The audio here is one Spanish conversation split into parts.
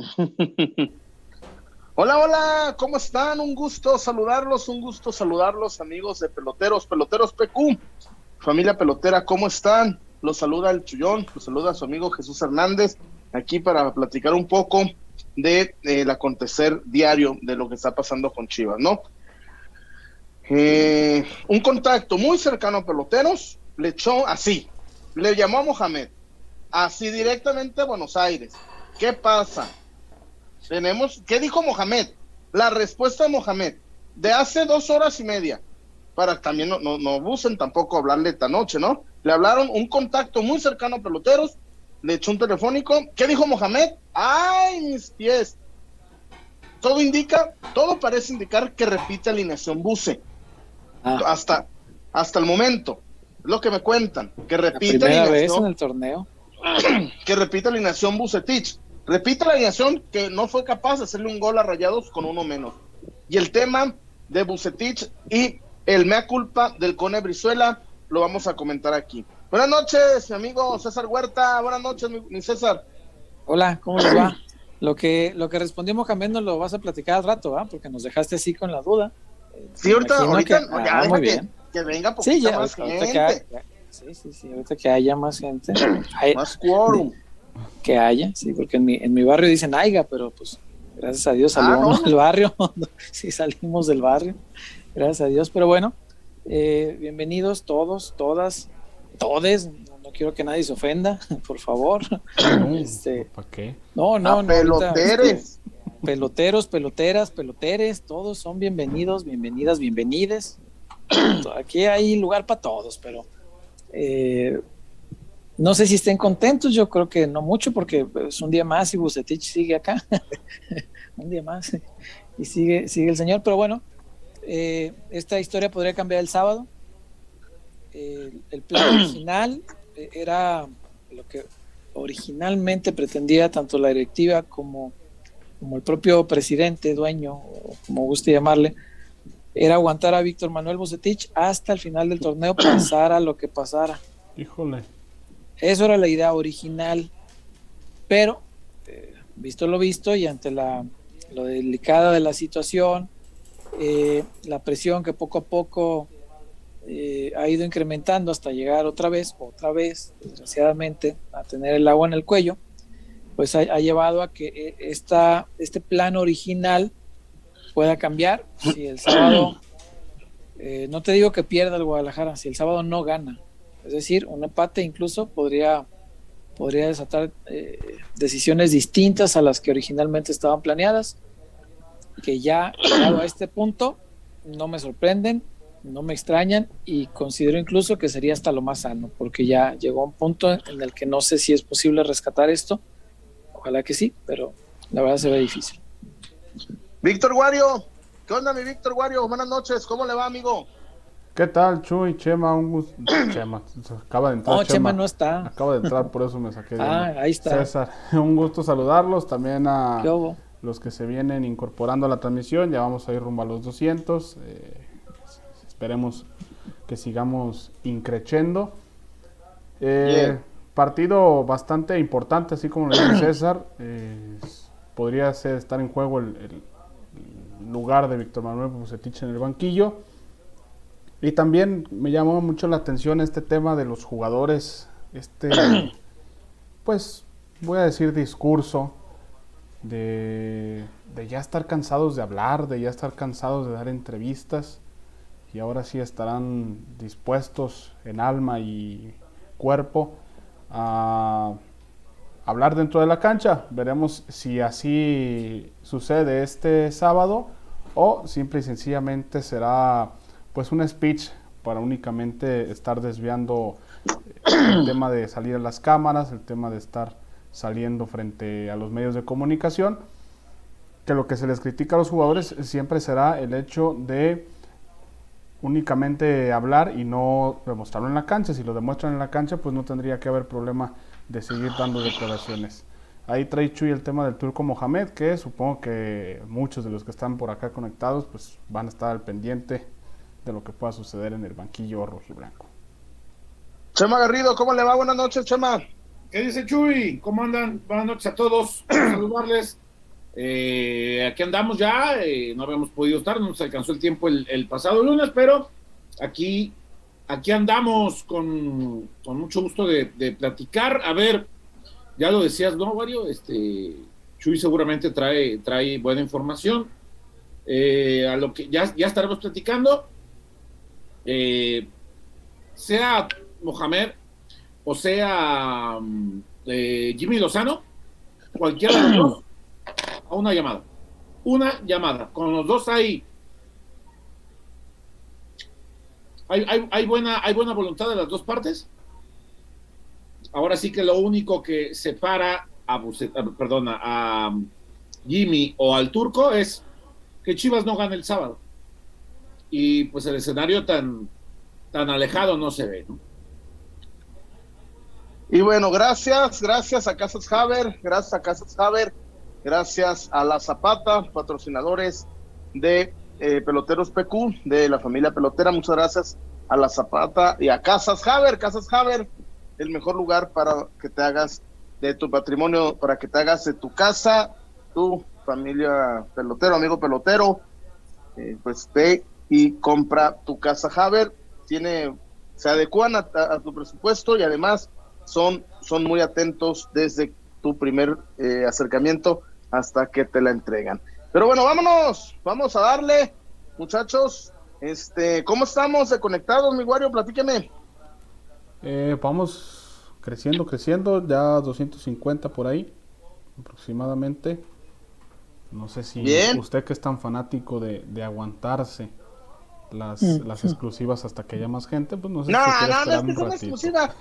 Hola, hola, ¿cómo están? Un gusto saludarlos, un gusto saludarlos, amigos de Peloteros, Peloteros PQ, familia pelotera, ¿cómo están? Los saluda el Chullón, los saluda su amigo Jesús Hernández, aquí para platicar un poco de, el acontecer diario de lo que está pasando con Chivas, ¿no? Eh, un contacto muy cercano a Peloteros le echó así, le llamó a Mohamed, así directamente a Buenos Aires. ¿Qué pasa? Tenemos, ¿qué dijo Mohamed? La respuesta de Mohamed, de hace dos horas y media, para también no, no, no abusen tampoco hablarle esta noche, ¿no? Le hablaron un contacto muy cercano a peloteros, le echó un telefónico. ¿Qué dijo Mohamed? ¡Ay, mis pies! Todo indica, todo parece indicar que repite alineación Buse. Ah. Hasta, hasta el momento. Es lo que me cuentan. Que La repite primera vez alineación en el torneo. que repite la alineación Bucetich. Repite la alineación que no fue capaz de hacerle un gol a Rayados con uno menos. Y el tema de Bucetich y el mea culpa del Cone Brizuela lo vamos a comentar aquí. Buenas noches, mi amigo César Huerta. Buenas noches, mi, César. Hola, ¿cómo les va? Lo que, lo que respondió Mohamed nos lo vas a platicar al rato, ¿ah? Porque nos dejaste así con la duda. Eh, Sí, ahorita, ahorita que- ya ah, muy que, bien. que venga poquita Sí, ya, más ahorita gente, que haya- sí, sí, sí, ahorita que haya más gente. Hay- más quórum. Que haya, sí, porque en mi, en mi barrio dicen aiga, pero pues gracias a Dios Ah, salimos ¿no? del barrio, sí salimos del barrio, gracias a Dios, pero bueno, eh, bienvenidos todos, todas, todes, no, no quiero que nadie se ofenda, por favor, este, ¿Para qué? no, no, no, ahorita, peloteres. este, peloteros, peloteras, peloteres, todos son bienvenidos, bienvenidas, bienvenides, aquí hay lugar para todos, pero eh, no sé si estén contentos, yo creo que no mucho, porque es un día más y Bucetich sigue acá. un día más y sigue, sigue el señor. Pero bueno, eh, esta historia podría cambiar el sábado. Eh, el plan original eh, era lo que originalmente pretendía tanto la directiva como, como el propio presidente, dueño, o como guste llamarle, era aguantar a Víctor Manuel Bucetich hasta el final del torneo, pasara lo que pasara. Híjole. Eso era la idea original, pero eh, visto lo visto y ante la lo delicada de la situación, eh, la presión que poco a poco eh, ha ido incrementando hasta llegar otra vez, otra vez, desgraciadamente, a tener el agua en el cuello, pues ha, llevado a que eh, esta, este plan original pueda cambiar. Si el sábado, no te digo que pierda el Guadalajara, si el sábado no gana, es decir, un empate incluso podría, podría desatar eh, decisiones distintas a las que originalmente estaban planeadas, que ya llegado a este punto no me sorprenden, no me extrañan y considero incluso que sería hasta lo más sano, porque ya llegó un punto en el que no sé si es posible rescatar esto. Ojalá que sí, pero la verdad se ve difícil. Víctor Guario. ¿Qué onda, mi Víctor Guario? Buenas noches. ¿Cómo le va, amigo? ¿Qué tal, Chuy? Chema, un gusto. Chema, acaba de entrar. No, Chema no está. Acaba de entrar, por eso me saqué de Ah, ahí está. César, un gusto saludarlos. También a los que se vienen incorporando a la transmisión. Ya vamos a ir rumbo a los 200. eh, esperemos que sigamos increchendo. Eh. Partido bastante importante, así como lo dice César. eh, podría ser estar en juego el, el lugar de Víctor Manuel Bucetich en el banquillo. Y también me llamó mucho la atención este tema de los jugadores, este, pues voy a decir discurso de, de ya estar cansados de hablar, de ya estar cansados de dar entrevistas y ahora sí estarán dispuestos en alma y cuerpo a hablar dentro de la cancha. Veremos si así sucede este sábado o simple y sencillamente será pues un speech para únicamente estar desviando el tema de salir a las cámaras, el tema de estar saliendo frente a los medios de comunicación, que lo que se les critica a los jugadores siempre será el hecho de únicamente hablar y no demostrarlo en la cancha. Si lo demuestran en la cancha, pues no tendría que haber problema de seguir dando declaraciones. Ahí trae Chuy el tema del Turco Mohamed, que supongo que muchos de los que están por acá conectados, pues van a estar al pendiente de lo que pueda suceder en el banquillo rojiblanco. Chema Garrido, ¿cómo le va? Buenas noches, Chema. ¿Qué dice Chuy? ¿Cómo andan? Buenas noches a todos. Saludarles. Eh, aquí andamos ya, eh, no habíamos podido estar, no nos alcanzó el tiempo el, pasado lunes, pero aquí, aquí andamos con, mucho gusto de, platicar. A ver, ya lo decías, ¿no, Wario? Este, Chuy seguramente trae, trae buena información. Eh, a lo que ya, ya estaremos platicando. Sea Mohamed o sea mm, Jimmy Lozano, cualquiera de los a una llamada. Una llamada. Con los dos hay, hay, buena, hay buena voluntad de las dos partes. Ahora sí que lo único que separa a, perdona, a Jimmy o al turco es que Chivas no gane el sábado. Y pues el escenario tan, tan alejado no se ve, Y bueno, gracias, gracias a Casas Haber, gracias a Casas Haber gracias a la Zapata, patrocinadores de eh, Peloteros PQ, de la familia pelotera. Muchas gracias a la Zapata y a Casas Haber. Casas Haber, el mejor lugar para que te hagas de tu patrimonio, para que te hagas de tu casa, tu familia pelotero, amigo pelotero, eh, pues ve y compra tu casa Haber. Tiene, se adecuan a, tu presupuesto y además son, son muy atentos desde tu primer eh, acercamiento hasta que te la entregan. Pero bueno, vámonos, vamos a darle, muchachos. Este, ¿cómo estamos de conectados, mi Wario? Platíqueme. Eh, vamos creciendo, creciendo, ya 250 por ahí, aproximadamente. No sé si usted que es tan fanático de, aguantarse las, mm. las exclusivas hasta que haya más gente, pues no sé no, si no, no, es que es una exclusiva.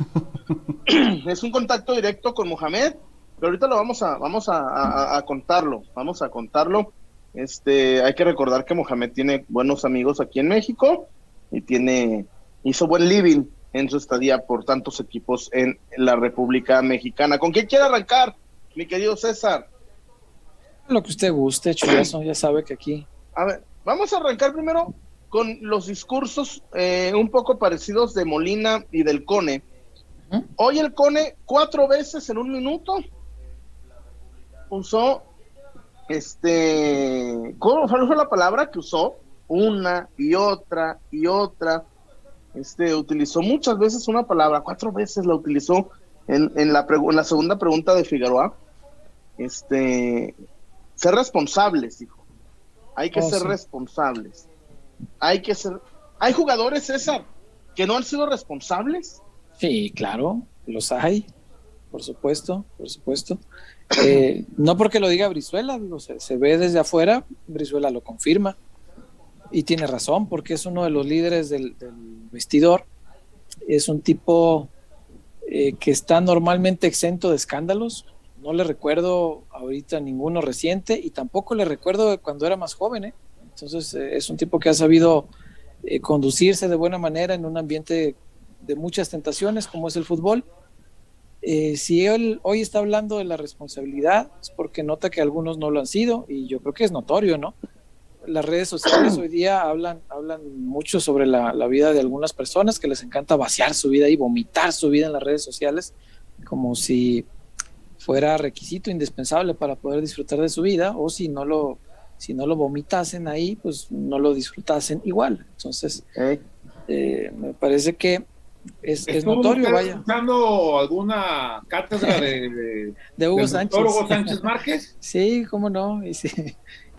es un contacto directo con Mohamed pero ahorita lo vamos a, vamos a, contarlo, vamos a contarlo. Este, hay que recordar que Mohamed tiene buenos amigos aquí en México y tiene, hizo buen living en su estadía por tantos equipos en la República Mexicana. ¿Con qué quiere arrancar, mi querido César? Lo que usted guste, Chuyazo, ya sabe que aquí. A ver, vamos a arrancar primero con los discursos eh, un poco parecidos de Molina y del Cone. Hoy el Cone cuatro veces en un minuto usó, este, ¿cómo fue la palabra que usó? Una y otra y otra. Este, utilizó muchas veces una palabra, cuatro veces la utilizó en, en, la, en la segunda pregunta de Figueroa. Este, ser responsables, dijo. Hay que oh, ser responsables. Hay que ser. Hay jugadores, César, que no han sido responsables. Sí, claro, los hay, por supuesto, por supuesto. Eh, no porque lo diga Brizuela, se, ve desde afuera, Brizuela lo confirma y tiene razón porque es uno de los líderes del, vestidor, es un tipo eh, que está normalmente exento de escándalos, no le recuerdo ahorita ninguno reciente y tampoco le recuerdo cuando era más joven, ¿eh? Entonces es un tipo que ha sabido conducirse de buena manera en un ambiente de muchas tentaciones como es el fútbol eh, si él hoy está hablando de la responsabilidad, es porque nota que algunos no lo han sido, y yo creo que es notorio, ¿no? Las redes sociales hoy día hablan, hablan mucho sobre la, vida de algunas personas que les encanta vaciar su vida y vomitar su vida en las redes sociales, como si fuera requisito indispensable para poder disfrutar de su vida, o si no lo, si no lo vomitasen ahí, pues no lo disfrutasen igual. Entonces, eh, me parece que es, es notorio, vaya. escuchando alguna cátedra de, de, Hugo, Sánchez. Hugo Sánchez Márquez? Sí, cómo no. Y si,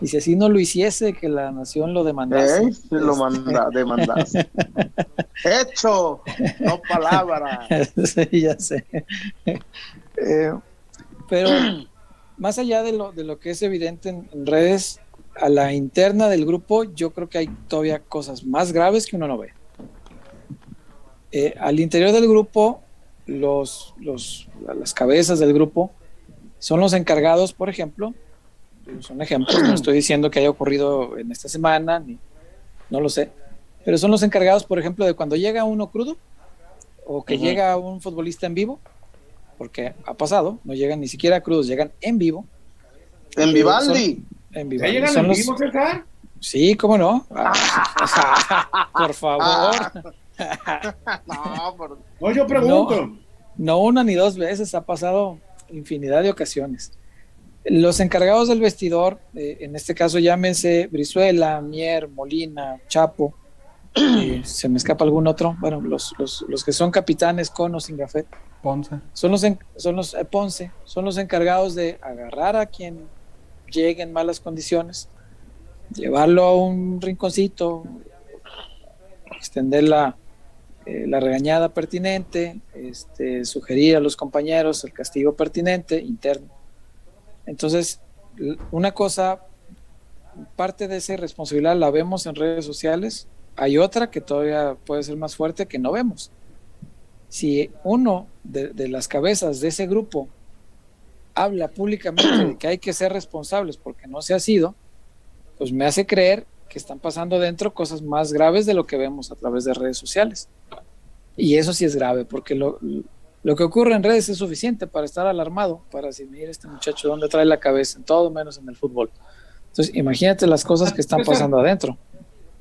y si así no lo hiciese, que la nación lo demandase. ¿Eh? Lo manda, demandase. Hecho, no palabra. sí, ya sé. Eh, pero más allá de lo, de lo que es evidente en, en redes, a la interna del grupo, yo creo que hay todavía cosas más graves que uno no ve. Eh, al interior del grupo, los, las cabezas del grupo son los encargados, por ejemplo, son ejemplos, no estoy diciendo que haya ocurrido en esta semana, ni, no lo sé, pero son los encargados, por ejemplo, de cuando llega uno crudo o que llega un futbolista en vivo, porque ha pasado, no llegan ni siquiera crudos, llegan en vivo. En Vivaldi. En Vivaldi. llegan en vivo, Sí, cómo no. por favor. no, yo pregunto. No, una ni dos veces, ha pasado infinidad de ocasiones. Los encargados del vestidor, eh, en este caso llámense Brizuela, Mier, Molina, Chapo, eh, se me escapa algún otro, bueno, los, los, los que son capitanes con o sin gafet, Ponce. son los, en- son los eh, Ponce, son los encargados de agarrar a quien llegue en malas condiciones, llevarlo a un rinconcito, extender la, eh, la regañada pertinente, este, sugerir a los compañeros el castigo pertinente interno. Entonces, una cosa, parte de esa responsabilidad la vemos en redes sociales, hay otra que todavía puede ser más fuerte que no vemos. Si uno de las cabezas de ese grupo habla públicamente de que hay que ser responsables porque no se ha sido, pues me hace creer que están pasando dentro cosas más graves de lo que vemos a través de redes sociales. Y eso sí es grave, porque lo, lo que ocurre en redes es suficiente para estar alarmado, para decir, mira este muchacho dónde trae la cabeza, en todo menos en el fútbol. Entonces, imagínate las cosas que están pasando adentro.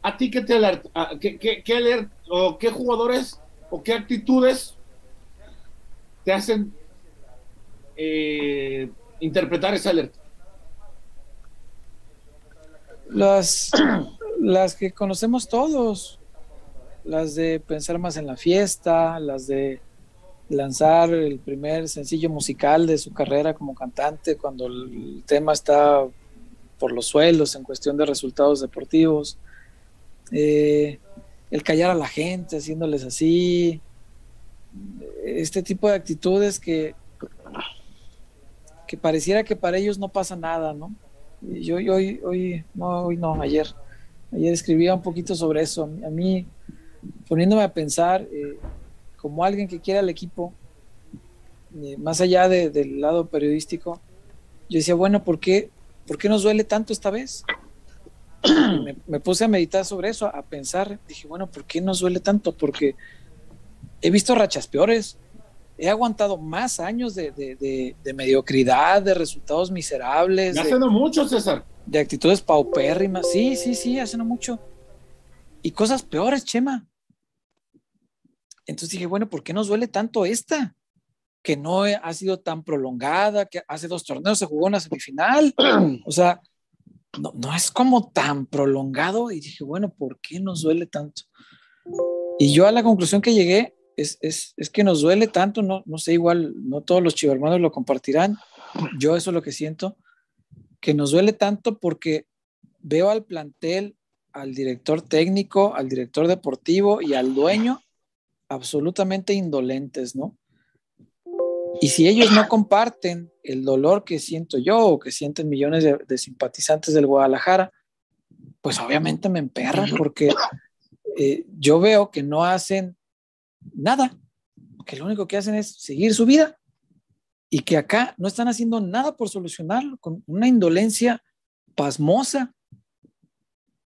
¿A ti qué te alerta? ¿Qué, qué, qué alert- o qué jugadores o qué actitudes te hacen eh, interpretar esa alerta? Las, las que conocemos todos, las de pensar más en la fiesta, las de lanzar el primer sencillo musical de su carrera como cantante cuando el tema está por los suelos en cuestión de resultados deportivos, eh, el callar a la gente haciéndoles así, este tipo de actitudes que, que pareciera que para ellos no pasa nada, ¿no? Yo hoy, hoy, no, hoy no, ayer, ayer escribía un poquito sobre eso. A mí, poniéndome a pensar, eh, como alguien que quiere al equipo, eh, más allá de- del lado periodístico, yo decía, bueno, ¿por qué, ¿por qué nos duele tanto esta vez? me, me puse a meditar sobre eso, a pensar, dije, bueno, ¿por qué nos duele tanto? Porque he visto rachas peores, he aguantado más años de, de- de- de mediocridad, de resultados miserables, Ya de- hace no mucho, César. de actitudes paupérrimas. Sí, sí, sí, hace no mucho. Y cosas peores, Chema. Entonces dije, bueno, ¿por qué nos duele tanto esta? Que no he- ha sido tan prolongada, que hace dos torneos se jugó una semifinal. O sea, no, no es como tan prolongado. Y dije, bueno, ¿por qué nos duele tanto? Y yo a la conclusión que llegué es, es, es que nos duele tanto, no, no sé, igual no todos los chivermanos lo compartirán. Yo eso es lo que siento que nos duele tanto porque veo al plantel, al director técnico, al director deportivo y al dueño absolutamente indolentes, ¿no? Y si ellos no comparten el dolor que siento yo o que sienten millones de, de simpatizantes del Guadalajara, pues obviamente me emperra porque eh, yo veo que no hacen nada, que lo único que hacen es seguir su vida y que acá no están haciendo nada por solucionarlo, con una indolencia pasmosa.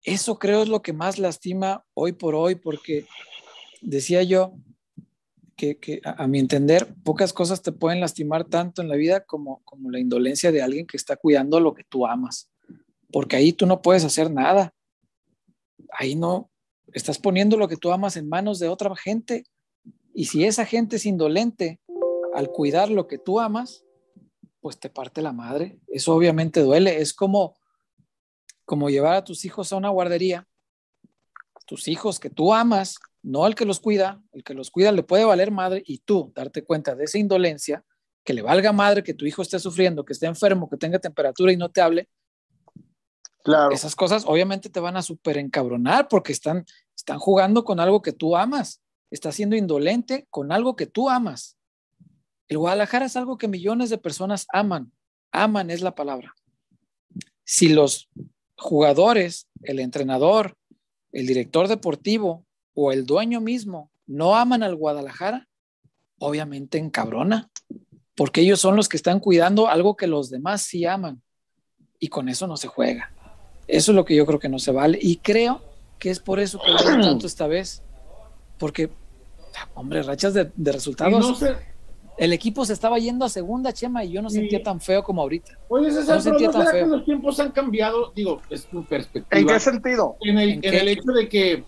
Eso creo es lo que más lastima hoy por hoy, porque decía yo que, que a, mi entender pocas cosas te pueden lastimar tanto en la vida como, como la indolencia de alguien que está cuidando lo que tú amas, porque ahí tú no puedes hacer nada. Ahí no, estás poniendo lo que tú amas en manos de otra gente. Y si esa gente es indolente, al cuidar lo que tú amas, pues te parte la madre. Eso obviamente duele. Es como, como llevar a tus hijos a una guardería. Tus hijos que tú amas, no el que los cuida, el que los cuida le puede valer madre y tú darte cuenta de esa indolencia, que le valga madre que tu hijo esté sufriendo, que esté enfermo, que tenga temperatura y no te hable. Claro. Esas cosas obviamente te van a súper encabronar porque están, están jugando con algo que tú amas. Está siendo indolente con algo que tú amas. El Guadalajara es algo que millones de personas aman. Aman es la palabra. Si los jugadores, el entrenador, el director deportivo o el dueño mismo no aman al Guadalajara, obviamente encabrona, porque ellos son los que están cuidando algo que los demás sí aman. Y con eso no se juega. Eso es lo que yo creo que no se vale. Y creo que es por eso que duele tanto esta vez. Porque, hombre, rachas de, de resultados. No sé, el equipo se estaba yendo a segunda, Chema, y yo no sentía tan feo como ahorita. Oye, César, No pero sentía ¿no tan feo. que los tiempos han cambiado? Digo, es tu perspectiva. ¿En qué sentido? En el, ¿En en qué? el hecho de que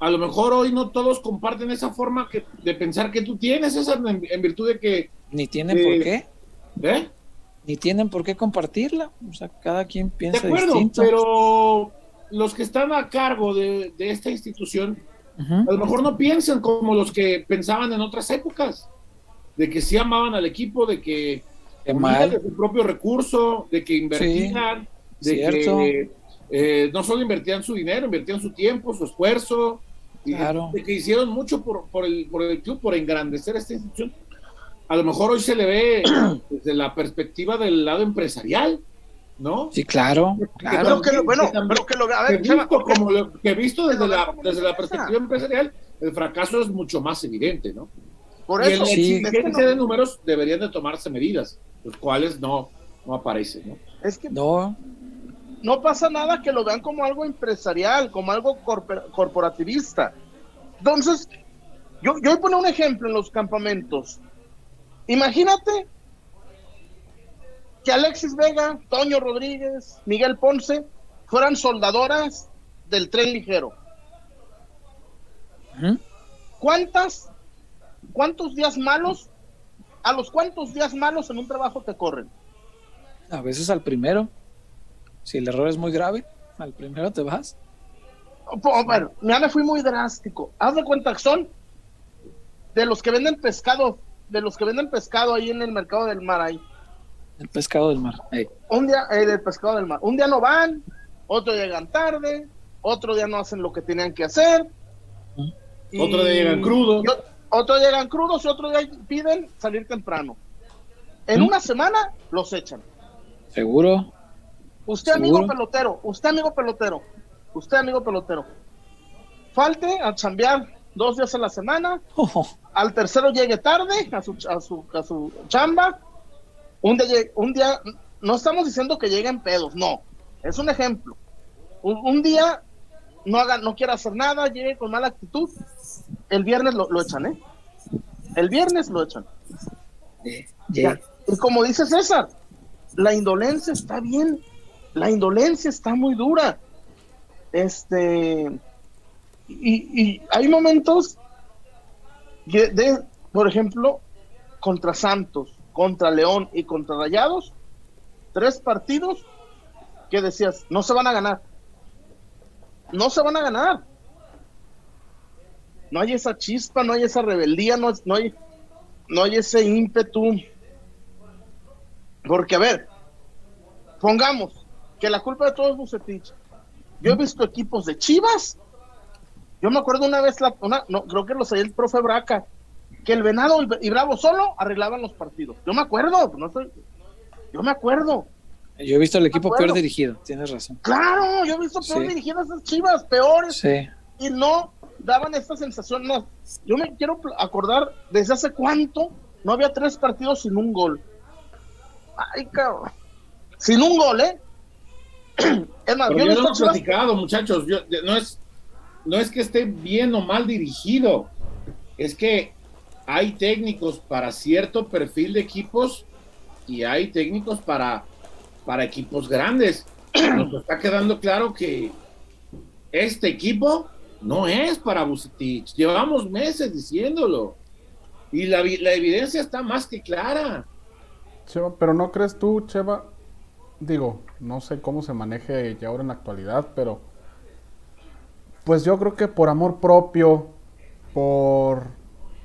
a lo mejor hoy no todos comparten esa forma que, de pensar que tú tienes, César, en, en virtud de que, Ni tienen Sí. por qué. ¿eh? ni tienen por qué compartirla. O sea, cada quien De piensa acuerdo, distinto. pero los que están a cargo de, de esta institución A lo mejor no piensan como los que pensaban en otras épocas, de que sí amaban al equipo, de que de su propio recurso, de que invertían, de cierto. que eh, no solo invertían su dinero, invertían su tiempo, su esfuerzo, y Claro. de que hicieron mucho por, por, el, por el club, por engrandecer esta institución. A lo mejor hoy se le ve desde la perspectiva del lado empresarial, ¿no? Sí, claro, Pero claro. que lo, bueno, pero que lo, a que ver, visto, como lo- que visto desde la, ¿cómo desde no la perspectiva empresarial, el fracaso es mucho más evidente, ¿no? por y en eso, la Sí. es, que exigencia no, de números deberían de tomarse medidas, los cuales no, no aparecen, ¿no? es que No, no pasa nada que lo vean como algo empresarial, como algo corpor- corporativista. Entonces, yo, yo voy a poner un ejemplo en los campamentos. Imagínate que Alexis Vega, Toño Rodríguez, Miguel Ponce fueran soldadoras del tren ligero. ¿Cuántas, cuántos días malos, a los cuántos días malos en un trabajo te corren? a veces al primero. Si el error es muy grave, al primero te vas. Bueno, ya me fui muy drástico. Haz de cuenta que son de los que venden pescado, de los que venden pescado ahí en el mercado del mar ahí. El pescado del mar. Un día, eh, del pescado del mar. Un día no van, otro llegan tarde, otro día no hacen lo que tenían que hacer. Y- Otro día llegan crudos. y o- otro llegan crudos y otro día piden salir temprano. En Mm. una semana los echan. Seguro. Usted, amigo pelotero, usted, amigo pelotero, usted, amigo pelotero, falte a chambear dos días a la semana, Oh, al tercero llegue tarde a su, a su, a su chamba, un día, llegue- un día, no estamos diciendo que lleguen pedos, no, es un ejemplo. Un, un día no haga, no quiera hacer nada, llegue con mala actitud, el viernes lo, lo echan, ¿eh? El viernes lo echan. Y como dice César, la indolencia está bien, la indolencia está muy dura. Este, y, y hay momentos que de, por ejemplo, contra Santos, contra León y contra Rayados, tres partidos que decías, no se van a ganar. No se van a ganar. No hay esa chispa, no hay esa rebeldía, no, no hay, no hay ese ímpetu. Porque, a ver, pongamos que la culpa de todo es Bucetich. Yo he visto equipos de Chivas. Yo me acuerdo una vez, la, una, no, creo que lo sabía el profe Braca, que el Venado y, Bravo solo arreglaban los partidos. Yo me acuerdo, no estoy, yo me acuerdo. Yo he visto el equipo peor dirigido, tienes razón. Claro, yo he visto peor Sí. dirigidas esas Chivas, peores, Sí. y no daban esta sensación. No, yo me quiero acordar desde hace cuánto no había tres partidos sin un gol. Ay, cabrón. Sin un gol, ¿eh? Es más, Pero yo he lo hemos Chivas- platicado, muchachos. Yo- no, es, no es que esté bien o mal dirigido, es que hay técnicos para cierto perfil de equipos y hay técnicos para, para equipos grandes. Nos está quedando claro que este equipo no es para Bucetich. Llevamos meses diciéndolo. Y la, vi- la evidencia está más que clara. Cheva, pero no crees tú, Cheva, digo, no sé cómo se maneje ya ahora en la actualidad, pero pues yo creo que por amor propio, por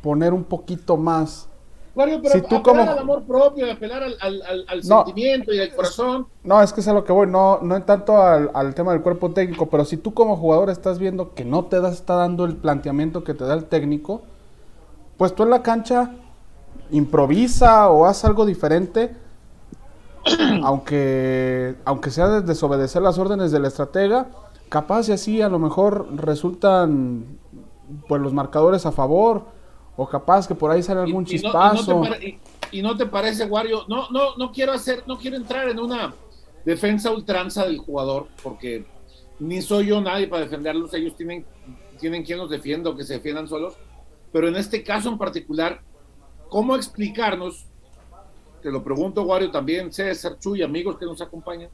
poner un poquito más. Mario, pero Si tú apelar como- al amor propio, apelar al, al- al- al No. sentimiento y al corazón. No, es que es a lo que voy, no, no tanto al, al tema del cuerpo técnico, pero si tú como jugador estás viendo que no te da, está dando el planteamiento que te da el técnico, pues tú en la cancha improvisa o haz algo diferente, aunque, aunque sea de desobedecer las órdenes del estratega, capaz y así a lo mejor resultan pues los marcadores a favor, o capaz que por ahí sale algún Y- y no- y no te chispazo. y- no te parece, Wario, no, no, no quiero hacer, no quiero entrar en una defensa ultranza del jugador, porque ni soy yo nadie para defenderlos, ellos tienen, tienen quien los defienda o que se defiendan solos, pero en este caso en particular, ¿cómo explicarnos? Te lo pregunto, Wario, también, César Chuy, amigos que nos acompañan.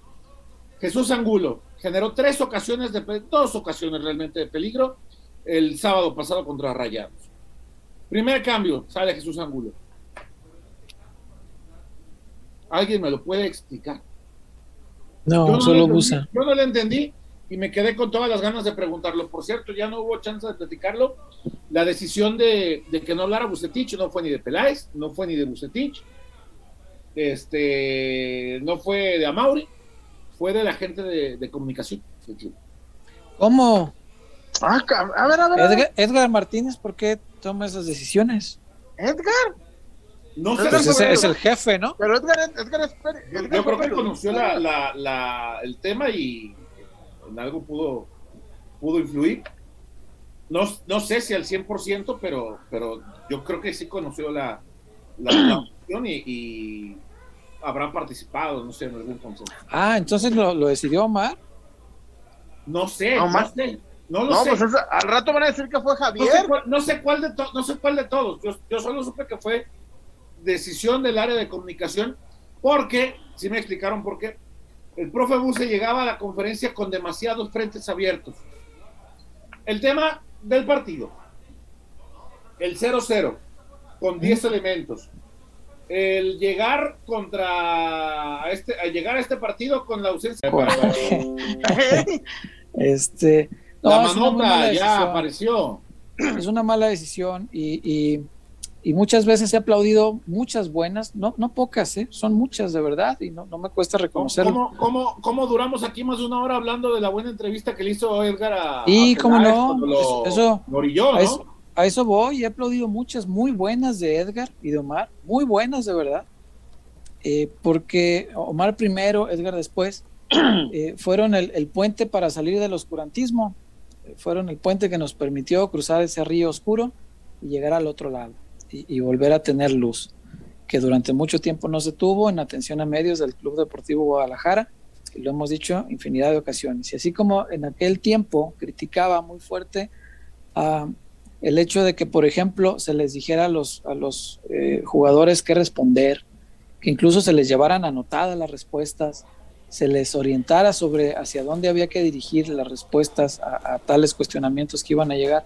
Jesús Angulo generó tres ocasiones de dos ocasiones realmente de peligro el sábado pasado contra Rayados. Primer cambio, sale Jesús Angulo. ¿Alguien me lo puede explicar? No, no solo lo Busa. Yo no lo entendí y me quedé con todas las ganas de preguntarlo. Por cierto, ya no hubo chance de platicarlo. La decisión de, de que no hablara Bucetich no fue ni de Peláez, no fue ni de Bucetich, este, no fue de Amauri, fue de la gente de, de comunicación. ¿Cómo? Ah, a ver, a ver, a ver. Edgar, Edgar Martínez, ¿por qué toma esas decisiones? Edgar. No sé, Pues ese es el jefe, ¿no? Pero Edgar, Edgar, es yo, Edgar yo fue creo que conoció la, la- la- el tema y en algo pudo, pudo influir. No, no sé si al 100%, pero, pero yo creo que sí conoció la, la, la opción y, y habrá participado, no sé, en algún consejo. Ah, entonces lo, lo decidió Omar. No sé, No, no, más- sé, no lo No, sé. pues esa- al rato van a decir que fue no, Javier. sé cuál, no sé cuál de to- no sé cuál de todos. Yo, yo solo supe que fue decisión del área de comunicación, porque, si me explicaron por qué, el profe Buse llegaba a la conferencia con demasiados frentes abiertos. El tema del partido, el 0-0, con 10 elementos. El llegar contra a este, a llegar a este partido con la ausencia de Este, no, la manota ya apareció. Es una mala decisión y, y- y muchas veces he aplaudido muchas buenas, no, no pocas, ¿eh? son muchas de verdad y no, no me cuesta reconocerlo. ¿Cómo, cómo, cómo duramos aquí más de una hora hablando de la buena entrevista que le hizo Edgar a. Y a cómo Peláez no, cuando Lo, eso- lo orilló, a ¿no? eso- A eso voy, he aplaudido muchas muy buenas de Edgar y de Omar, muy buenas de verdad, Eh, porque Omar primero, Edgar después, eh, fueron el, el puente para salir del oscurantismo, fueron el puente que nos permitió cruzar ese río oscuro y llegar al otro lado y, volver a tener luz, que durante mucho tiempo no se tuvo en atención a medios del Club Deportivo Guadalajara, y lo hemos dicho infinidad de ocasiones. Y así como en aquel tiempo criticaba muy fuerte a el hecho de que, por ejemplo, se les dijera a los, a los eh, jugadores qué responder, que incluso se les llevaran anotadas las respuestas, se les orientara sobre hacia dónde había que dirigir las respuestas a, a tales cuestionamientos que iban a llegar.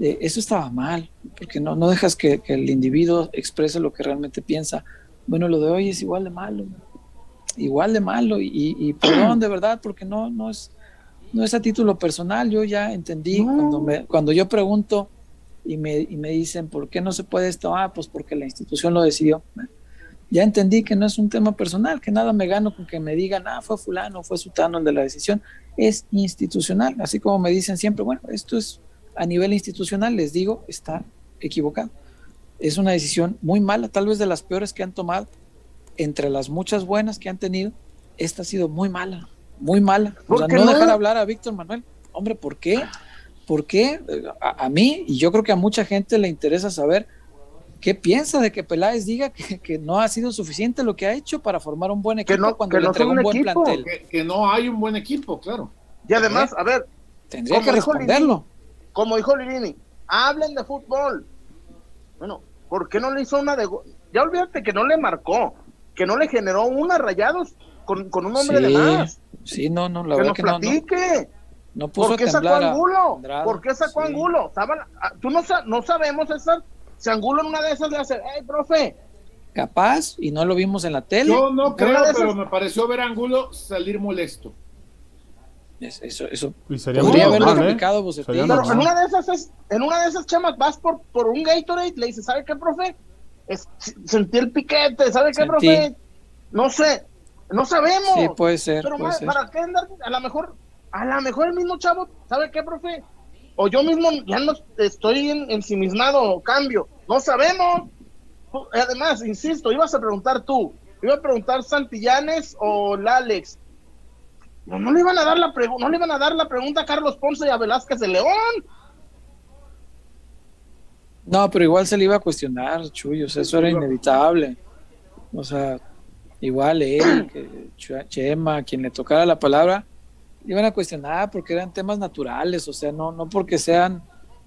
Eh, eso estaba mal, porque no, no dejas que, que el individuo exprese lo que realmente piensa. Bueno, lo de hoy es igual de malo, igual de malo, y, y perdón de verdad, porque no, no es, no es a título personal, yo ya entendí No. cuando, me, cuando yo pregunto y me, y me dicen, ¿por qué no se puede esto? Ah, pues porque la institución lo decidió. Ya entendí que no es un tema personal, que nada me gano con que me digan, ah, fue fulano, fue sutano el de la decisión. Es institucional, así como me dicen siempre, bueno, esto es a nivel institucional, les digo, está equivocado. Es una decisión muy mala, tal vez de las peores que han tomado, entre las muchas buenas que han tenido, esta ha sido muy mala, muy mala. O ¿Por sea, no, no? dejar hablar a Víctor Manuel. Hombre, ¿por qué? ¿Por qué? Eh, A, a mí, y yo creo que a mucha gente le interesa saber qué piensa de que Peláez diga que, que no ha sido suficiente lo que ha hecho para formar un buen equipo no- cuando que le no entregó son un un buen equipo. plantel. Que, que no hay un buen equipo, claro. Y además, a ver, Tendría Como que dijo responderlo. como dijo Lirini, hablen de fútbol. Bueno, ¿por qué no le hizo una de Ya olvídate que no le marcó, que no le generó una rayados con, con un hombre de más. Sí, no, no, la que verdad nos que no, no, platique. no puso ¿Por a qué sacó a Angulo? ¿Por qué sacó Sí. Angulo? Estaban- ah, Tú no, no sabemos, César, si Angulo en una de esas le hace, hey, profe, Capaz, y no lo vimos en la tele. Yo no creo, de esas- pero me pareció ver a Angulo salir molesto. Es- Eso, eso Y sería podría haberlo normal, ¿eh? pero normal. en una de esas es, en una de esas chamas vas por, por un Gatorade, le dices, ¿sabe qué, profe? Es- sentí el piquete, ¿sabe qué, Sentí. profe? No sé, no sabemos. Sí, puede ser, Pero puede ma- ser. ¿para qué andar? A lo mejor, a lo mejor el mismo chavo, ¿sabe qué, profe? O yo mismo ya no estoy en, ensimismado, cambio. No sabemos. Además, insisto, ibas a preguntar tú, iba a preguntar Santillanes o el Alex. No, no le iban a dar la no le iban a dar la pregunta a Carlos Ponce y a Velázquez de León. No, pero igual se le iba a cuestionar, Chuy, o sea, eso era inevitable. O sea, igual él, que Ch- Chema, quien le tocara la palabra, iban a cuestionar porque eran temas naturales, o sea, no, no porque sean,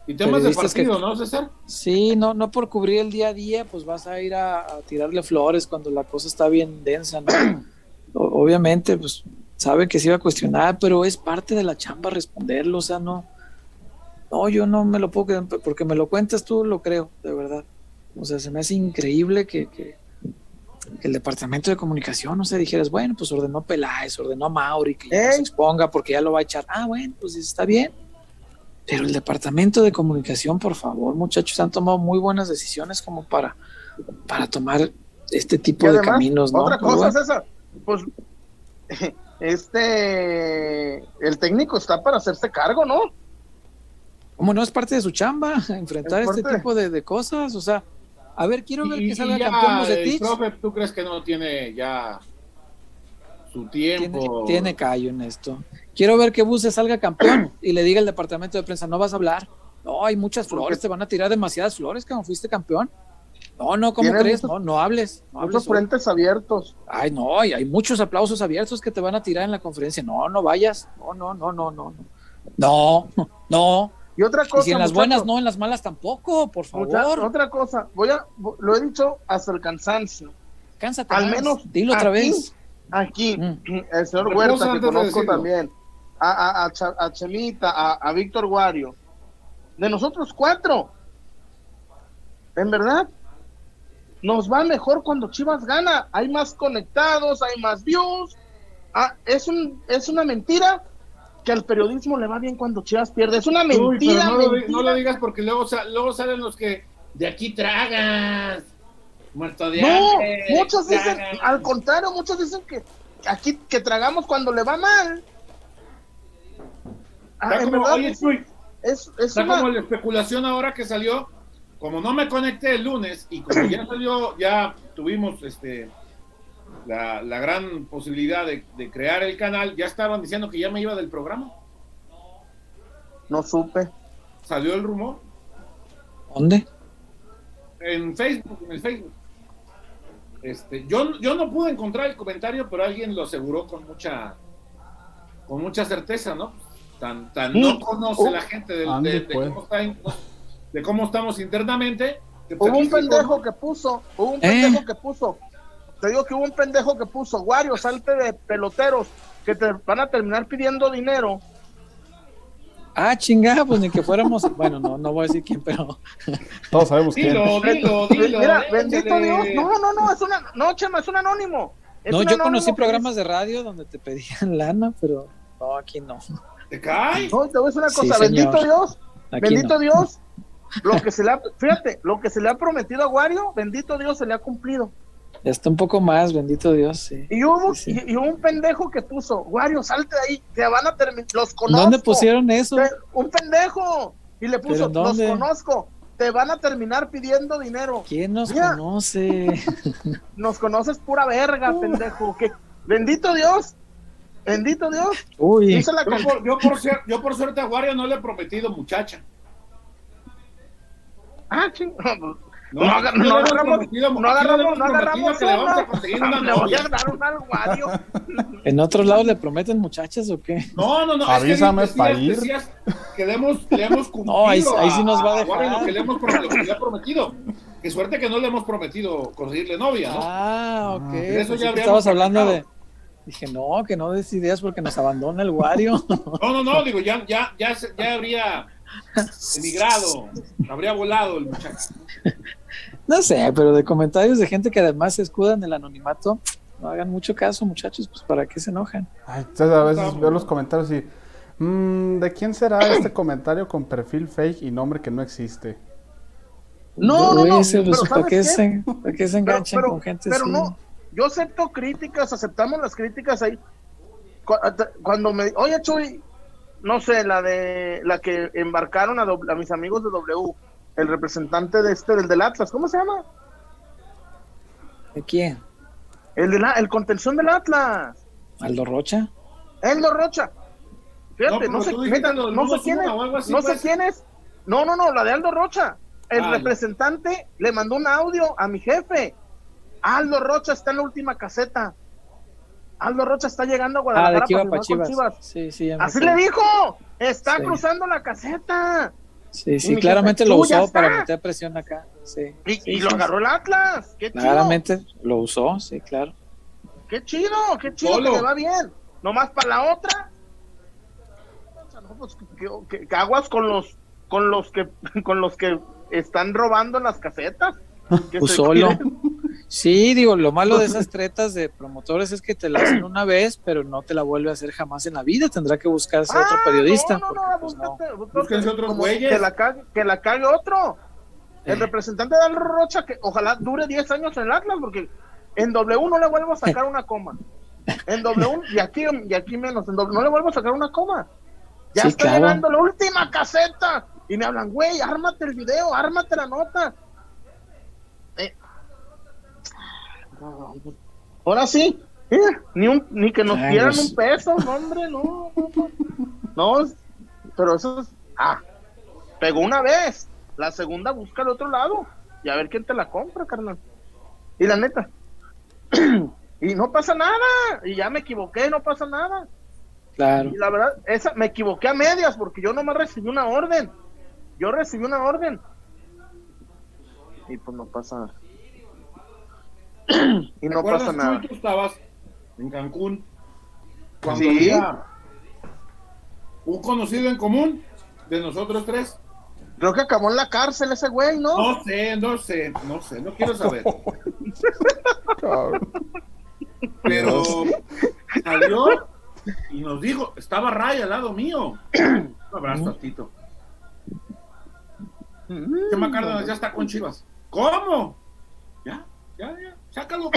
Y temas de Periodistas que- partido, ¿no, César? sí, no, no por cubrir el día a día, pues vas a ir a, a tirarle flores cuando la cosa está bien densa, ¿no? Obviamente, pues sabe que se iba a cuestionar, pero es parte de la chamba responderlo, o sea, no, no, yo no me lo puedo creer, porque me lo cuentas tú, lo creo, de verdad. O sea, se me hace increíble que, que el departamento de comunicación, no sé, dijeras, bueno, pues ordenó Peláez, ordenó a Mauri que ya se exponga porque ya lo va a echar. Ah, bueno, pues está bien. Pero el departamento de comunicación, por favor, muchachos, han tomado muy buenas decisiones como para, para tomar este tipo de caminos, ¿no? Otra cosa, César, pues este, el técnico está para hacerse cargo, ¿no? ¿Cómo no es parte de su chamba enfrentar este tipo de, de cosas? O sea, a ver, quiero ver que salga campeón de profe, ¿tú crees que no tiene ya su tiempo? Tiene, callo en esto. Quiero ver que Buse salga campeón y le diga al departamento de prensa, no vas a hablar. No, hay muchas flores, te van a tirar demasiadas flores como fuiste campeón. No, no, ¿cómo crees? no, no hables. No muchos frentes abiertos. Ay, no, hay, hay muchos aplausos abiertos que te van a tirar en la conferencia. No, no vayas. No, no, no, no, no. No, no. Y otra cosa. Y en las buenas no, en las malas tampoco, por favor. otra cosa, voy a, lo he dicho hasta el cansancio. Cánsate. Al menos. Dilo otra vez. Aquí, mm. el señor Huerta, que conozco también, a, a, a, Chemita, a, Víctor Guario, de nosotros cuatro, en verdad, nos va mejor cuando Chivas gana. Hay más conectados, hay más views. Ah, es, un, es una mentira que al periodismo le va bien cuando Chivas pierde. Es una mentira. no, Lo, digas porque luego, luego salen los que de aquí tragas. Muerto de No, muchos dicen, al contrario, muchos dicen que aquí que tragamos cuando le va mal. Ah, como, oye, es, es como la especulación ahora que salió, como no me conecté el lunes y como ya salió, ya tuvimos este la, la gran posibilidad de, crear el canal, ya estaban diciendo que ya me iba del programa. No supe. ¿Salió el rumor? ¿Dónde? En Facebook, en el Facebook. Este, yo, yo no pude encontrar el comentario, pero alguien lo aseguró con mucha con mucha certeza, ¿no? Tan, tan no uh, conoce uh, la gente de, cómo de, cómo estamos internamente. hubo un pendejo que puso, hubo un pendejo que puso, te digo que hubo un pendejo que puso, Wario, salte de peloteros, que te van a terminar pidiendo dinero. Ah, chingada, pues ni que fuéramos, bueno, no, no voy a decir quién, pero todos sabemos quién. Dilo, dilo, dilo. Mira, bendito Dios, no, no, no, es una, no, Chema, es un anónimo. no, yo conocí programas de radio donde te pedían lana, pero no, aquí no. ¿Te cae? No, te voy a decir una cosa, bendito Dios, bendito Dios, lo que se le ha, fíjate, lo que se le ha prometido a Wario, bendito Dios, se le ha cumplido. Ya está un poco más, bendito Dios, sí. Y hubo, Y, un pendejo que puso, Wario, salte de ahí, te van a terminar, los conozco. ¿Dónde pusieron eso? un pendejo. Y le puso, los conozco, te van a terminar pidiendo dinero. ¿Quién nos conoce? nos conoces pura verga, uh. pendejo. Que, bendito Dios, bendito Dios. Uy. yo, por, yo, por, yo por suerte a Wario no le he prometido muchacha. Ah, ching. No, no, agarramos, no agarramos, no agarramos, no agarramos Le voy a dar un alguario. ¿En otros lados le prometen muchachas o qué? No, no, no. Avísame es que para ir. que le hemos, le hemos cumplido. No, ahí, ahí sí nos va a dejar. Lo que le hemos lo que le ha prometido. Qué suerte que no le hemos prometido conseguirle novia, ¿no? Ah, ok. eso ya Estabas hablando de. Dije, no, que no des ideas porque nos abandona el Wario. No, no, no, digo, ya, ya, ya, ya habría emigrado, habría volado el muchacho. No sé, pero de comentarios de gente que además se escuda en el anonimato, no hagan mucho caso, muchachos, pues para qué se enojan. Ay, a veces veo los comentarios y, mmm, ¿de quién será este comentario con perfil fake y nombre que no existe? No, no, no. ¿para, qué se, enganchan con gente Pero no, yo acepto críticas, aceptamos las críticas ahí. Cuando me, oye Chuy, no sé, la de la que embarcaron a, a mis amigos de W el representante de este, del del Atlas, ¿cómo se llama? ¿De quién? El de la, el contención del Atlas. ¿Aldo Rocha? Aldo Rocha. Fíjate, no, sé, no sé quién es, no sé quién es. No, no, no, la de Aldo Rocha. El ah, representante le mandó un audio a mi jefe. Aldo Rocha está en la última caseta. Aldo Rocha está llegando a Guadalajara ah, de para Chivas. Sí, sí, Así le dijo. Está cruzando la caseta. Sí, sí, claramente lo usó para meter presión acá. Sí, y, lo agarró el Atlas. Qué claramente lo usó, sí, claro. Qué chido, qué chido que le va bien. Nomás para la otra. Pues, que, aguas con los con los que con los que están robando las casetas. pues solo. Sí, digo, lo malo de esas tretas de promotores es que te la hacen una vez, pero no te la vuelve a hacer jamás en la vida. Tendrá que buscarse Ah, otro periodista. No, no, porque, no, pues, no. búscate- búscate otros güeyes. Que la, cague, que la cague otro. El representante de Al Rocha, que ojalá dure 10 años en el Atlas, porque en W no le vuelvo a sacar una coma. En W, y aquí, y aquí menos, en W no le vuelvo a sacar una coma. Ya Sí, está claro. llegando la última caseta. Y me hablan, güey, ármate el video, ármate la nota. Eh. Ahora sí, ni, un, ni que nos pues. un peso, no, hombre, no, no, no. Pero eso es. Ah, pegó una vez. La segunda busca al otro lado. Y a ver quién te la compra, carnal. Y la neta. y no pasa nada. Y ya me equivoqué, no pasa nada. Claro. Y la verdad, esa me equivoqué a medias porque yo nomás recibí una orden. Yo recibí una orden. Y pues no pasa nada. Y ¿Te no pasa nada. Tú estabas en Cancún cuando Sí. había un conocido en común de nosotros tres. Creo que acabó en la cárcel ese güey, ¿no? No sé, no sé, no sé, no quiero saber. Pero salió y nos dijo, estaba Ray al lado mío. Un abrazo a Tito. Mm, Chema Cárdenas ya está con Chivas. ¿Cómo? Ya, ya, ya, sácalo.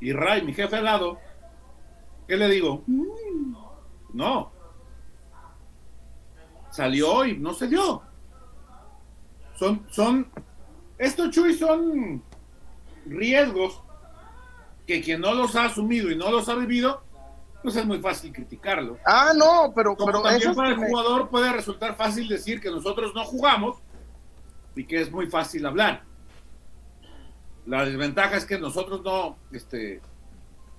Y Ray, mi jefe al lado, ¿qué le digo? No. Salió y no se dio. Son, son, estos Chuy son riesgos que quien no los ha asumido y no los ha vivido, pues es muy fácil criticarlo. Ah, no, pero, Como pero también para el me- jugador puede resultar fácil decir que nosotros no jugamos y que es muy fácil hablar. La desventaja es que nosotros no, este,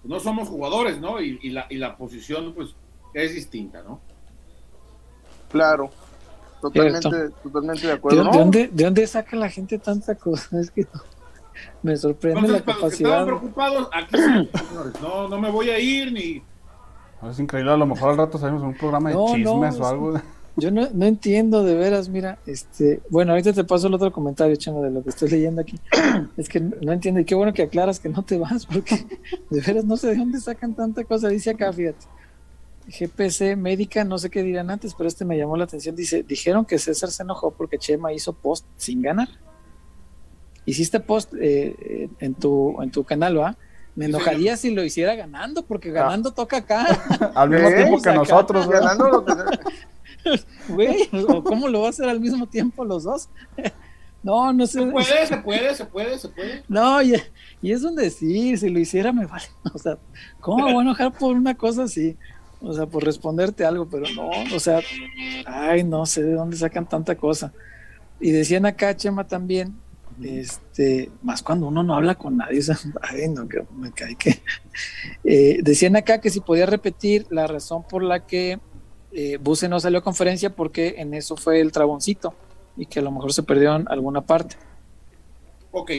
no somos jugadores, ¿no? Y, y la, y la posición, pues, es distinta, ¿no? Claro. Totalmente, Cierto. totalmente de ¿De, acuerdo. de ¿no? dónde, ¿De dónde saca la gente tanta cosa? Es que no- me sorprende Entonces, la para los que estaban capacidad. preocupados, aquí. No, no me voy a ir ni. Es increíble, a lo mejor al rato salimos en un programa de No, chismes es- o algo. Yo no, no entiendo de veras, mira, este, bueno, ahorita te paso el otro comentario, Chema, de lo que estoy leyendo aquí. Es que no entiendo, y qué bueno que aclaras que no te vas, porque de veras no sé de dónde sacan tanta cosa. Dice acá, fíjate, GPC médica, no sé qué dirán antes, pero este me llamó la atención. Dice, dijeron que César se enojó porque Chema hizo post sin ganar. Hiciste post eh, eh, en tu en tu canal, ¿va? Me Sí, enojaría si lo hiciera ganando, porque ganando toca acá. Al mismo tiempo que nosotros. Ganando lo que- Güey, ¿o ¿cómo lo va a hacer al mismo tiempo los dos? No, no sé. Se puede, se puede, se puede, se puede. No, y, y es un decir, si lo hiciera me vale. O sea, ¿cómo me voy a enojar por una cosa así? O sea, por responderte algo, pero no, o sea, ay, no sé de dónde sacan tanta cosa. Y decían acá, Chema, también, este, más cuando uno no habla con nadie, o sea, ay, no, que me cae que. Eh, decían acá que si podía repetir la razón por la que eh, Buse no salió a conferencia, porque en eso fue el traboncito y que a lo mejor se perdió en alguna parte. Ok.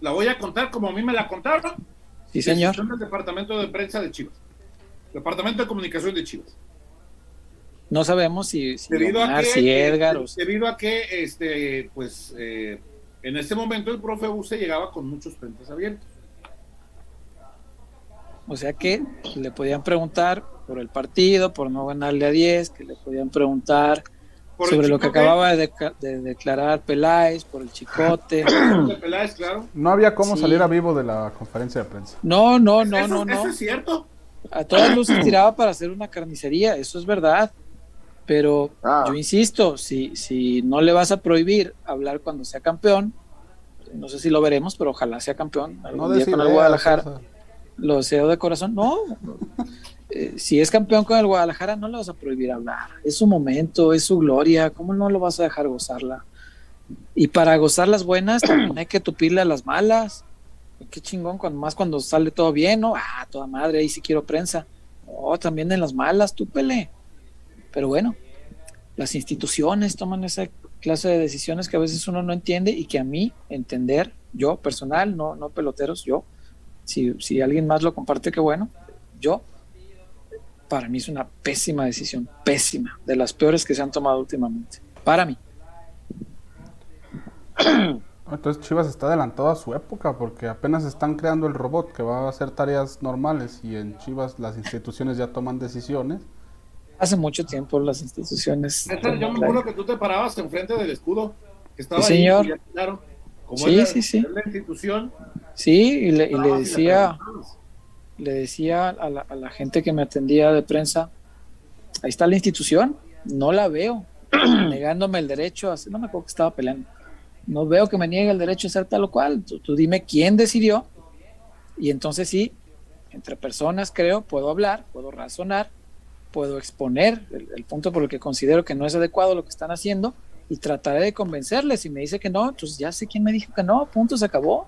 La voy a contar como a mí me la contaron. Sí, señor. Decisión del departamento de prensa de Chivas. Departamento de comunicación de Chivas. No sabemos si, si, Debido a que, si Edgar o si- debido a que este, pues, eh, en este momento el profe Buse llegaba con muchos frentes abiertos. O sea que le podían preguntar por el partido, por no ganarle a 10, que le podían preguntar Por sobre lo que acababa de, de declarar Peláez, por el Chicote. de Peláez, claro. No había cómo Sí. salir a vivo de la conferencia de prensa. No, no, no, eso, no, no. eso es cierto. A todas luces tiraba para hacer una carnicería, eso es verdad. Pero Ah. yo insisto, si, si no le vas a prohibir hablar cuando sea campeón, no sé si lo veremos, pero ojalá sea campeón algún No día con el Guadalajara. Lo deseo de corazón. No, Eh, si es campeón con el Guadalajara, no le vas a prohibir hablar. Es su momento, es su gloria. ¿Cómo no lo vas a dejar gozarla? Y para gozar las buenas, también hay que tupirle a las malas. Qué chingón, cuando, más cuando sale todo bien, ¿no? Ah, toda madre, ahí sí quiero prensa. Oh, también en las malas, túpele. Pero bueno, las instituciones toman esa clase de decisiones que a veces uno no entiende y que a mí entender, yo personal, no, no peloteros, yo, si, si alguien más lo comparte, qué bueno, yo, para mí es una pésima decisión, pésima, de las peores que se han tomado últimamente, para mí. Entonces Chivas está adelantado a su época porque apenas están creando el robot que va a hacer tareas normales y en Chivas las instituciones ya toman decisiones. Hace mucho tiempo las instituciones. Yo me acuerdo que tú te parabas enfrente del escudo, que estaba Sí, ahí, señor. y ya, claro, como Sí, sí, sí. la institución, Sí, y le, y le y decía. Le decía a la, gente que me atendía de prensa, ahí está la institución, no la veo, negándome el derecho a hacer, no me acuerdo que estaba peleando, no veo que me niegue el derecho a hacer tal o cual, tú, tú dime quién decidió, y entonces sí, entre personas creo, puedo hablar, puedo razonar, puedo exponer el, el punto por el que considero que no es adecuado lo que están haciendo, y trataré de convencerles, si me dice que no, entonces ya sé quién me dijo que no, punto, se acabó.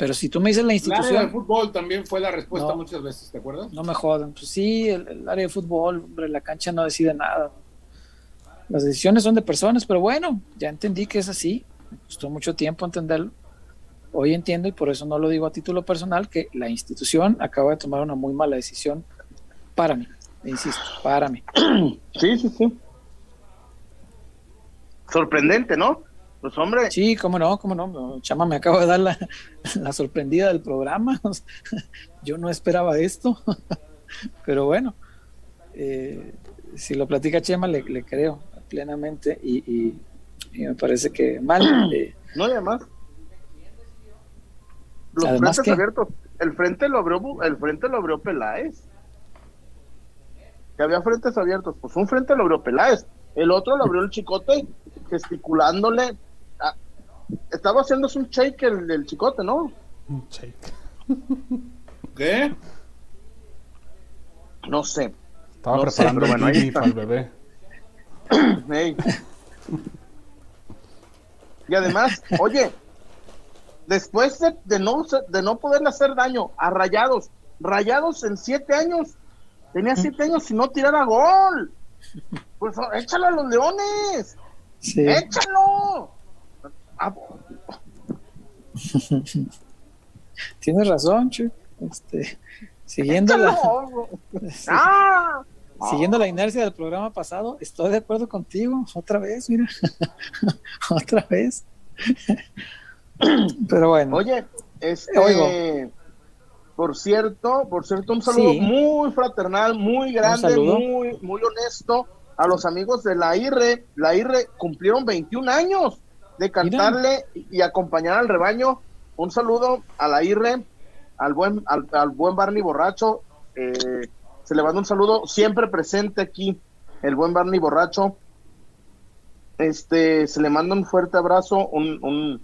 Pero si tú me dices la El área institución, del fútbol también fue la respuesta No. muchas veces, ¿te acuerdas? no me jodan. Pues sí, el, el área de fútbol, hombre, la cancha no decide nada. Las decisiones son de personas, pero bueno, ya entendí que es así. Me costó mucho tiempo entenderlo. Hoy entiendo, y por eso no lo digo a título personal, que la institución acaba de tomar una muy mala decisión para mí. Insisto, para mí. Sí, sí, sí. Sorprendente, ¿no? Pues hombre, Sí, cómo no, cómo no. Chama me acaba de dar la, la sorprendida del programa. Yo no esperaba esto. Pero bueno, eh, si lo platica Chema, le, le creo plenamente y, y- y me parece que mal. eh, no y además. Los Además, frentes abiertos. El frente lo abrió, el frente lo abrió Peláez. Que había frentes abiertos. Pues un frente lo abrió Peláez. El otro lo abrió el chicote gesticulándole. Estaba haciéndose un shake el del chicote, ¿no? Un shake. ¿Qué? No sé. Estaba No sé, preparando pero el bueno, ahí para el bebé. Y además, oye, después de, de no de no poderle hacer daño a Rayados, Rayados en siete años, tenía siete años sin no tirar a gol. Pues échalo a los leones, sí. échalo. Ah, Tienes razón, Chu. Este, siguiendo, la, sí, Ah, siguiendo la inercia del programa pasado, estoy de acuerdo contigo. Otra vez, mira. Otra vez. Pero bueno. Oye, este, Oigo. por cierto, por cierto, un saludo Sí. muy fraternal, muy grande, muy, muy honesto a los amigos de la IRE. La IRE cumplieron 21 años de cantarle y acompañar al rebaño. Un saludo a la IRE, al buen, al, al buen Barney Borracho. eh, se le manda un saludo siempre presente aquí, el buen Barney Borracho. Este, se le manda un fuerte abrazo, un, un,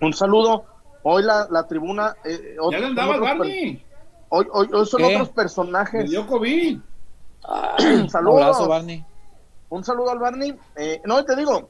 un saludo. Hoy la, la tribuna. eh, Ya otros- le andaba Barney. Hoy, hoy, hoy son ¿Qué? otros Me personajes. dio COVID. Un abrazo, Barney. Un saludo al Barney. Eh, no, te digo,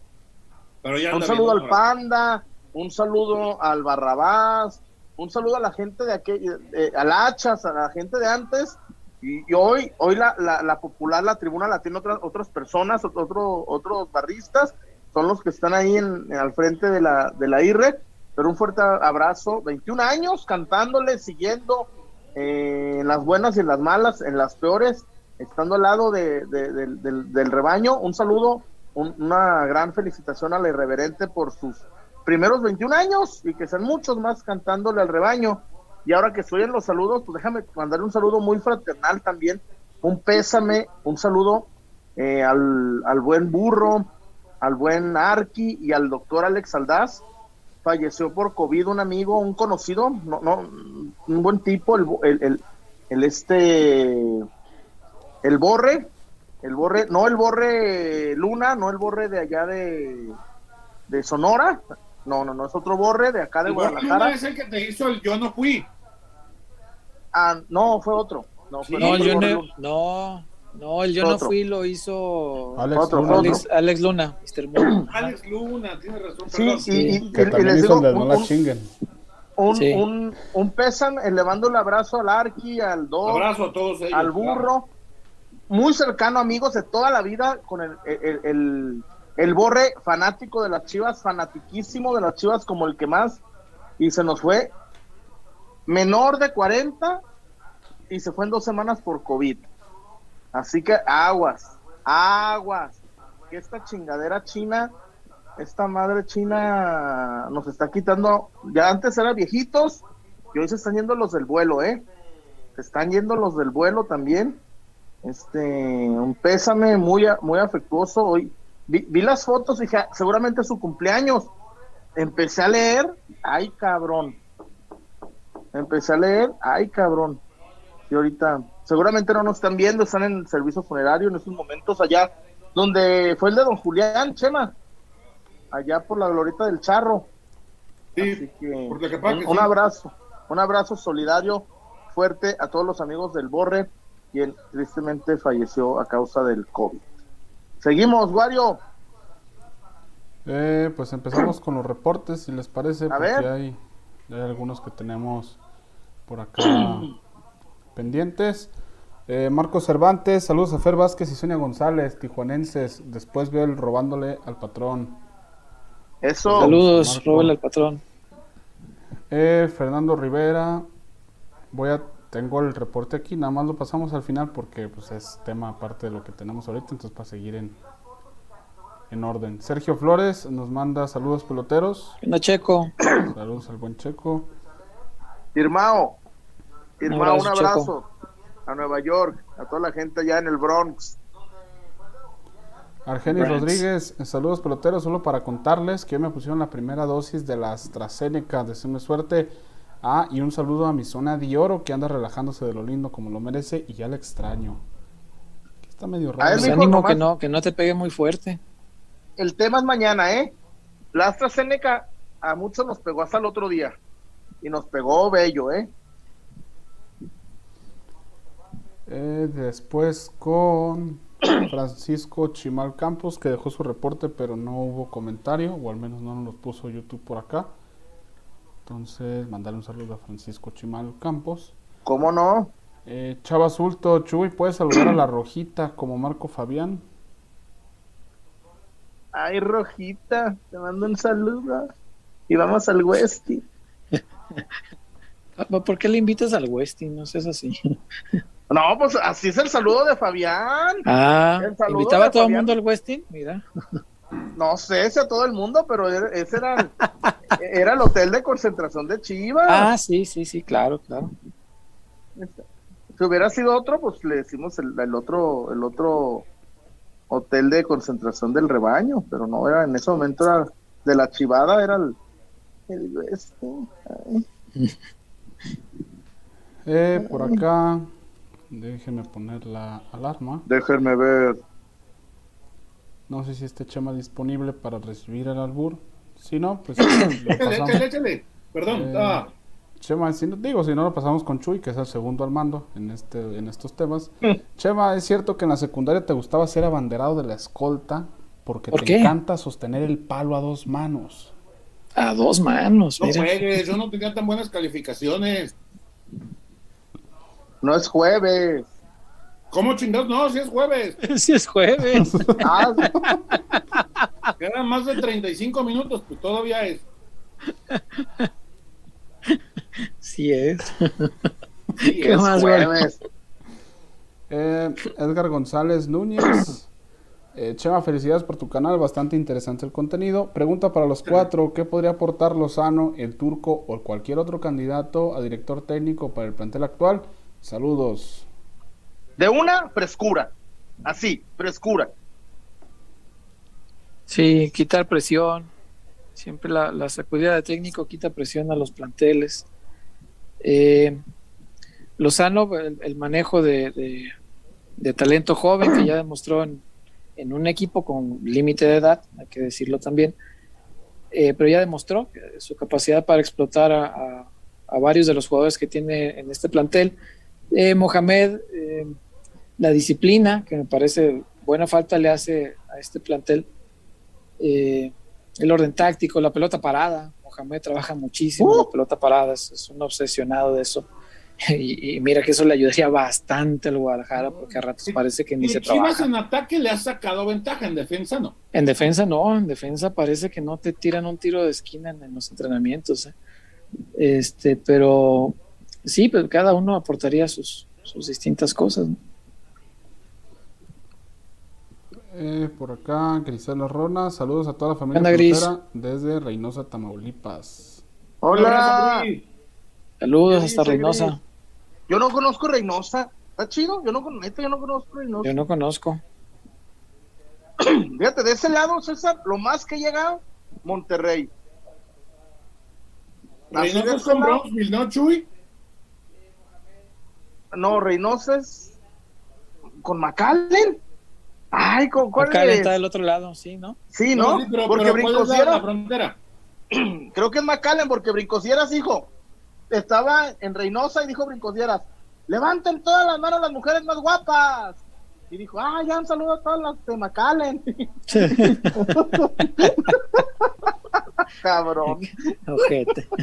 Pero ya un saludo al. Panda, un saludo al Barrabás, un saludo a la gente de aquel, eh, al Hachas, a la gente de antes. Y, y hoy, hoy la, la, la popular, la tribuna la tiene otras, otras personas, ot- otro, otros barristas, son los que están ahí en, en- al frente de la, de la IRE. Pero un fuerte abrazo, 21 años cantándole, siguiendo eh, en las buenas y en las malas, en las peores, estando al lado de, de- del, del rebaño. Un saludo, un- una gran felicitación a la irreverente por sus primeros 21 años y que sean muchos más cantándole al rebaño. Y ahora que estoy en los saludos, pues déjame mandarle un saludo muy fraternal también, un pésame, un saludo eh, al, al buen burro, al buen Arqui y al doctor Alex Aldaz. Falleció por COVID un amigo, un conocido, no, no, un buen tipo, el, el, el, el este, el Borre, el Borre, no el Borre Luna, no el Borre de allá de, de Sonora, no, no, no, es otro Borre de acá de El Guadalajara. Luna es el que te hizo el yo no fui. Ah, no, fue otro. No, fue Sí, No, otro yo Borre no, no, no, el yo no Otro. fui lo hizo Alex Otro, Luna. Alex, Alex Luna, Mr. Moon. Alex Luna, tienes razón, Sí, perdón. y, y- y- que y también les hizo digo, el de no un, la un, chinguen. un, Sí. un, un pésame, elevando el abrazo al Arqui, al Dog, Abrazo a todos ellos. al burro, muy cercano, amigos de toda la vida, con el, el, el, borre fanático de las chivas, fanatiquísimo de las chivas como el que más, y se nos fue menor de 40 y se fue en dos semanas por COVID. Así que aguas, aguas, que esta chingadera china esta madre china nos está quitando, ya antes eran viejitos y hoy se están yendo los del vuelo, ¿eh? Se están yendo los del vuelo también. Este, un pésame muy, muy afectuoso. Hoy vi, vi las fotos y dije, "Ah, seguramente es su cumpleaños. Empecé a leer, ay cabrón. Empecé a leer, ay cabrón. Y ahorita, seguramente no nos están viendo, están en el servicio funerario en estos momentos allá, donde fue el de don Julián, Chema, allá por la glorieta del charro. Así Sí, que, por Tlaquepaque, un, un sí. abrazo, un abrazo solidario, fuerte a todos los amigos del Borre, quien tristemente falleció a causa del COVID. Seguimos, Wario. Eh, pues empezamos con los reportes, si les parece, A porque ver. hay, hay algunos que tenemos por acá pendientes. Eh, Marcos Cervantes, saludos a Fer Vázquez y Sonia González, tijuanenses. Después veo el robándole al patrón. Eso. Saludos, Marco. Al patrón. Eh, Fernando Rivera, voy a tengo el reporte aquí, nada más lo pasamos al final porque pues es tema aparte de lo que tenemos ahorita, entonces para seguir en, en orden. Sergio Flores nos manda saludos peloteros, ¿Qué onda, Checo? saludos al buen Checo. Irmao. Irmao, un abrazo, abrazo. A Nueva York, a toda la gente allá en el Bronx. Argenis. Rodríguez, saludos peloteros, solo para contarles que me pusieron la primera dosis de la AstraZeneca, deseame suerte. Ah, y un saludo a mi zona de oro que anda relajándose de lo lindo como lo merece y ya la extraño. Está medio A raro. Pues ánimo nomás- que no, que no te pegue muy fuerte. El tema es mañana, ¿eh? La AstraZeneca a muchos nos pegó hasta el otro día. Y nos pegó bello, ¿eh? Eh, después con Francisco Chimal Campos, que dejó su reporte, pero no hubo comentario, o al menos no nos lo puso YouTube por acá. Entonces, mandarle un saludo a Francisco Chimal Campos. ¿Cómo no? Eh, Chava Sulto, Chuy, ¿puedes saludar a la rojita como Marco Fabián? Ay, Rojita, te mando un saludo. Y vamos al Westy. Ah, ¿Por qué le invitas al Westin? No seas así. No, pues así es el saludo de Fabián. Ah, El saludo ¿invitaba a todo el mundo al Westin? Mira. No sé si a todo el mundo, pero era- ese era el, era el hotel de concentración de Chivas. Ah, sí, sí, sí, claro, claro. Si hubiera sido otro, pues le decimos el, el otro, el otro hotel de concentración del rebaño, pero no era en ese momento era de la chivada, era el, el este. Eh, por acá, déjenme poner la alarma. Déjenme ver. No sé si esté Chema disponible para recibir el albur. Si no, pues Échale, échale, échale. Perdón. Eh, ah, Chema, si no, digo, si no lo pasamos con Chuy, que es el segundo al mando en este, en estos temas. Chema, es cierto que en la secundaria te gustaba ser abanderado de la escolta porque ¿Por te qué? encanta sostener el palo a dos manos. A dos manos, no mira. juegues, yo no tenía tan buenas calificaciones. No es jueves. ¿Cómo chingados? No, si es jueves. Si es jueves. Ah, Quedan más de 35 minutos, pues todavía es. Sí es. Sí, ¿Qué es. más, jueves. Eh, Edgar González Núñez. Eh, Chema, felicidades por tu canal, bastante interesante el contenido. Pregunta para los cuatro, ¿qué podría aportar Lozano, el turco o cualquier otro candidato a director técnico para el plantel actual? Saludos. De una, frescura. Así, frescura. Sí, quitar presión. Siempre la, la sacudida de técnico quita presión a los planteles. Eh, Lozano, el, manejo de, talento joven que ya demostró en, un equipo con límite de edad, hay que decirlo también, eh, pero ya demostró su capacidad para explotar a varios de los jugadores que tiene en este plantel. Eh, Mohamed, eh, la disciplina, que me parece buena falta le hace a este plantel, eh, el orden táctico, la pelota parada. Mohamed trabaja muchísimo Uh. la pelota parada, es, es un obsesionado de eso. Y, y mira que eso le ayudaría bastante al Guadalajara, porque a ratos parece que ni Y se Chivas trabaja. en ataque le ha sacado ventaja, en defensa no. En defensa no, en defensa parece que no te tiran un tiro de esquina en, en los entrenamientos. ¿eh? Este, pero sí, pues cada uno aportaría sus, sus distintas cosas. ¿no? Eh, por acá, Grisela Rona. Saludos a toda la familia Anda, Gris. desde Reynosa, Tamaulipas. Hola. Saludos ¿Qué hasta Reynosa. Gris? Yo no conozco Reynosa. ¿Está chido? Yo no, con- neta, yo no conozco Reynosa. Yo no conozco. Fíjate, de ese lado, César, lo más que he llegado, Monterrey. Reynosa ese con Bronxville, ¿no, Chuy? No, Reynosa es con McAllen. Ay, ¿con cuál Acá es? está del otro lado, sí, ¿no? Sí, ¿no? sí, pero, porque pero ¿cuál es la, Brincosiera, la frontera? creo que es McAllen, porque Brincosieras, hijo, estaba en Reynosa y dijo Brincosieras, levanten todas las manos las mujeres más guapas. Y dijo, ah, ya un saludo a todas las de McAllen. Cabrón. Ojete.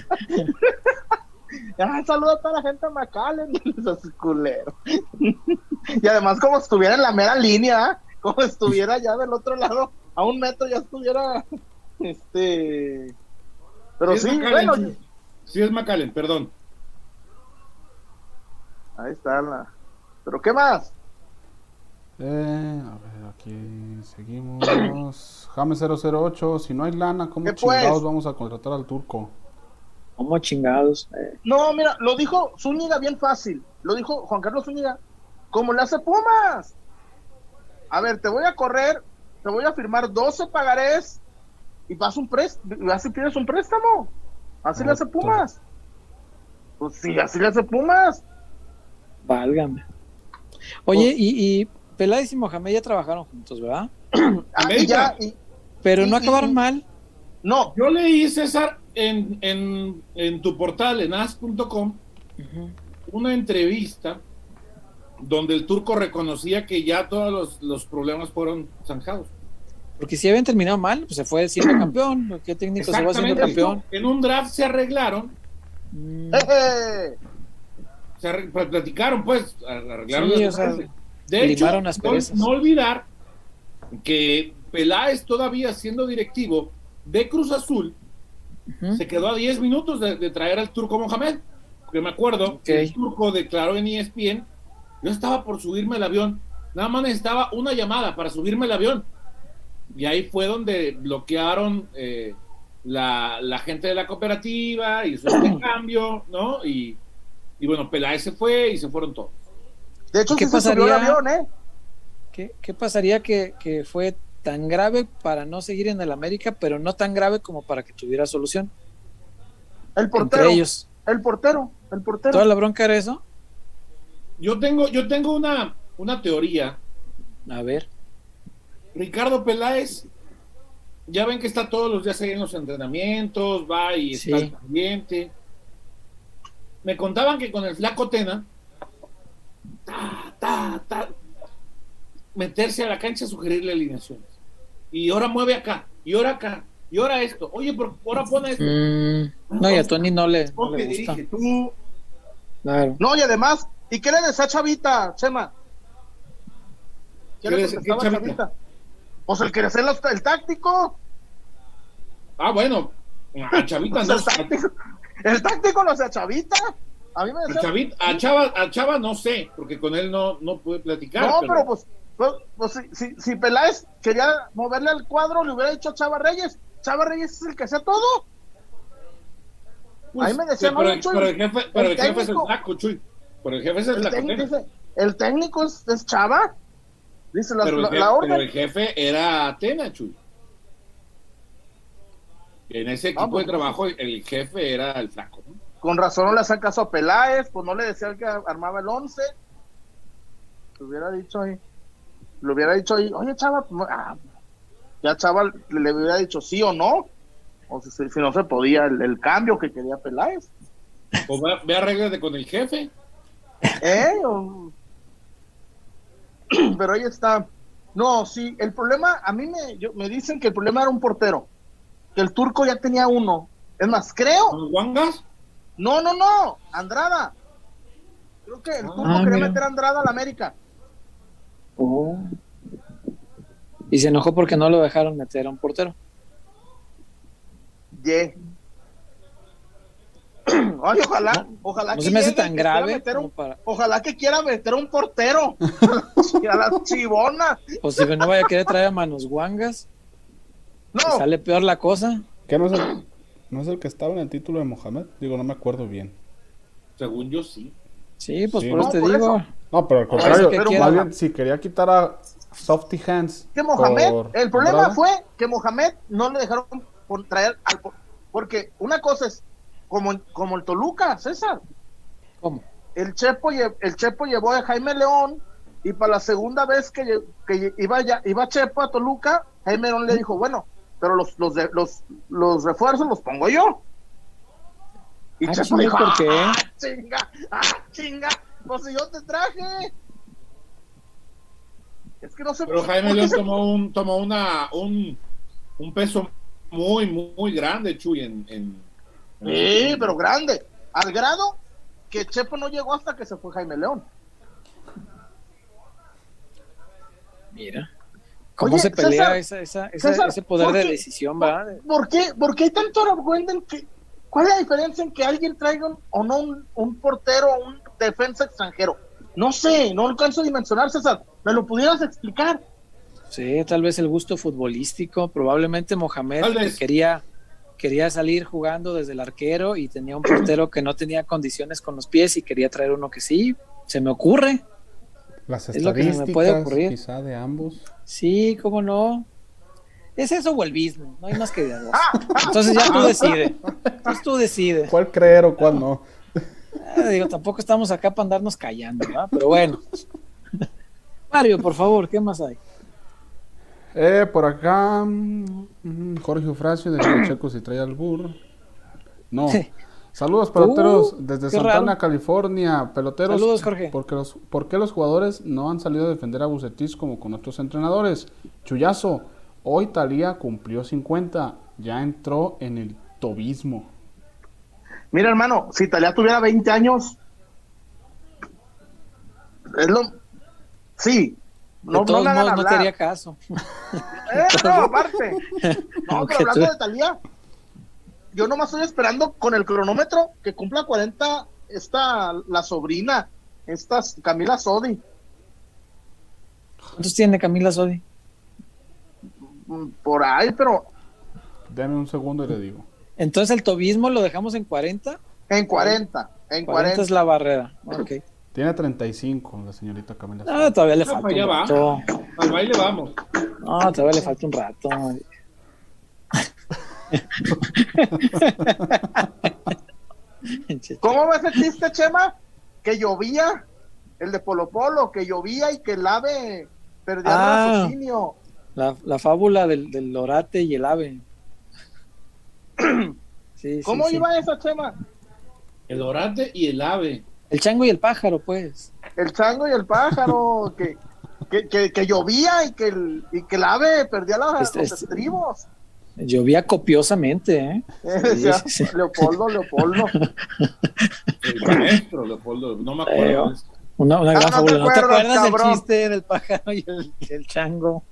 Ah, saludo a toda la gente de McAllen. Esos culeros. y además, como estuviera en la mera línea, ¿ah? Como estuviera ya del otro lado, a un metro ya estuviera. Este. Pero es sí, McAllen, bueno, Chuy. Sí, es McAllen, perdón. ahí está la. Pero ¿qué más? Eh, a ver, aquí seguimos. James 008. Si no hay lana, ¿cómo ¿Qué pues? chingados vamos a contratar al turco? ¿Cómo chingados? Eh, No, mira, lo dijo Zúñiga bien fácil. Lo dijo Juan Carlos Zúñiga. Como le hace Pumas. A ver, te voy a correr, te voy a firmar 12 pagarés y vas un préstamo, así pides un préstamo. Así le hace. Pumas. Pues sí, así le hace Pumas. válgame. Oye, y, y Peláez y Mohamed ya trabajaron juntos, ¿verdad? Ah, y ya, y- Pero Y- no acabaron y- mal. no, Yo leí, César, en, en, en tu portal, en as.com, una entrevista donde el turco reconocía que ya todos los, los problemas fueron zanjados. Porque si habían terminado mal, pues se fue siendo campeón. ¿Qué técnico se va siendo campeón? En un draft se arreglaron, Mm, se pues, platicaron, pues, arreglaron Sí, las sea. De hecho, las no, olvidar que Peláez, todavía siendo directivo de Cruz Azul, se quedó a 10 minutos de, de traer al turco Mohamed. Porque me acuerdo que el turco declaró en ESPN, yo estaba por subirme al avión, nada más necesitaba una llamada para subirme al avión. Y ahí fue donde bloquearon eh, la, la gente de la cooperativa, hizo este cambio, ¿no? Y, y bueno, Peláez se fue y se fueron todos. De hecho, ¿Qué sí se subió el pasaría? avión, ¿eh? ¿Qué, qué pasaría que, que fue tan grave para no seguir en el América, pero no tan grave como para que tuviera solución? El portero. Entre ellos. El portero. El portero. ¿Toda la bronca era eso? Yo tengo, yo tengo una, una teoría. A ver. Ricardo Peláez, ya ven que está todos los días ahí en los entrenamientos, va y está Sí. pendiente. Me contaban que con el flaco Tena, ta, ta, ta, meterse a la cancha a sugerirle alineaciones. Y ahora mueve acá, y ahora acá, y ahora esto. Oye, pero ahora pone esto. Mm, no, y a Tony no le, no Ponte, le gusta. dirige tú. Claro. No, y además, ¿y qué le decía a Chavita, Chema? ¿Qué, ¿Qué le contestaba qué a Chavita? Chavita? Pues el que los- el táctico. Ah, bueno, a Chavita no. el táctico. El táctico lo hacía Chavita. A mí me A, decía. Chavita- a Chava, a Chava no sé, porque con él no, no pude platicar. no, pero pues, pues, pues si, si, si Peláez quería moverle al cuadro, le hubiera dicho a Chava Reyes. Chava Reyes es el que hacía todo. Pues, Ahí me decía, no, pero, Chuy, pero el jefe, pero el el jefe es el flaco, Chuy. Pero el jefe es el, técnico, dice, el técnico es, es Chava. Dice la, pero, el la- jefe, la orden. pero el jefe era Atena, Chuy. En ese equipo pues, de trabajo, el, jefe era el flaco. ¿no? Con razón no le hacían caso a Peláez, pues no le decía el que armaba el 11. Le hubiera dicho ahí. Le hubiera dicho ahí, oye, Chava, pues, ah, ya Chava le, hubiera dicho sí o no. O si, si- no se podía el, el cambio que quería Peláez. Pues ve, ve arréglate con el jefe. ¿Eh? Pero ahí está. No, sí, el problema, a mí me, yo- me dicen que el problema era un portero. Que el turco ya tenía uno. Es más, creo, ¿Con los guangas? No, no, no, Andrada. Creo que el turco Ah, quería mira. meter a Andrada a la América. Oh. Y se enojó porque no lo dejaron meter a un portero. Ye. Ay, ojalá, ojalá No que se me hace tan que grave un- para. Ojalá que quiera meter un portero a la chivona. O si no vaya a querer traer a manos guangas, No, sale peor la cosa. ¿Qué no es, el, no es el que estaba en el título de Mohamed? Digo, no me acuerdo bien. Según yo sí. Sí, pues Sí. por eso No, te por digo. eso. No, pero al contrario, que más quiera. bien, si quería quitar a Softy Hands. que Mohamed, por el problema fue que Mohamed no le dejaron por traer al por- porque una cosa es como, como el Toluca, César. ¿Cómo? El Chepo, el Chepo llevó a Jaime León y para la segunda vez que, que iba, ya, iba Chepo a Toluca, Jaime León le dijo, bueno, pero los, los, de- los, los refuerzos los pongo yo. Y Ah, Chepo dijo, ¿por qué? "Ah, chinga, ah, chinga, pues si yo te traje. Es que no sé Pero Jaime ¿por qué León se- tomó un, tomó una, un, un peso muy, muy, grande, Chuy, en, en- en Sí, pero grande. Al grado que Chepo no llegó hasta que se fue Jaime León. Mira. ¿Cómo Oye, se pelea César, esa, esa, esa- César, ese poder ¿por de qué? decisión, verdad? ¿Por qué, ¿Por qué hay tanto argüende en que ¿Cuál es la diferencia en que alguien traiga un, o no un, un portero o un defensa extranjero? No sé, no alcanzo a dimensionar, César. ¿Me lo pudieras explicar? Sí, tal vez el gusto futbolístico. Probablemente Mohamed quería, quería salir jugando desde el arquero y tenía un portero que no tenía condiciones con los pies y quería traer uno que sí. Se me ocurre. Las Es lo que se me puede ocurrir. quizá de ambos. Sí, cómo no. Es eso o el business, no hay más que de dos. Entonces ya tú decides. Entonces tú decides. ¿Cuál creer o cuál no? Ah, digo, tampoco estamos acá para andarnos callando, ¿verdad? Pero bueno. Mario, por favor, ¿qué más hay? Eh, por acá, mm, Jorge Ofracio de Checo si trae al burro. No. Saludos, peloteros, Uh, desde Santana, raro. California. Peloteros, Saludos, Jorge. Porque los, ¿Por qué los jugadores no han salido a defender a Bucetis como con otros entrenadores? Chuyazo, hoy Talía cumplió 50, ya entró en el tobismo. Mira, hermano, si Italia tuviera 20 años, es lo. Sí. De No, no todos hagan modos, no haría caso. Eh, no, aparte. No, Aunque pero hablando tú- de Talía, yo nomás estoy esperando con el cronómetro que cumpla 40 esta, la sobrina, esta Camila Sodi. ¿Cuántos tiene Camila Sodi? Mm, Por ahí, pero Dame un segundo y le digo. Entonces el tobismo lo dejamos en 40. en 40. En 40 40. es la barrera. Ok. Tiene 35 la señorita Camila. Ah, todavía le falta pues un ya va. rato. Al baile vamos. No, todavía le falta un rato. ¿Cómo ves el chiste, Chema? Que llovía, el de Polo Polo, que llovía y que el ave perdía Ah. el raciocinio. La, la fábula del, del orate y el ave. Sí, sí, ¿Cómo sí. iba esa, Chema? El orate y el ave. El chango y el pájaro, pues. El chango y el pájaro, que, que, que, que llovía y que, el, y que el ave perdía la- Este- los este- estribos. Llovía copiosamente, ¿eh? Decía, sí, sí. Leopoldo, Leopoldo. El maestro, Leopoldo. No me acuerdo. Eh, de. Una, una Ah, gran no fábula. ¿No te acuerdas, acuerdas del chiste del pájaro y el, y el chango?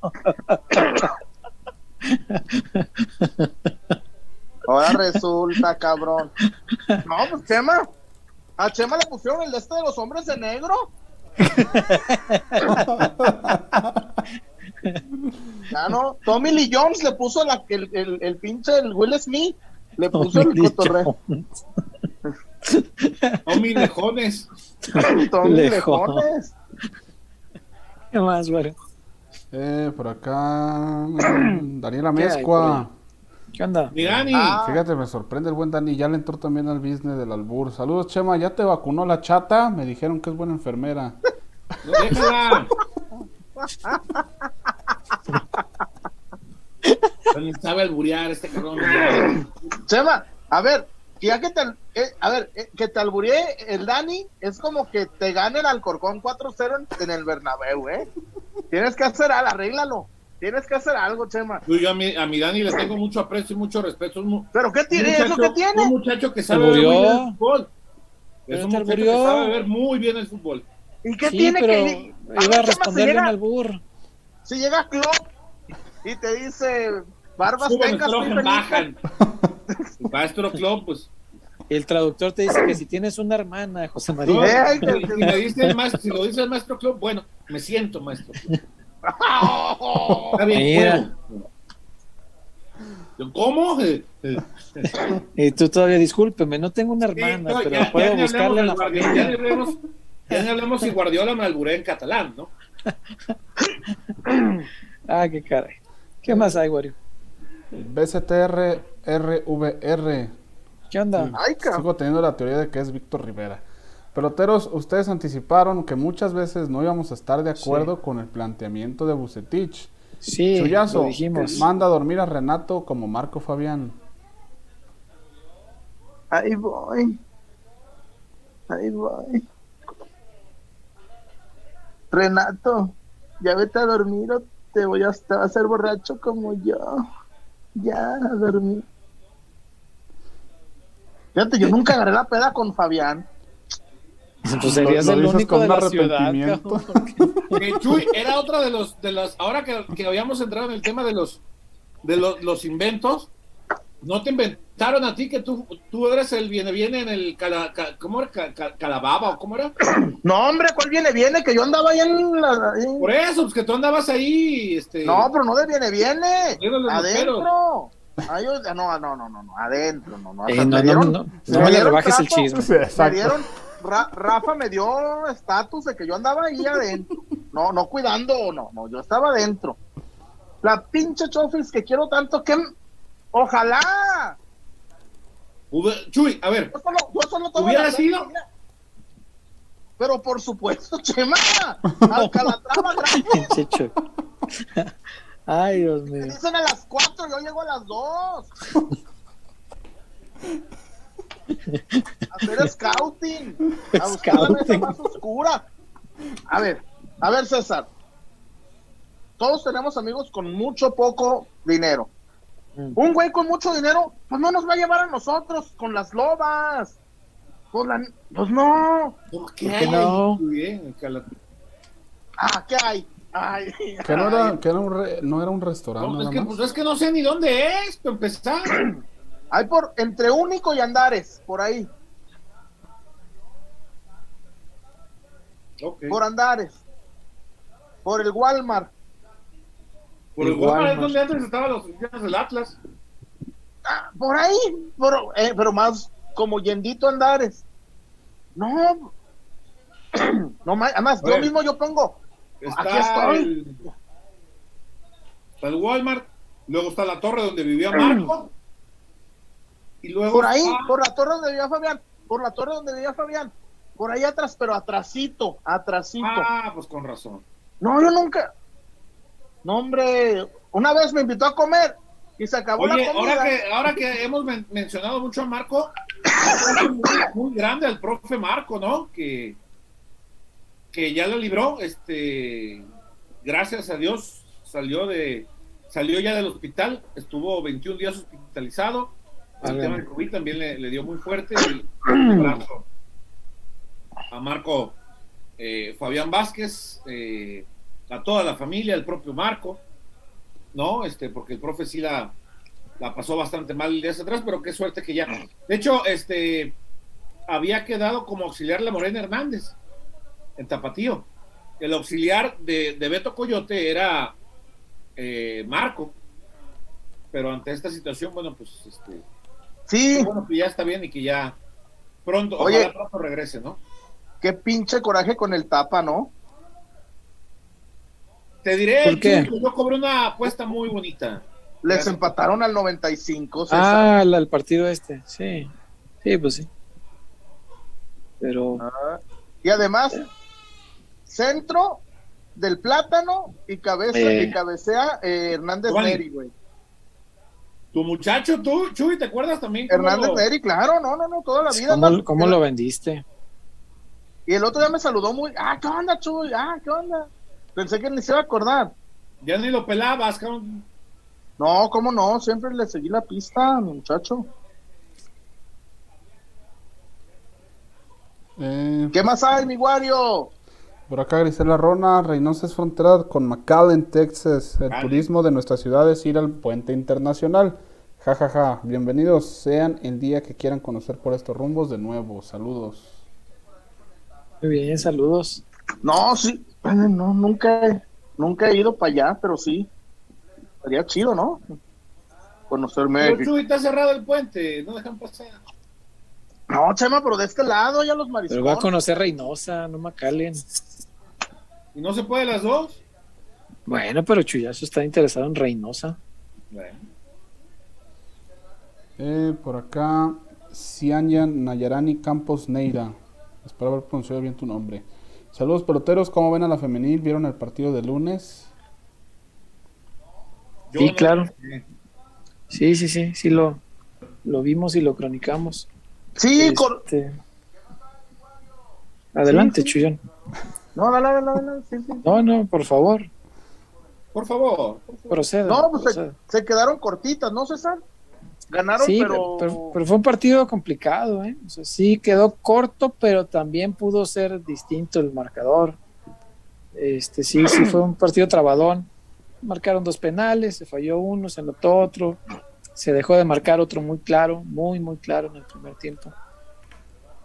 Ahora resulta, cabrón. No, pues Chema. A Chema le pusieron el de este de los hombres de negro. ya no. Tommy Lee Jones le puso la, el, el, el pinche el Will Smith. Le puso el cotorreo. Tommy Lejones. Tommy. Lejones. ¿Qué más, güey? Eh, por acá, Daniela ¿Qué hay Mezcua. ¿Qué onda? Mi Dani. Ah. Fíjate, me sorprende el buen Dani. Ya le entró también al business del albur. Saludos, Chema. ¿Ya te vacunó la chata? Me dijeron que es buena enfermera. Déjala. Ni sabe alburear este cabrón. Chema, a ver, ya que te, eh, a ver, eh, que te alburé el Dani, es como que te gane el Alcorcón 4-0 en, en el Bernabéu, ¿eh? Tienes que hacer algo, arréglalo. Tienes que hacer algo, Chema. Yo, yo a, mi, a mi Dani le tengo mucho aprecio y mucho respeto. Un, ¿Pero qué tiene? ¿Eso qué tiene? Un muchacho que sabe ver muy bien el fútbol. Es un muchacho que sabe ver muy bien el fútbol. ¿Y qué Sí, tiene pero que iba a si un llega, albur. si llega Klopp y te dice, Barbas, tengas, estrogen, estoy feliz", bajan. El maestro Club, pues. El traductor te dice que si tienes una hermana, José María. Si, si me dice el maestro, si lo dice el maestro Club, bueno, me siento maestro Club. Está bien, Mira. puedo. ¿Cómo? Eh, eh, Y tú todavía, discúlpeme, no tengo una sí, hermana, no, pero ya- ya puedo ni buscarle la. Ya ni hablemos, ya hablemos si Guardiola me alburé en catalán, ¿no? Ah, qué caray. ¿Qué más hay, Wario? BCTR RVR. ¿Qué onda? Ay. Sigo teniendo la teoría de que es Víctor Rivera. Peloteros, ustedes anticiparon que muchas veces no íbamos a estar de acuerdo con el planteamiento de Bucetich. Sí, Chuyazo, lo dijimos. manda a dormir a Renato como Marco Fabián. Ahí voy. Ahí voy. Renato, ya vete a dormir o te voy a, te vas a hacer borracho como yo. Ya, a dormir. Fíjate, yo nunca agarré la peda con Fabián. Pues serías Lo- lo el único con de la ciudad, cabrón. Que Chuy era otra de los, de las, ahora que, que habíamos entrado en el tema de los, de los, los inventos, no te inventaron a ti que tú, tú eres el viene viene en el cala, ca- ¿cómo era? Ca- ca- calababa o cómo era? No, hombre, ¿cuál viene? Viene, que yo andaba ahí en la. ahí. Por eso, pues que tú andabas ahí, este. No, pero no de viene, viene. Adentro. Ay, yo- no, no, no, no, no, adentro, no, no. Eh, no, me no, no, no me le rebajes el chisme. Me dieron, Ra- Rafa me dio estatus de que yo andaba ahí adentro. No, no cuidando, no, no, yo estaba adentro. La pinche Chofis que quiero tanto que. Ojalá. Chuy, a ver, Yo solo, yo solo ¿Hubiera sido? Pero por supuesto, Chema. Al Calatrava, Chuy. Ay, Dios Me mío. dicen a las 4, yo llego a las 2. Hacer scouting. A buscar la mesa más oscura. A ver, a ver, César. Todos tenemos amigos con mucho poco dinero. Mm. Un güey con mucho dinero, pues no nos va a llevar a nosotros con las lobas. Pues, la- pues no. ¿por qué ¿Por qué no? eh, Ah, ¿qué hay? Ay, Que no ay. era, que era un, re- no era un restaurante. No, es nada que, más. pues es que no sé ni dónde es, para empezar. Hay por entre único y andares, por ahí, por andares. Por el Walmart. Por el el Walmart es donde antes estaban los oficinas del Atlas. Ah, por ahí, por- eh, pero más como Yendito Andares. No, no más, además, yo mismo yo pongo. Está Aquí estoy. El, está el Walmart, luego está la torre donde vivía Marco. Y luego Por ahí, por la torre donde vivía Fabián, por la torre donde vivía Fabián, por ahí atrás, pero atrasito, atrasito. Ah, pues con razón. No, yo nunca. No, hombre, una vez me invitó a comer y se acabó Oye, la comida. ahora que, ahora que hemos men- mencionado mucho a Marco, muy grande al profe Marco, ¿no? Que, que ya lo libró, este, gracias a Dios salió de, salió ya del hospital, estuvo 21 días hospitalizado, el tema del COVID también le, le dio muy fuerte y un abrazo a Marco eh, Fabián Vázquez, eh, a toda la familia, el propio Marco, ¿no? Este, porque el profe sí la, la pasó bastante mal días atrás, pero qué suerte que ya. De hecho, este había quedado como auxiliar la Morena Hernández en Tapatío. El auxiliar de, de Beto Coyote era eh, Marco, pero ante esta situación, bueno, pues este, Sí, bueno, que ya está bien y que ya pronto, Oye. ojalá pronto regrese, ¿no? qué pinche coraje con el tapa, ¿no? Te diré, ¿Por qué? Que yo cobré una apuesta muy bonita. Les Gracias. empataron al 95, César. Ah, la- el partido este, sí. Sí, pues sí. Pero Ah, Y además, centro del plátano y cabeza Eh. y cabecea eh, Hernández Giovanni. Neri, güey. Tu muchacho, tú, Chuy, ¿te acuerdas también? Hernández lo- Neri, claro, no, no, no, toda la vida. ¿cómo, ¿no? cómo lo vendiste? Y el otro día me saludó muy, ah, ¿qué onda, Chuy? Ah, ¿qué onda? Pensé que ni se iba a acordar. Ya ni lo pelabas, cabrón. No, ¿cómo no? Siempre le seguí la pista a mi muchacho. Eh, ¿Qué más hay, mi Wario? Por acá Grisela Rona, Reynosa es frontera con McAllen, Texas. El Vale. turismo de nuestra ciudad es ir al puente internacional. Ja, ja, ja. Bienvenidos sean el día que quieran conocer por estos rumbos de nuevo. Saludos. Muy bien, saludos. No, sí, no, nunca, he- nunca he ido para allá, pero sí. Sería chido, ¿no? Conocer Pero está cerrado el puente, no dejan pasar. No, Chema, pero de este lado ya los Pero mariscones. va a conocer Reynosa, no Macalen. ¿Y no se puede las dos? Bueno, pero Chuyazo está interesado en Reynosa. Bueno. Eh, por acá, Cianyan Nayarani Campos Neira. Espero haber pronunciado bien tu nombre. Saludos peloteros, ¿cómo ven a la femenil? ¿Vieron el partido de lunes? Yo Sí, no- claro. Sí, sí, sí, sí lo, lo vimos y lo cronicamos. Sí, Este, Adelante, Sí, sí. Chuyón. No, dale, dale, dale, sí, sí. No, no, por favor, Por favor. proceda. No, pues se, quedaron cortitas, ¿no, César? Ganaron, Sí, pero... pero, pero fue un partido complicado, ¿eh? O sea, sí quedó corto, pero también pudo ser distinto el marcador. Este, sí, sí fue un partido trabadón. Marcaron dos penales, se falló uno, se anotó otro, se dejó de marcar otro muy claro, muy, muy claro en el primer tiempo.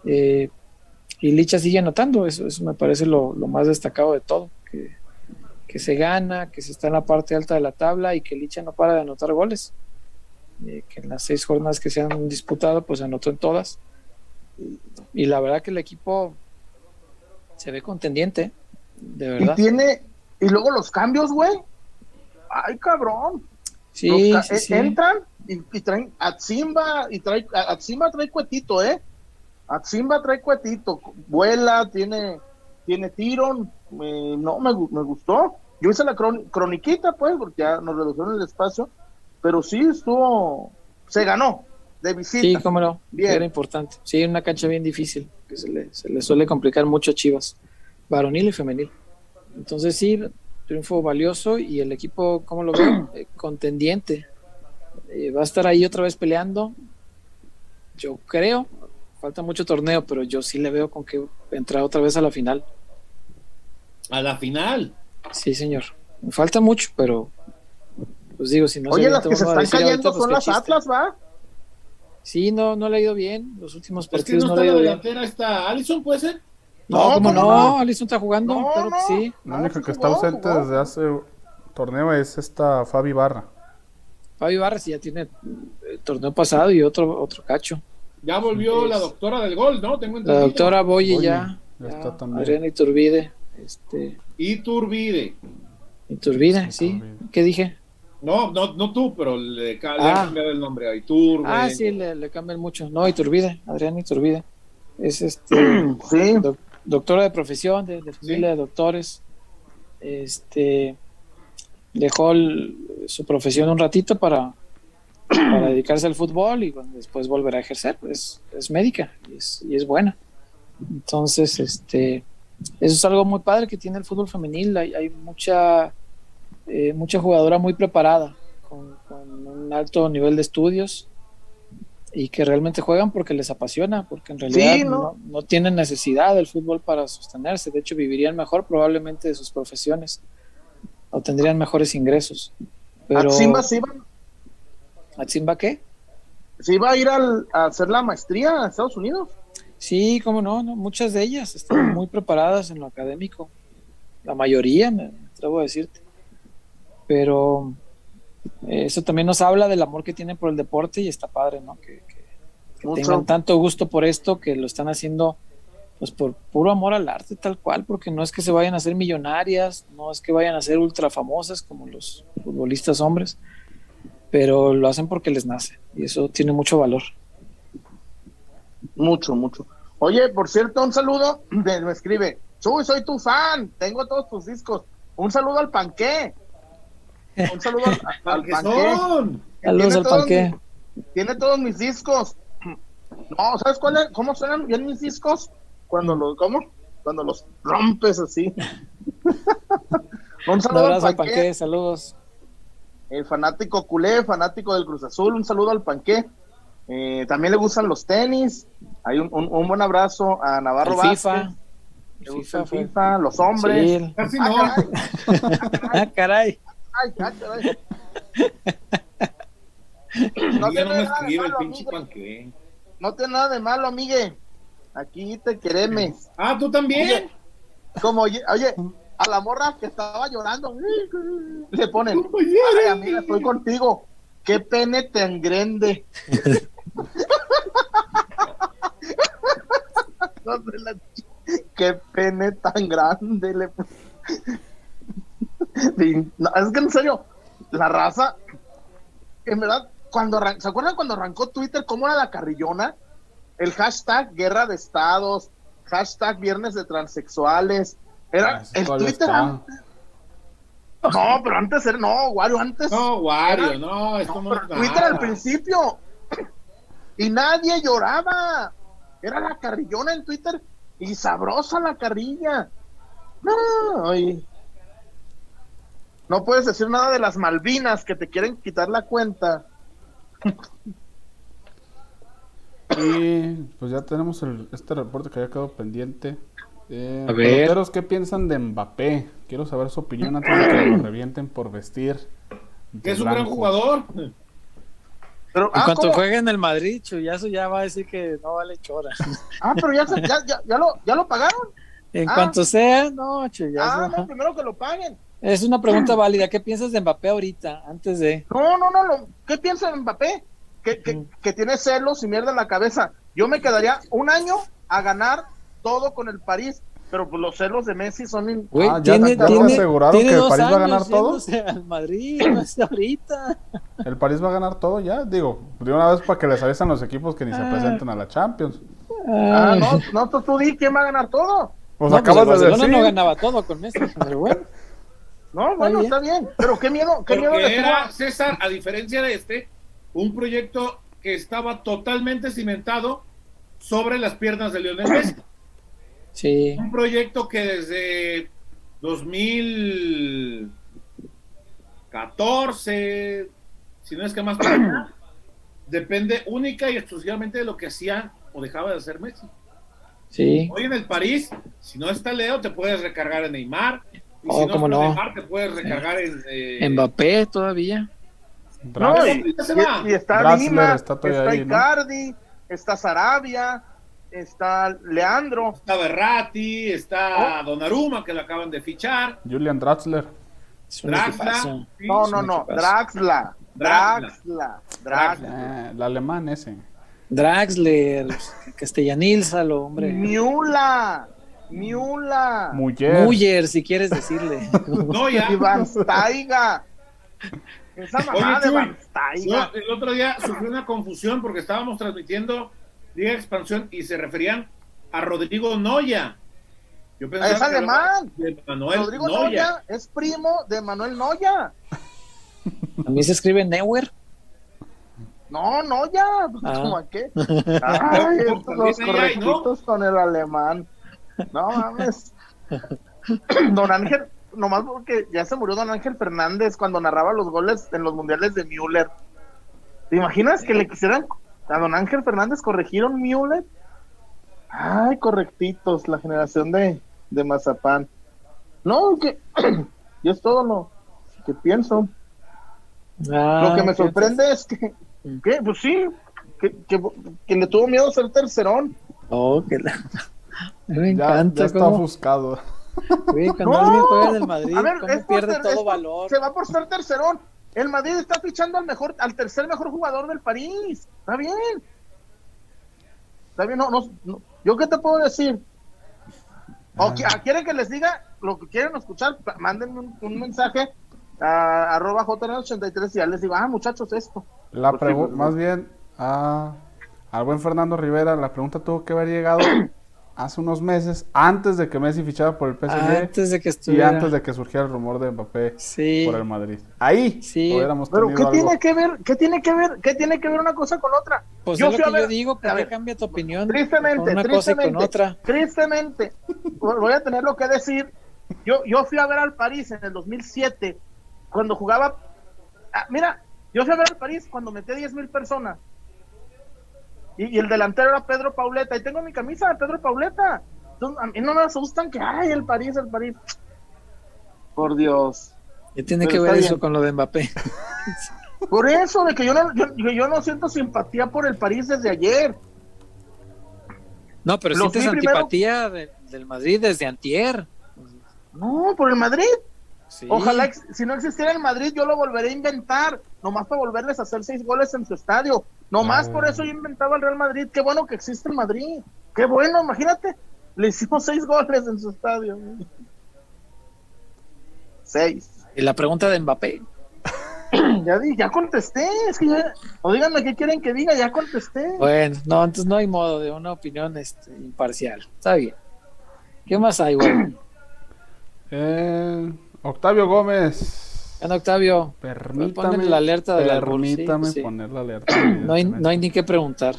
Eh, y Licha sigue anotando, eso, eso me parece lo, lo más destacado de todo, que, que se gana, que se está en la parte alta de la tabla y que Licha no para de anotar goles eh, que en las seis jornadas que se han disputado, pues anotó en todas. Y la verdad que el equipo se ve contendiente, de Y verdad. tiene... Y luego los cambios, güey. Ay, cabrón. Sí, ca- sí, sí. Entran y, y traen Atzimba y trae a- Atzimba trae cuetito, ¿eh? Atzimba trae cuetito, vuela, tiene tiene tiro, eh, no me, me gustó. Yo hice la cron- croniquita, pues, porque ya nos redujeron el espacio, pero sí estuvo, se ganó de visita. Sí, cómo no, Bien. era importante. Sí, una cancha bien difícil, que se le, se le suele complicar mucho a Chivas, varonil y femenil. Entonces sí, triunfo valioso y el equipo, ¿cómo lo veo? Eh, contendiente. Eh, va a estar ahí otra vez peleando. Yo creo, falta mucho torneo, pero yo sí le veo con que entrar otra vez a la final. A la final. Sí, señor. Me falta mucho, pero pues digo, si no se Oye, las que se están cayendo ahorita, pues, son las chiste. Atlas, ¿va? Sí, no, no le ha ido bien. Los últimos Es que partidos no no, está le ha la ido bien. delantera, está Alison, ¿puede ser? No, No, ¿cómo ¿cómo no? no? Alison está jugando, No, claro no. que sí. La única sí que está ausente jugó. desde hace torneo es esta Fabi Barra. Fabi Barras ya tiene el torneo pasado y otro otro cacho. Ya volvió Es- la doctora del gol, ¿no? Tengo La entendido. doctora Boye Boye, ya, ya ya, está también. Adriana Iturbide, este, Iturbide. Iturbide, sí. Iturbide. ¿Qué dije? No, no, no tú, pero le, Ah. han cambiado el nombre a Iturbe. Ah, sí, le, le cambian mucho. No, Iturbide, Adriana Iturbide. Es este Sí. doc- doctora de profesión, de, de familia de doctores. Este dejó el- su profesión un ratito para, para dedicarse al fútbol y bueno, después volver a ejercer. Es, es médica y es, y es buena. Entonces, este eso es algo muy padre que tiene el fútbol femenil. Hay, hay mucha, eh, mucha jugadora muy preparada, con, con un alto nivel de estudios y que realmente juegan porque les apasiona, porque en realidad Sí, ¿no? no, no tienen necesidad del fútbol para sostenerse. De hecho, vivirían mejor probablemente de sus profesiones o tendrían mejores ingresos. Pero, Atzimba sí va, ¿Atzimba qué? sí va a ir al- a hacer la maestría a Estados Unidos. Sí, cómo no, no, muchas de ellas están muy preparadas en lo académico. La mayoría, me atrevo a decirte. Pero eh, eso también nos habla del amor que tienen por el deporte y está padre, ¿no? Que, que- tengan tanto gusto por esto, que lo están haciendo pues por puro amor al arte tal cual, porque no es que se vayan a ser millonarias, no es que vayan a ser ultra famosas como los futbolistas hombres, pero lo hacen porque les nace y eso tiene mucho valor. Mucho, mucho. Oye, por cierto, un saludo. Me, me escribe, Chuy, soy tu fan, tengo todos tus discos. Un saludo al panqué. Un saludo al, al ¿Qué panqué. Saludos tiene al todos panqué. mis- tiene todos mis discos. No, ¿sabes cuál es? ¿Cómo suenan bien mis discos? Cuando los, ¿cómo? Cuando los rompes así. un saludo al abrazo al panqué, panqué, saludos. El fanático culé, fanático del Cruz Azul, un saludo al panqué. Eh, también le gustan los tenis. Hay un, un- un buen abrazo a Navarro El Vázquez. FIFA. Le gusta FIFA el fue- FIFA, los hombres. Sí, el- Casi Ah, no. caray, Ah, caray. ay, ay, caray. No tiene nada de malo, pinche amigue. panque. No tiene nada de malo, amigue. Aquí te queremos. Ah, tú también. Como, oye, oye, a la morra que estaba llorando, le ponen, ay, amiga, estoy contigo. Qué pene tan grande. No sé la ch- Qué pene tan grande. Le... no, es que en serio, la raza, en verdad, cuando arran- ¿se acuerdan cuando arrancó Twitter cómo era la carrillona? El hashtag guerra de estados, hashtag viernes de transexuales. Era Ah, el Twitter. antes- No, pero antes era, no, Wario, antes. No, Wario, Era- no, esto no, Twitter nada. al principio. Y nadie lloraba. Era la carrillona en Twitter y sabrosa la carrilla. No, ay. no puedes decir nada de las Malvinas que te quieren quitar la cuenta. Y pues ya tenemos el, este reporte que había quedado pendiente. Eh, A ver. ¿qué piensan de Mbappé? Quiero saber su opinión antes de que lo revienten por vestir. Que es un gran jugador. Pero, En ah, cuanto ¿cómo? juegue en el Madrid, Chuyazo ya va a decir que no vale chora. Ah, pero ya, se- ya, ya, ya lo, ya lo pagaron. En Ah. cuanto sea, no, Chuyazo. Ah, no, primero que lo paguen. Es una pregunta válida. ¿Qué piensas de Mbappé ahorita, antes de? No, no, no, lo- ¿qué piensa de Mbappé? Que, que, que tiene celos y mierda en la cabeza. Yo me quedaría un año a ganar todo con el París, pero pues los celos de Messi son... in- Güey, Ah, ¿ya- tiene, ya tiene, aseguraron tiene que el París va a ganar todo? al Madrid, no es ahorita. ¿El París va a ganar todo ya? Digo, de una vez para que les avisen los equipos que ni se Ah. presenten a la Champions. Ah, Ay. no, no, tú, tú di quién va a ganar todo. Pues No, acabas pues de decir. no ganaba todo con Messi, pero bueno. No, bueno, bien. está bien. Pero qué miedo, qué miedo Porque le era. César, a diferencia de este, un proyecto que estaba totalmente cimentado sobre las piernas de Lionel Messi. Sí. Un proyecto que desde 2014, si no es que más para depende única y exclusivamente de lo que hacía o dejaba de hacer Messi. Sí. Hoy en el París, si no está Leo, te puedes recargar en Neymar. Y Oh, si no cómo está no. Neymar, te puedes recargar en. eh, Mbappé todavía. No, y, está Draxler Lima, está está, todavía ahí, ¿no? Icardi, está Sarabia, está Leandro. Está Berratti, está Donnarumma, que lo acaban de fichar. Julian Draxler. Draxler. equipazo. sí, No, no, no. Draxla. Draxla. Draxla. Draxla. Eh, el alemán ese. Draxler, Castellanilsalo, hombre. Miula. Miula. Mujer. Muyer, si quieres decirle. No, ya. Staiga. Esa mamá de Van Staiga. Yo el otro día sufrí una confusión porque estábamos transmitiendo Liga de Expansión y se referían a Rodrigo Noya. Yo pensaba Es que hablaba alemán. de Manuel Rodrigo Noya. Noya es primo de Manuel Noya. A mí se escribe Neuer. No, Noya. Ah. ¿Cómo a qué? Ay, los correctitos con el alemán. No mames. Don Ángel, nomás porque ya se murió Don Ángel Fernández cuando narraba los goles en los mundiales de Müller. ¿Te imaginas que le quisieran a Don Ángel Fernández corregir un Müller? Ay, correctitos, la generación de, de Mazapán. No, que y es todo lo que pienso. Ah, Lo que me qué- sorprende es que, que, pues sí, que, que, que le tuvo miedo a ser tercerón. Oh, que la- Me Ya, encanta ya está cómo, ofuscado. güey, cuando No. alguien juega en el Madrid, A ver, cómo es por pierde todo valor. Se va por ser tercerón. El Madrid está fichando al mejor, al tercer mejor jugador del París. Está bien. Está bien, no, no, no. ¿Yo qué te puedo decir? ¿O Ah. qui- ah, quieren que les diga lo que quieren escuchar? Mándenme un, un mensaje a arroba JN83 y ya les digo, ah, muchachos, esto. La pues, más bien a, al buen Fernando Rivera, la pregunta tuvo que haber llegado hace unos meses, antes de que Messi fichara por el PSG Antes de que y antes de que surgiera el rumor de Mbappé Sí. por el Madrid. Ahí Sí. hubiéramos Pero tenido ¿qué algo. tiene que ver? ¿Qué tiene que ver? ¿Qué tiene que ver una cosa con otra? Pues Yo es lo fui a que yo ver- digo, ¿por a qué ver, cambia tu opinión? Tristemente, con una cosa y tristemente, con otra. tristemente, voy a tener lo que decir. Yo, yo fui a ver al París en el 2007, cuando jugaba. Ah, mira, yo fui a ver al París cuando metí 10 mil personas. Y, y el delantero era Pedro Pauleta. Y tengo mi camisa de Pedro Pauleta. Entonces, a mí no me asustan que, ay, el París, el París. Por Dios. ¿Qué tiene Pero que ver eso bien. con lo de Mbappé? Por eso, de que yo no, yo, yo no siento simpatía por el París desde ayer. No, pero Los sientes primero- antipatía de- del Madrid desde antier. No, por el Madrid. Sí. Ojalá, si no existiera el Madrid, yo lo volveré a inventar. Nomás para volverles a hacer seis goles en su estadio. Nomás Ah. por eso yo inventaba el Real Madrid. Qué bueno que existe el Madrid. Qué bueno, imagínate. Le hicimos seis goles en su estadio. Seis. Y la pregunta de Mbappé. Ya di, ya contesté. Es que ya. O díganme qué quieren que diga, ya contesté. Bueno, no, entonces no hay modo de una opinión este, imparcial. Está bien. ¿Qué más hay, güey? Eh, Octavio Gómez. Bueno, Octavio, Permítame, la alerta árbol, sí, permítame sí. poner la alerta. no hay, no hay ni que preguntar.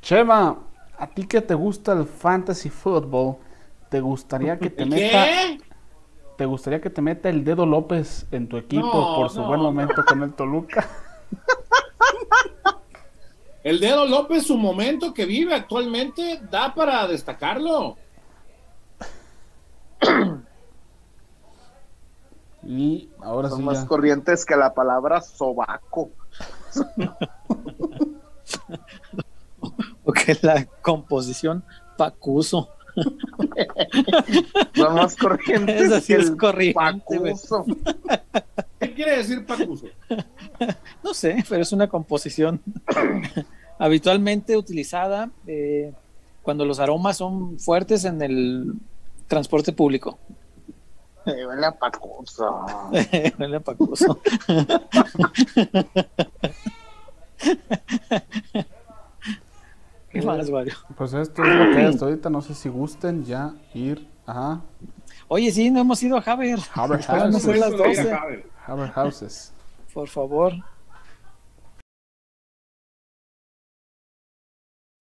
Chema, a ti que te gusta el fantasy football, ¿te gustaría que te meta, ¿Qué? te gustaría que te meta el dedo López en tu equipo No, por su no, buen no. momento con el Toluca? El dedo López, su momento que vive actualmente, da para destacarlo. Y ahora Son sí más ya. corrientes que la palabra sobaco. Porque la composición Pacuso. Son más corrientes sí que es el corriente, pacuso. ¿Qué quiere decir Pacuso? No sé, pero es una composición habitualmente utilizada eh, cuando los aromas son fuertes en el transporte público. Eh, huele a pacuso. Huele a Pacuso. ¿Qué más, Wario? Pues esto es lo que es. Ahorita no sé si gusten ya ir a Oye, sí, no hemos ido a. Haber ser Houses. las 12. Haber Houses. Por favor.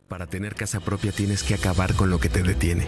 Para tener casa propia tienes que acabar con lo que te detiene.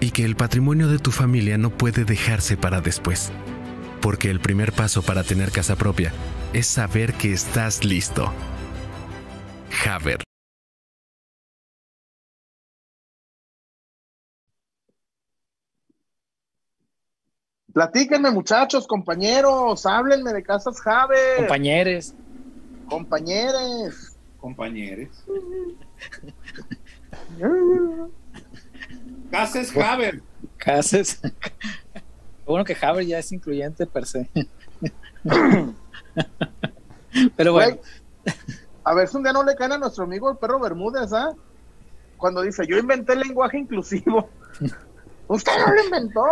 y que el patrimonio de tu familia no puede dejarse para después. Porque el primer paso para tener casa propia es saber que estás listo. Haber. Platíquenme, muchachos, compañeros, háblenme de Casas Javer, Compañeros. compañeros. Compañeros. Cases Haber. Cases. Bueno que Haber ya es incluyente per se. Pero bueno, a ver si un día no le caen a nuestro amigo el perro Bermúdez, ¿ah? Cuando dice, yo inventé el lenguaje inclusivo. Usted no lo inventó.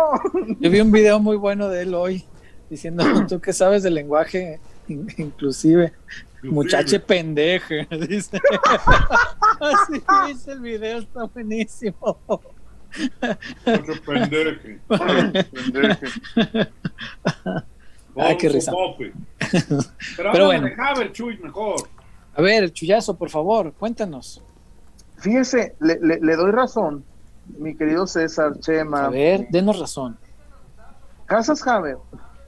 yo vi un video muy bueno de él hoy diciendo, tú que sabes del lenguaje in- inclusive, muchache pendeje, dice. Así dice el video, está buenísimo. Otro pendeje. pendeje. Ay, ah, qué risa. Pero, Pero bueno. Dejaba el Chuy mejor. A ver, Chuyazo, por favor, cuéntanos. Fíjese, le, le, le doy razón, mi querido César, Chema. A ver, denos razón. Casas Javier,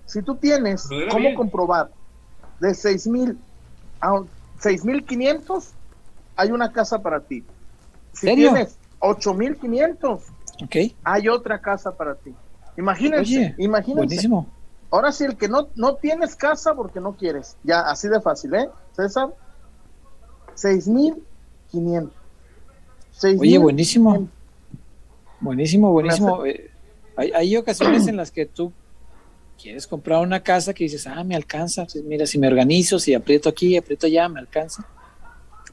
si tú tienes cómo bien. comprobar de 6.000 a 6.500, hay una casa para ti. Si ¿Serio? tienes 8.500, Okay. Hay otra casa para ti. Imagínense, Oye. Buenísimo. Ahora sí, el que no, no tienes casa porque no quieres. Ya, así de fácil, ¿eh? César, 6.500. Oye, buenísimo. Buenísimo, buenísimo. Eh, hay, hay ocasiones en las que tú quieres comprar una casa que dices, ah, me alcanza. Mira, si me organizo, si aprieto aquí, aprieto allá, me alcanza.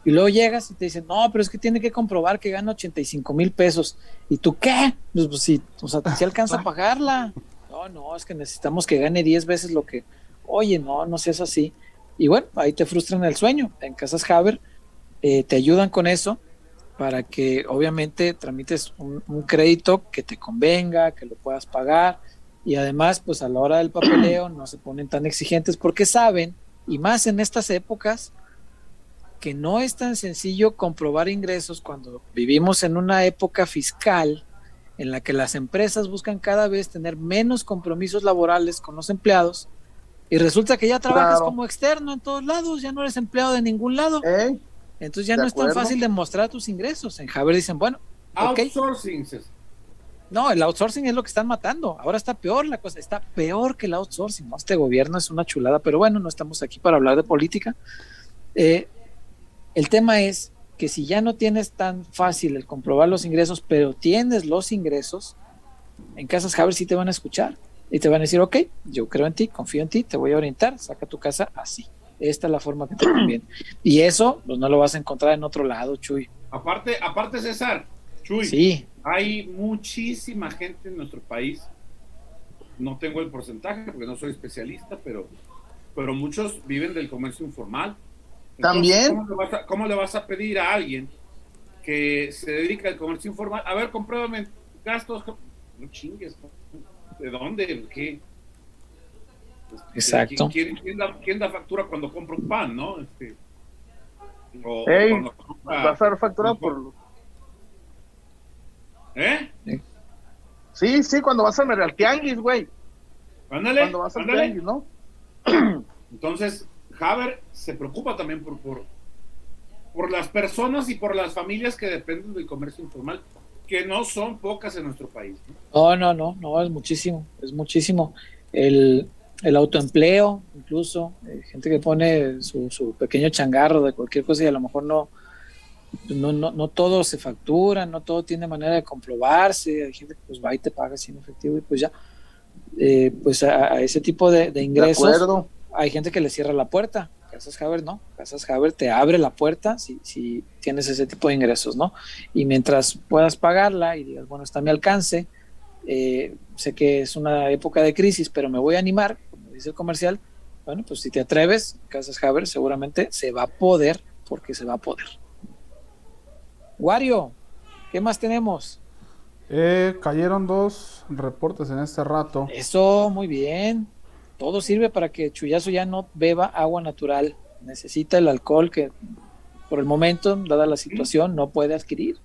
Y luego llegas y te dicen, no, pero es que tiene que comprobar que gana 85 mil pesos. ¿Y tú qué? Pues, pues sí, o sea, si alcanza a pagarla. No, no, es que necesitamos que gane 10 veces lo que. Oye, no, no seas así. Y bueno, ahí te frustran el sueño. En Casas Haber eh, te ayudan con eso para que obviamente tramites un, un crédito que te convenga, que lo puedas pagar y además, pues a la hora del papeleo no se ponen tan exigentes porque saben, y más en estas épocas, que no es tan sencillo comprobar ingresos cuando vivimos en una época fiscal en la que las empresas buscan cada vez tener menos compromisos laborales con los empleados y resulta que ya trabajas Claro. como externo en todos lados, ya no eres empleado de ningún lado. ¿Eh? Entonces ya no es tan fácil demostrar tus ingresos. En Javier dicen, bueno, Outsourcing. No, el outsourcing es lo que están matando. Ahora está peor la cosa, está peor que el outsourcing. ¿no? Este gobierno es una chulada, pero bueno, no estamos aquí para hablar de política. Eh, el tema es que si ya no tienes tan fácil el comprobar los ingresos, pero tienes los ingresos, en Casas Javier sí te van a escuchar y te van a decir, ok, yo creo en ti, confío en ti, te voy a orientar, saca tu casa así. Esta es la forma que te conviene. Y eso, pues no lo vas a encontrar en otro lado, Chuy. Aparte, aparte, César, Chuy, Sí, hay muchísima gente en nuestro país. No tengo el porcentaje porque no soy especialista, pero, pero muchos viven del comercio informal. También. ¿cómo le, vas a, cómo le vas a pedir a alguien que se dedica al comercio informal? A ver, compruébame gastos. No chingues. ¿De dónde? ¿De ¿Qué? Este, Exacto. ¿Quién, quién da, quién da factura cuando compro un pan, no? Este, o Ey, cuando compra- Va a ser factura por. ¿Eh? Sí, sí, cuando vas al al tianguis, güey. Ándale, Cuando vas al tianguis, ¿no? Entonces, Haber se preocupa también por, por, por las personas y por las familias que dependen del comercio informal, que no son pocas en nuestro país. ¿no? No, no, no, no, es muchísimo, es muchísimo. El, el autoempleo, incluso, eh, gente que pone su, su pequeño changarro de cualquier cosa y a lo mejor no, no, no, no todo se factura, no todo tiene manera de comprobarse, hay gente que pues va y te paga sin efectivo y pues ya, Eh, pues a, a ese tipo de, de De ingresos acuerdo. Hay gente que le cierra la puerta. Casas Haber no. Casas Haber te abre la puerta si, si tienes ese tipo de ingresos, ¿no? Y mientras puedas pagarla y digas, bueno, está a mi alcance, eh, sé que es una época de crisis, pero me voy a animar, como dice el comercial, bueno, pues si te atreves, Casas Haber seguramente se va a poder, porque se va a poder. Wario, ¿qué más tenemos? Eh, cayeron dos reportes en este rato. Eso, muy bien. Todo sirve para que Chuyazo ya no beba agua natural. Necesita el alcohol que por el momento, dada la situación, no puede adquirir.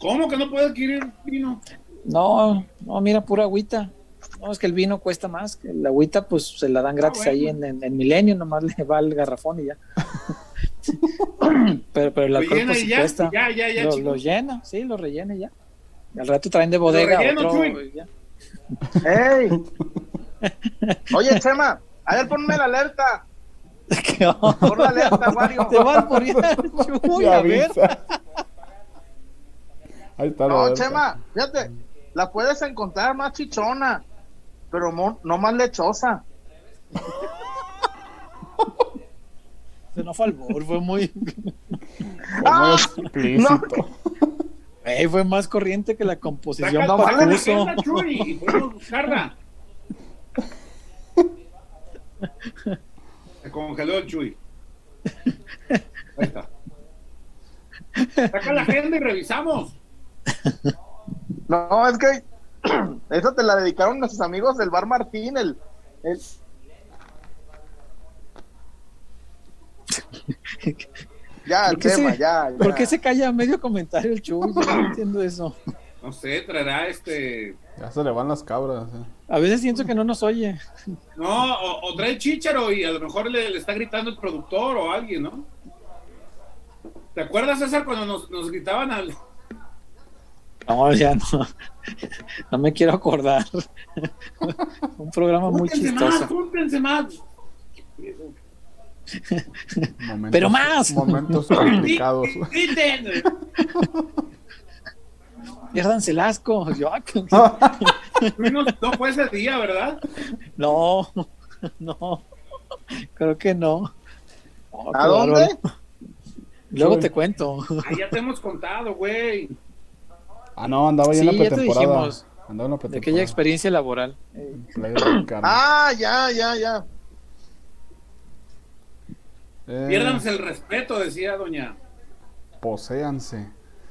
¿Cómo que no puede adquirir vino? No, no, mira, pura agüita. No, es que el vino cuesta más. Que la agüita, pues se la dan gratis bueno. ahí en, en, en Milenio, nomás le va el garrafón y ya. pero, pero el alcohol, pues ya, cuesta. ya, ya, ya, lo, llena, sí, lo rellena y ya. Al rato traen de bodega relleno, otro. Ya. ¡Ey! Oye, Chema, a ver, ponme la alerta. ¿Qué onda? Pon la alerta, Wario. Te va a Chuy, Ya a ver. Ahí está la No, alerta. Chema, fíjate, la puedes encontrar más chichona, pero mo- no más lechosa. Se no fue al bor, fue muy. Muy explícito. Ey, fue más corriente que la composición Saca, no buscarla. Se congeló el Chuy. Ahí está. Saca la agenda y revisamos. No, es que esa te la dedicaron nuestros amigos del Bar Martín, el, el- ya, el ¿Por qué tema, se- ya, ya. ¿Por qué se calla a medio comentario el Chuy? Yo no entiendo eso. No sé, traerá este. Ya se le van las cabras. eh. A veces siento que no nos oye. No, o, o trae chícharo y a lo mejor le, le está gritando el productor o alguien, ¿no? ¿Te acuerdas, César, cuando nos, nos gritaban al. No, ya no. No me quiero acordar. Un programa muy Júntense más, chistoso. júntense más. Momentos- Pero más. Momentos complicados. Piérdanse el asco. Yo, ah, No, no fue ese día, ¿verdad? No, no. Creo que no. Oh, ¿A dónde? bárbaro. Luego Chuy. te cuento. Ah, ya te hemos contado, güey. Ah, no, andaba ya en Sí, la ya te pretemporada. dijimos. Andaba en la De pretemporada. aquella experiencia laboral. Eh. Ah, ya, ya, ya. Eh, Piérdanse el respeto, decía doña. Poséanse.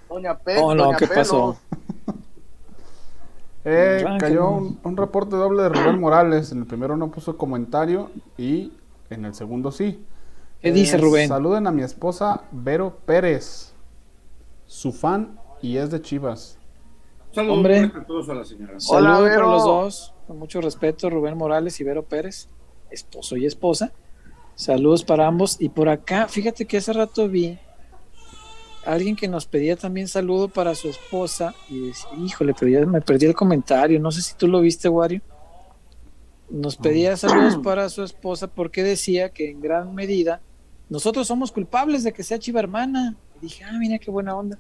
Doña Pe Oh, no, Doña ¿qué Pelos. pasó? Eh, cayó un, un reporte doble de Rubén Morales. En el primero no puso comentario y en el segundo sí. ¿Qué dice Rubén? Saluden a mi esposa Vero Pérez, su fan y es de Chivas. Saludos Hombre. muy respetuosos a la señora. Hola, Saludos para Vero. los dos, con mucho respeto, Rubén Morales y Vero Pérez, esposo y esposa. Saludos para ambos. Y por acá, fíjate que hace rato vi a alguien que nos pedía también saludo para su esposa. Y decía, híjole, pero ya me perdí el comentario. No sé si tú lo viste, Wario. Nos pedía saludos para su esposa porque decía que en gran medida nosotros somos culpables de que sea chiva hermana. Y dije, ah, mira qué buena onda.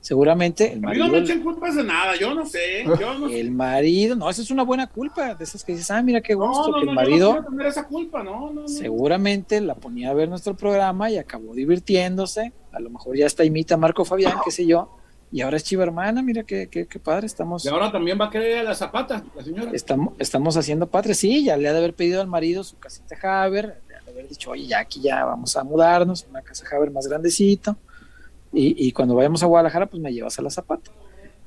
Seguramente el A mí no marido, echen culpas de nada, yo no sé. Yo no el marido, no, esa es una buena culpa, de esas que dices, ah, mira qué gusto, no, que el yo marido tener esa culpa, no, no, no. seguramente la ponía a ver nuestro programa y acabó divirtiéndose, a lo mejor ya está imita a Marco Fabián, qué sé yo, y ahora es chiva hermana, mira qué, qué, qué padre, estamos, Y ahora también va a querer a la zapata, la señora. estamos, estamos haciendo patria, sí, ya le ha de haber pedido al marido su casita Haber, le ha de haber dicho, oye, ya aquí ya vamos a mudarnos, una casa Haber más grandecito, y, y cuando vayamos a Guadalajara, pues me llevas a la zapata.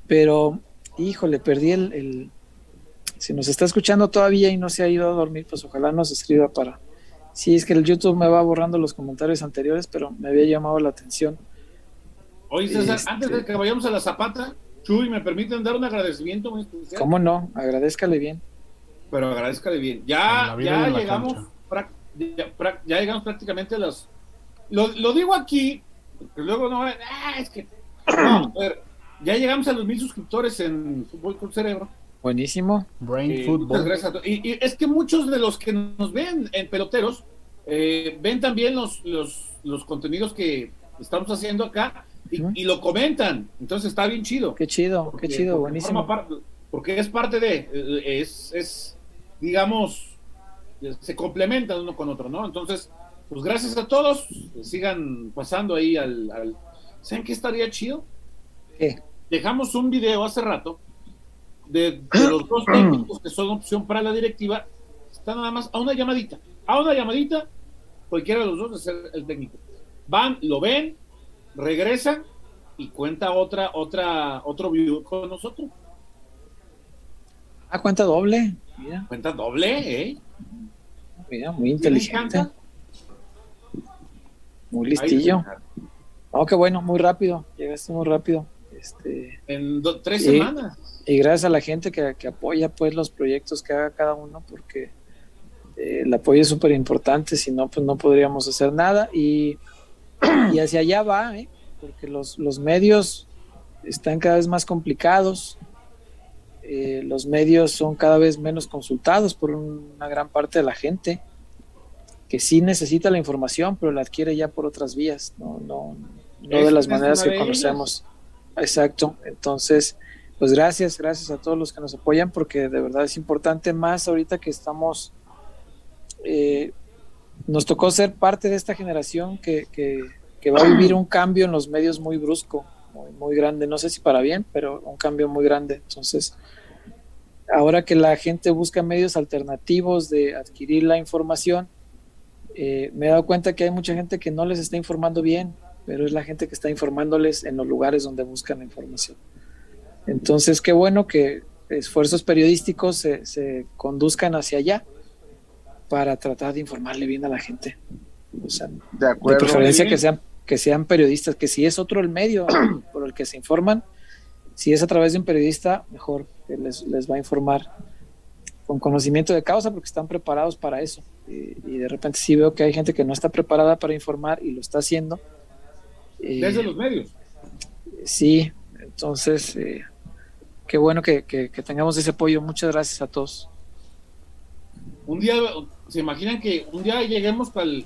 Pero, híjole, perdí el, el- Si nos está escuchando todavía y no se ha ido a dormir, pues ojalá nos escriba para... Sí, es que el YouTube me va borrando los comentarios anteriores, pero me había llamado la atención. Oye, César, Este- antes de que vayamos a la zapata, Chuy, ¿me permiten dar un agradecimiento muy especial? ¿Cómo no? Agradezcale bien. Pero agradezcale bien. En Ya, ya llegamos, ya, llegamos prácticamente a las... Lo, lo digo aquí, porque luego no... Ah, es que... No, ya llegamos a los mil suscriptores en Fútbol con Cerebro. Buenísimo. Brain Eh, Football. gracias a to- y, y es que muchos de los que nos ven en peloteros eh, ven también los, los, los contenidos que estamos haciendo acá y, lo comentan. Entonces está bien chido. Qué chido, qué Porque- chido, porque buenísimo. forma parte- porque es parte de, eh, es, es, digamos, eh, se complementan uno con otro, ¿no? Entonces, pues gracias a todos, sigan pasando ahí al... al- ¿Saben qué estaría chido? ¿Qué? Dejamos un video hace rato de, de los dos técnicos que son opción para la directiva, está nada más a una llamadita, a una llamadita, cualquiera de los dos de ser el técnico. Van, lo ven, regresan y cuenta otra, otra, otro video con nosotros. Ah, cuenta doble. Mira, Cuenta doble, ¿eh? mira, muy inteligente. Muy listillo. Oh, qué bueno, muy rápido. Llegaste muy rápido. Este, En do- tres semanas. y gracias a la gente que, que apoya pues los proyectos que haga cada uno, porque eh, el apoyo es súper importante, si no, pues no podríamos hacer nada. Y, y hacia allá va, ¿eh? porque los, los medios están cada vez más complicados, eh, los medios son cada vez menos consultados por una gran parte de la gente que sí necesita la información, pero la adquiere ya por otras vías, no, no, no de las maneras que conocemos. Exacto. Entonces, pues gracias, gracias a todos los que nos apoyan, porque de verdad es importante más ahorita que estamos, eh, nos tocó ser parte de esta generación que, que, que va a vivir un cambio en los medios muy brusco, muy, muy grande, no sé si para bien, pero un cambio muy grande. Entonces, ahora que la gente busca medios alternativos de adquirir la información, eh, me he dado cuenta que hay mucha gente que no les está informando bien, pero es la gente que está informándoles en los lugares donde buscan la información. Entonces, qué bueno que esfuerzos periodísticos se, se conduzcan hacia allá para tratar de informarle bien a la gente. O sea, De preferencia que sean, que sean periodistas, que si es otro el medio por el que se informan, si es a través de un periodista, mejor que les, les va a informar con conocimiento de causa porque están preparados para eso. Y, y de repente sí veo que hay gente que no está preparada para informar y lo está haciendo. Eh, Desde los medios. Sí, entonces, eh, qué bueno que, que- que tengamos ese apoyo. Muchas gracias a todos. Un día, ¿se imaginan que un día lleguemos al,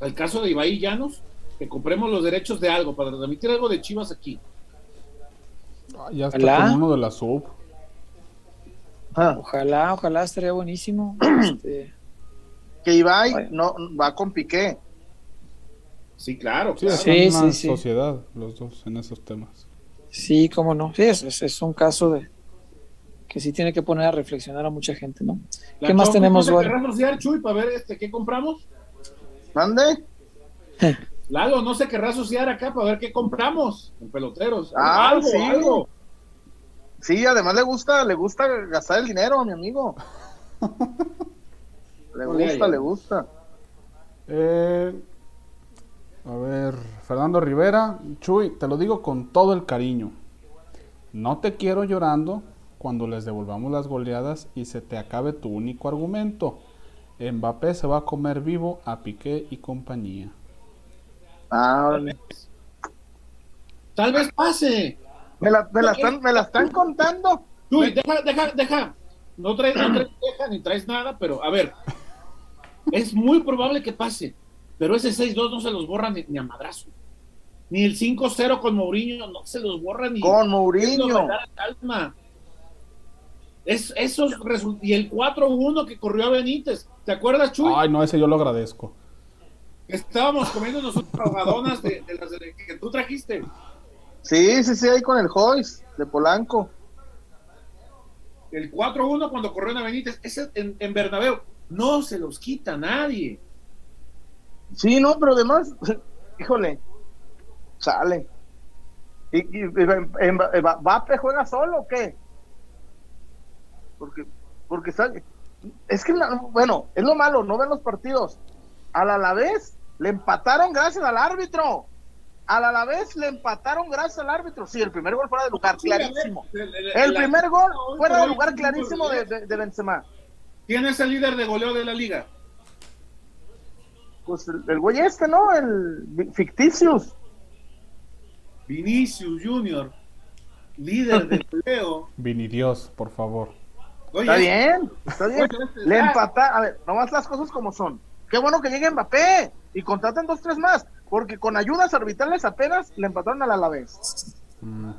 al caso de Ibai Llanos? Que compremos los derechos de algo, para transmitir algo de Chivas aquí. Ah, ya está con uno de la sub. Ah, Ojalá, ojalá estaría buenísimo. Este, que Ibai Bueno. no va con Piqué. Sí, claro. Sí, claro. Sí, una sí, sí. sociedad los dos en esos temas. sí, cómo no. Sí, es, es- es un caso de que sí tiene que poner a reflexionar a mucha gente, ¿no? La ¿Qué más tenemos, ¿no se Eduardo? querrá asociar, Chuy, para ver este, qué compramos? ¿Mande? Lalo, no se querrá asociar acá para ver qué compramos en peloteros. Ah, algo, sí. algo. Sí, además le gusta, le gusta gastar el dinero a mi amigo. le gusta, le gusta. Eh, a ver, Fernando Rivera, Chuy, te lo digo con todo el cariño. No te quiero llorando cuando les devolvamos las goleadas y se te acabe tu único argumento. Mbappé se va a comer vivo a Piqué y compañía. Ah, Tal vez pase. me la, me la están, me la están contando. Chuy, deja, deja, deja. No traes, no traes deja ni traes nada, pero a ver. Es muy probable que pase. Pero ese 6-2 no se los borra ni, ni a madrazo. Ni el 5-0 con Mourinho no se los borra ni. Con Mourinho. calma. Es, esos y el 4-1 que corrió a Benítez. ¿Te acuerdas, Chuy? Ay, no, ese yo lo agradezco. Estábamos comiendo nosotros ahogadonas de, de las de- que tú trajiste. Sí, sí, sí, ahí con el Joyce de Polanco. El 4-1 cuando corrió a Benítez. Ese en, en Bernabéu. No se los quita nadie. Sí, no, pero además, híjole, sale. ¿Y, y, y- juega solo o qué? Porque, porque sale. Es que, la- bueno, es lo malo, no ven los partidos. Al Alavés le empataron gracias al árbitro. Al Alavés le empataron gracias al árbitro. Sí, el primer gol fuera de lugar, clarísimo. El, primer gol fuera de lugar clarísimo de- de, de Benzema. ¿Quién es el líder de goleo de la liga? Pues el, el güey este, ¿no? El Ficticius. Vinicius Junior, líder de goleo. Vini Dios, por favor. Oye, Está bien, está bien. Oye, este- Le empata, a ver, nomás las cosas como son. Qué bueno que llegue Mbappé y contraten dos, tres más, porque con ayudas arbitrales apenas le empataron al Alavés. Mm.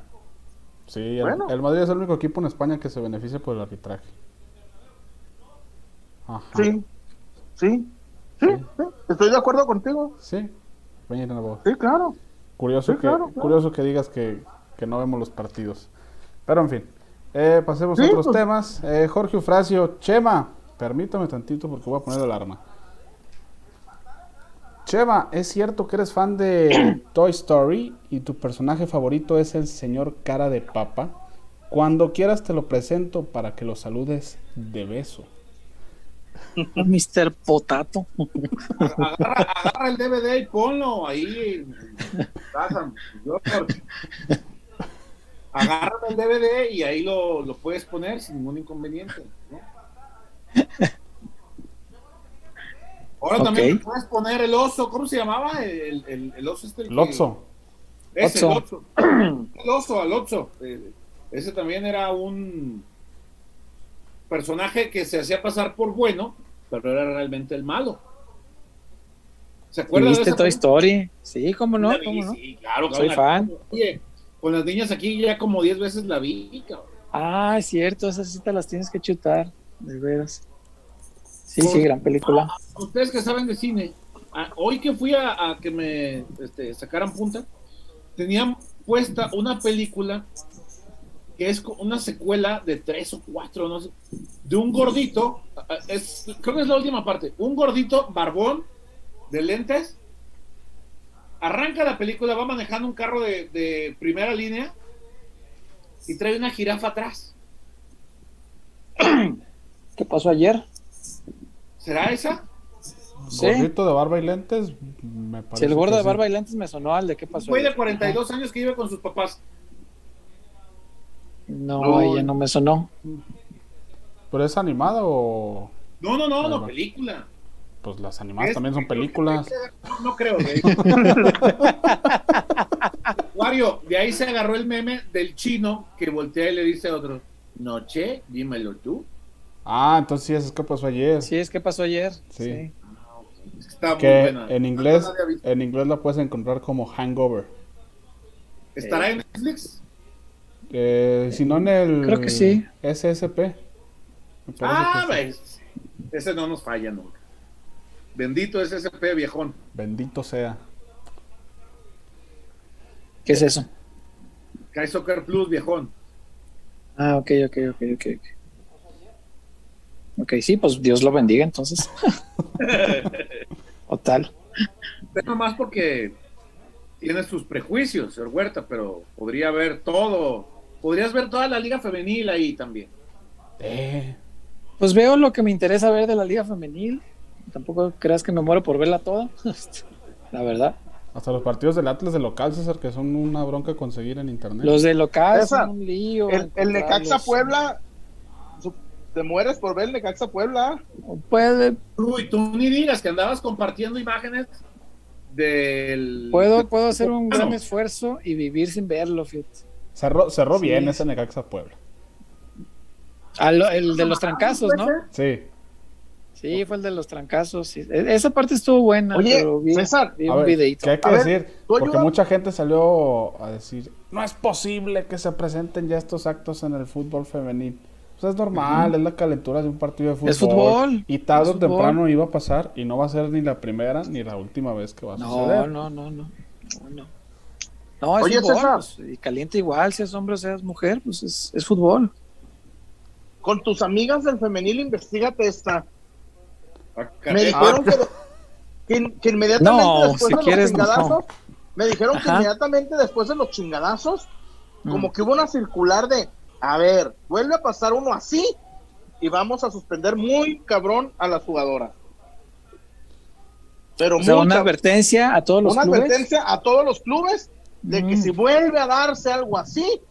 Sí, el, Bueno. el Madrid es el único equipo en España que se beneficia por el arbitraje. Ajá. Sí, sí, sí, sí, estoy de acuerdo contigo. Sí. Sí, claro. Curioso, Sí, que, claro, claro. curioso que digas que, que no vemos los partidos. Pero en fin, eh, pasemos a otros pues. temas. Eh, Jorge Eufrasio, Chema, permítame tantito porque voy a poner alarma. Chema, ¿es cierto que eres fan de Toy Story y tu personaje favorito es el señor cara de papa? Cuando quieras te lo presento para que lo saludes de beso. Mr. Potato. agarra, agarra el DVD y ponlo ahí. yo- Agarra el DVD y ahí lo, lo puedes poner sin ningún inconveniente. ¿no? Ahora también puedes poner el oso, ¿cómo se llamaba? El, el, el oso este. el Lotso. Ese, el oso. El oso, al oso. Eh, ese también era un personaje que se hacía pasar por bueno, pero era realmente el malo. ¿Se acuerdan de ¿Viste esa Toy? Story? Sí, cómo no, cómo no. Sí, claro, Soy cabrón. fan. Oye, con las niñas aquí ya como 10 veces la vi, cabrón. Ah, es cierto, esas sí te las tienes que chutar, de veras. Sí, sí, gran película. Ustedes que saben de cine, a- hoy que fui a, a que me este, sacaran punta, tenían puesta una película que es una secuela de tres o cuatro, no sé, de un gordito, a- a- es, creo que es la última parte, un gordito barbón de lentes, arranca la película, va manejando un carro de, de primera línea y trae una jirafa atrás. ¿Qué pasó ayer? ¿Será esa? Sí. Gordito de barba y lentes, me parece. Si el gordo de sí. barba y lentes me sonó al de qué Un pasó. güey de ayer. 42 años que vive con sus papás. No, No. ella no me sonó. ¿Pero es animada o.? No, no, no, no, película. Pues las animadas Es- también son películas. No, creo, güey. Wario, de ahí se agarró el meme del chino que voltea y le dice a otro, Noche, dímelo tú. Ah, entonces sí, eso es que pasó ayer. Sí, es que pasó ayer. Sí. Está muy Que buena. en inglés, No había visto. en inglés la puedes encontrar como Hangover. ¿Estará en Netflix? Eh, si no en el Creo que sí. SSP. Ah, que sí. ves. Ese no nos falla nunca. Bendito es ese P viejón. Bendito sea. ¿Qué es eso? Kai Soccer Plus viejón. Ah, ok, ok, ok, ok. ok. Ok, sí, pues Dios lo bendiga entonces. o tal. Pero más porque tiene sus prejuicios, señor Huerta, pero podría haber todo podrías ver toda la liga femenil ahí también. Eh, Pues veo lo que me interesa ver de la liga femenil. Tampoco creas que me muero por verla toda. la verdad. hasta los partidos del Atlas de local, César, que son una bronca conseguir en internet. Los de local César, son un lío. El, el Necaxa. Puebla, te mueres por ver el Necaxa Puebla. Puede, Uy, tú ni digas que andabas compartiendo imágenes del. puedo, puedo hacer un gran No. esfuerzo y vivir sin verlo, fíjate. Cerró, cerró Sí. bien ese Necaxa Puebla. Lo- el de los trancazos, ¿no? Sí. Sí, fue el de los trancazos. sí. E- Esa parte estuvo buena, Oye, pero vi, César, vi A un ver, videito. ¿qué hay que A decir? Porque ayuda- mucha gente salió a decir, no es posible que se presenten ya estos actos en el fútbol femenil. Pues es normal, es la calentura de un partido de fútbol. Es fútbol, Y tarde o temprano iba a pasar y no va a ser ni la primera ni la última vez que va a No, suceder. no, no, no. No, no. Es Oye, fútbol. César. pues, y calienta igual, seas hombre o seas mujer, pues es, es fútbol. Con tus amigas del femenil, investigate esta. Ah, Me caray. dijeron que, que, que inmediatamente No, después si de quieres, los no. chingadazos, me dijeron que inmediatamente después de los chingadazos, Mm. como que hubo una circular de, a ver, vuelve a pasar uno así y vamos a suspender muy cabrón a las jugadoras. Pero O sea, una advertencia a todos los una clubes. advertencia a todos los clubes de que Mm. si vuelve a darse algo así,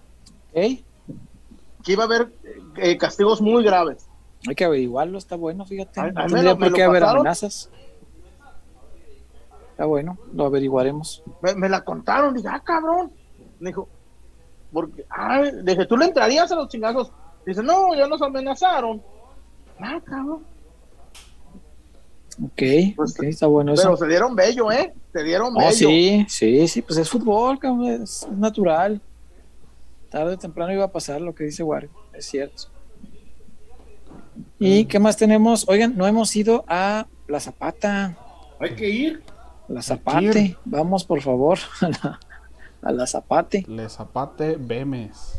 que iba a haber eh, castigos muy graves. Hay que averiguarlo, está bueno, fíjate. A- No a tendría por qué haber pasaron. amenazas. Está bueno, lo averiguaremos. Me, me la contaron, dije, ah, cabrón. Me dijo, porque, ah, dije, ¿tú le entrarías a los chingazos? Dice, no, ya nos amenazaron. Ah, cabrón. Ok, Pues, ok, está bueno Pero eso. se dieron bello, ¿eh? Se dieron Oh, bello. sí, sí, sí, pues es fútbol, cabrón, es, es natural. Tarde o temprano iba a pasar lo que dice Wario, es cierto. ¿Y qué más tenemos? Oigan, no hemos ido a La Zapata, Hay que ir. La Zapate. Vamos, por favor, a la, a la Zapate. Le Zapate Bemes.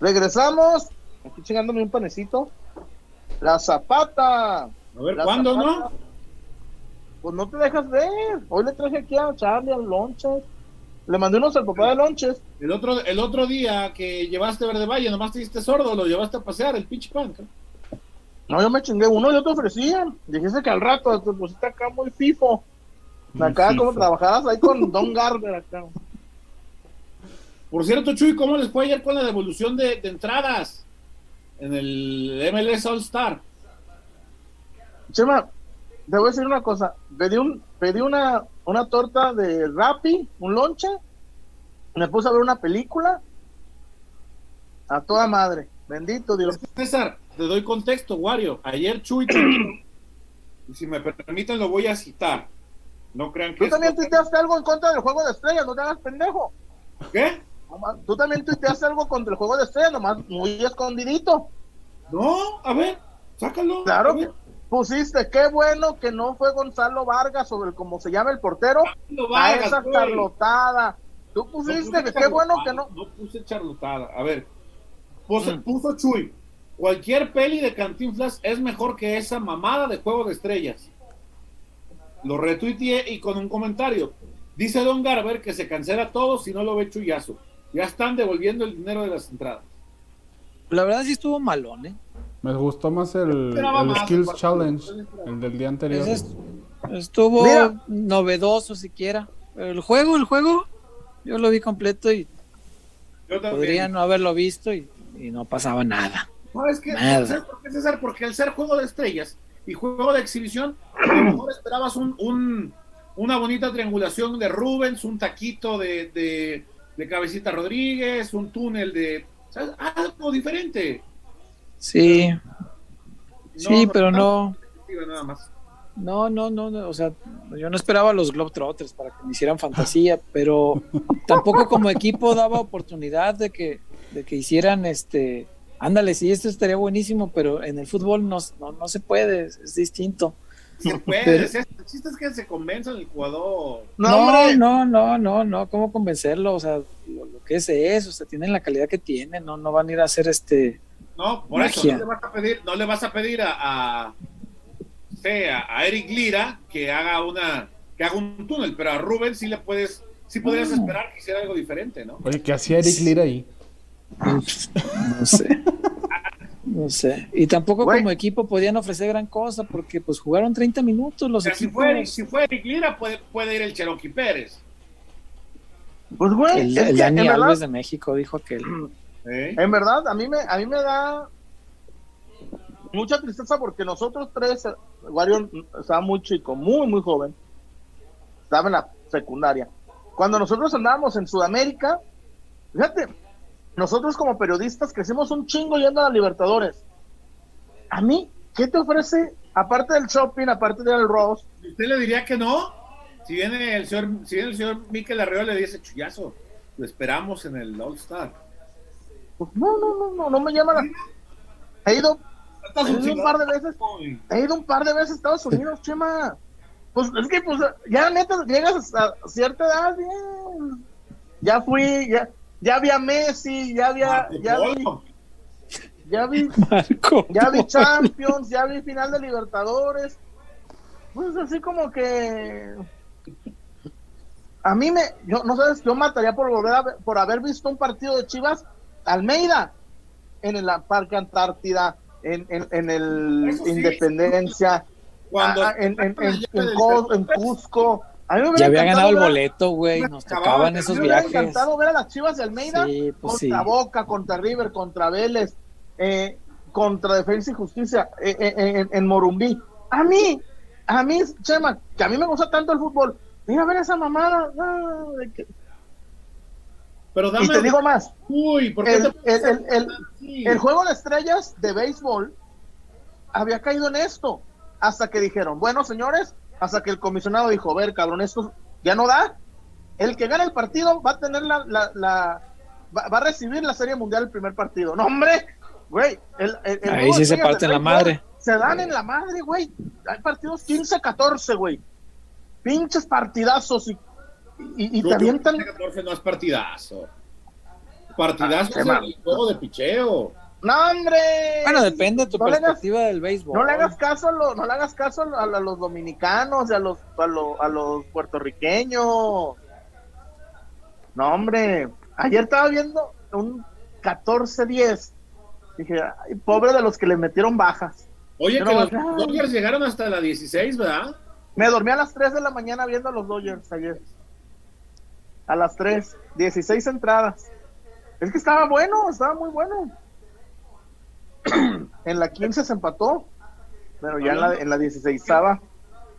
Regresamos. Aquí chingándome un panecito. La zapata. A ver, La ¿cuándo, Zapata. no? Pues no te dejas ver. Hoy le traje aquí a Charlie, al Lonches. Le mandé unos al papá de Lonches. El otro, el otro día que llevaste Verde Valle, nomás te hiciste sordo, lo llevaste a pasear, el pinche pan. ¿no? No, yo me chingué uno, yo te ofrecían. Dijiste que al rato te pusiste acá muy fifo. Acá como trabajaras ahí con Don Garber acá. Por cierto, Chuy, ¿cómo les fue ayer con la devolución de, de entradas en el MLS All Star? Chema, te voy a decir una cosa. Pedí, un, pedí una, una torta de Rappi, un lonche. Me puse a ver una película. A toda madre. Bendito Dios. César, te doy contexto, Wario. Ayer Chuy, y si me permiten, lo voy a citar. No crean que. Tú también tuiteaste algo en contra del juego de estrellas, no te hagas pendejo. ¿Qué? Tú también tuiteaste algo contra el juego de estrellas, nomás muy escondidito. No, a ver, sácalo. Claro que pusiste, qué bueno que no fue Gonzalo Vargas o el como se llama el portero No a esa güey. charlotada. Tú No pusiste que qué bueno que no. No puse charlotada. A ver, puso, Mm. puso Chuy. Cualquier peli de Cantinflas es mejor que esa mamada de Juego de Estrellas. lo retuiteé y con un comentario. Dice Don Garber que se cancela todo si no lo ve Chuyazo. Ya están devolviendo el dinero de las entradas. La verdad sí estuvo malón, ¿eh? Me gustó más el, Esperaba el más, Skills. Challenge, el del día anterior. Estuvo Mira. novedoso siquiera. Pero el juego, el juego, yo lo vi completo y Yo podría no haberlo visto y, y no pasaba nada. No, es que, Nada. ¿sabes por qué, César? Porque al ser juego de estrellas y juego de exhibición, a lo mejor esperabas un, un- una bonita triangulación de Rubens, un taquito de, de, de Cabecita Rodríguez, un túnel de. ¿sabes? Algo diferente. Sí, No, sí, no, pero no. no, Nada más. no, no, no, no, o sea, yo no esperaba a los Globetrotters para que me hicieran fantasía, pero tampoco como equipo daba oportunidad de que, de que hicieran este, ándale, sí, esto estaría buenísimo, pero en el fútbol no, no, no se puede, es, es distinto. Se puede, Pero- es- el chiste es que se convenza el jugador. No, No, no, no, no, no, ¿cómo convencerlo? O sea, lo, lo que es es, o sea, tienen la calidad que tienen, no, no van a ir a hacer este, No, por eso no le vas a pedir, no le vas a pedir a, a, sé, a- a Eric Lira que haga una, que haga un túnel, pero a Rubens sí le puedes, sí podrías Mm. esperar que hiciera algo diferente, ¿no? Oye, ¿qué hacía Eric Lira ahí? no sé. No sé. Y tampoco Güey. como equipo podían ofrecer gran cosa porque pues jugaron 30 minutos los O sea, si fue, si fue Eric Lira, puede, puede ir el Cherokee Pérez. Pues, güey, El, es el Dani verdad- de México dijo aquel. ¿eh? En verdad, a mí me, a mí me da mucha tristeza porque nosotros tres, Wario estaba muy chico, muy, muy joven, estaba en la secundaria. Cuando nosotros andábamos en Sudamérica, fíjate, nosotros como periodistas crecimos un chingo yendo a Libertadores. A mí, ¿qué te ofrece, aparte del shopping, aparte del Ross? ¿Usted le diría que no? Si viene el señor, si viene el señor Miquel Arreola le dice chullazo, lo esperamos en el All Star. Pues no, no, no, no, no me llama la... He ido, he ido un par de veces He ido un par de veces a Estados Unidos, Chema. Pues es que, pues, ya neta, llegas a cierta edad, bien. Ya fui, ya, ya vi a Messi, ya vi, a- ya vi, ya vi, Marco. ya vi Champions, ya vi final de Libertadores. Pues así como que. A mí me, yo no sabes, yo mataría por volver a ver- por haber visto un partido de Chivas Almeida en el Parque Antártida, en, en, en el Eso sí. Independencia. Cuando Ah, en, en, en, en del Co- en Cusco. A mí me hubiera Ya había ganado el boleto, güey. Nos tocaban esos Me hubiera viajes. encantado ver a las Chivas de Almeida Sí, pues sí. contra Boca, contra River, contra Vélez, eh, contra Defensa y Justicia eh, eh, en, en Morumbí. A mí, a mí, Chema, que a mí me gusta tanto el fútbol. Mira a ver esa mamada. ah, de que- Pero dame, Y te digo más, uy, ¿por qué el, te el- el- el- Sí. el juego de estrellas de béisbol había caído en esto. Hasta que dijeron, bueno, señores, hasta que el comisionado dijo, ver, cabrón, esto ya no da. El que gane el partido va a tener la, la, la- va, va a recibir la Serie Mundial el primer partido. No, hombre, güey. el- el- el Ahí sí se parten de la madre. Se dan en la madre, güey. Hay partidos 15-14, güey. Pinches partidazos y, y, y No, te avientan. 14 no es partidazo. Partidazo Ah, es Chema. el juego de picheo. ¡No, hombre! Bueno, depende de tu No le hagas- perspectiva del béisbol. No le hagas caso a, lo- no le hagas caso a, a los dominicanos y a los, a, lo- a los puertorriqueños. No, hombre. Ayer estaba viendo un 14-10. Dije, ay, pobre de los que le metieron bajas. Oye, Yo que no- los Dodgers llegaron hasta la 16, ¿verdad? Me dormí a las 3 de la mañana viendo a los Dodgers ayer. A las 3. 16 entradas. Es que estaba bueno, estaba muy bueno. En la 15 se empató. Pero ya en la, en la 16 estaba.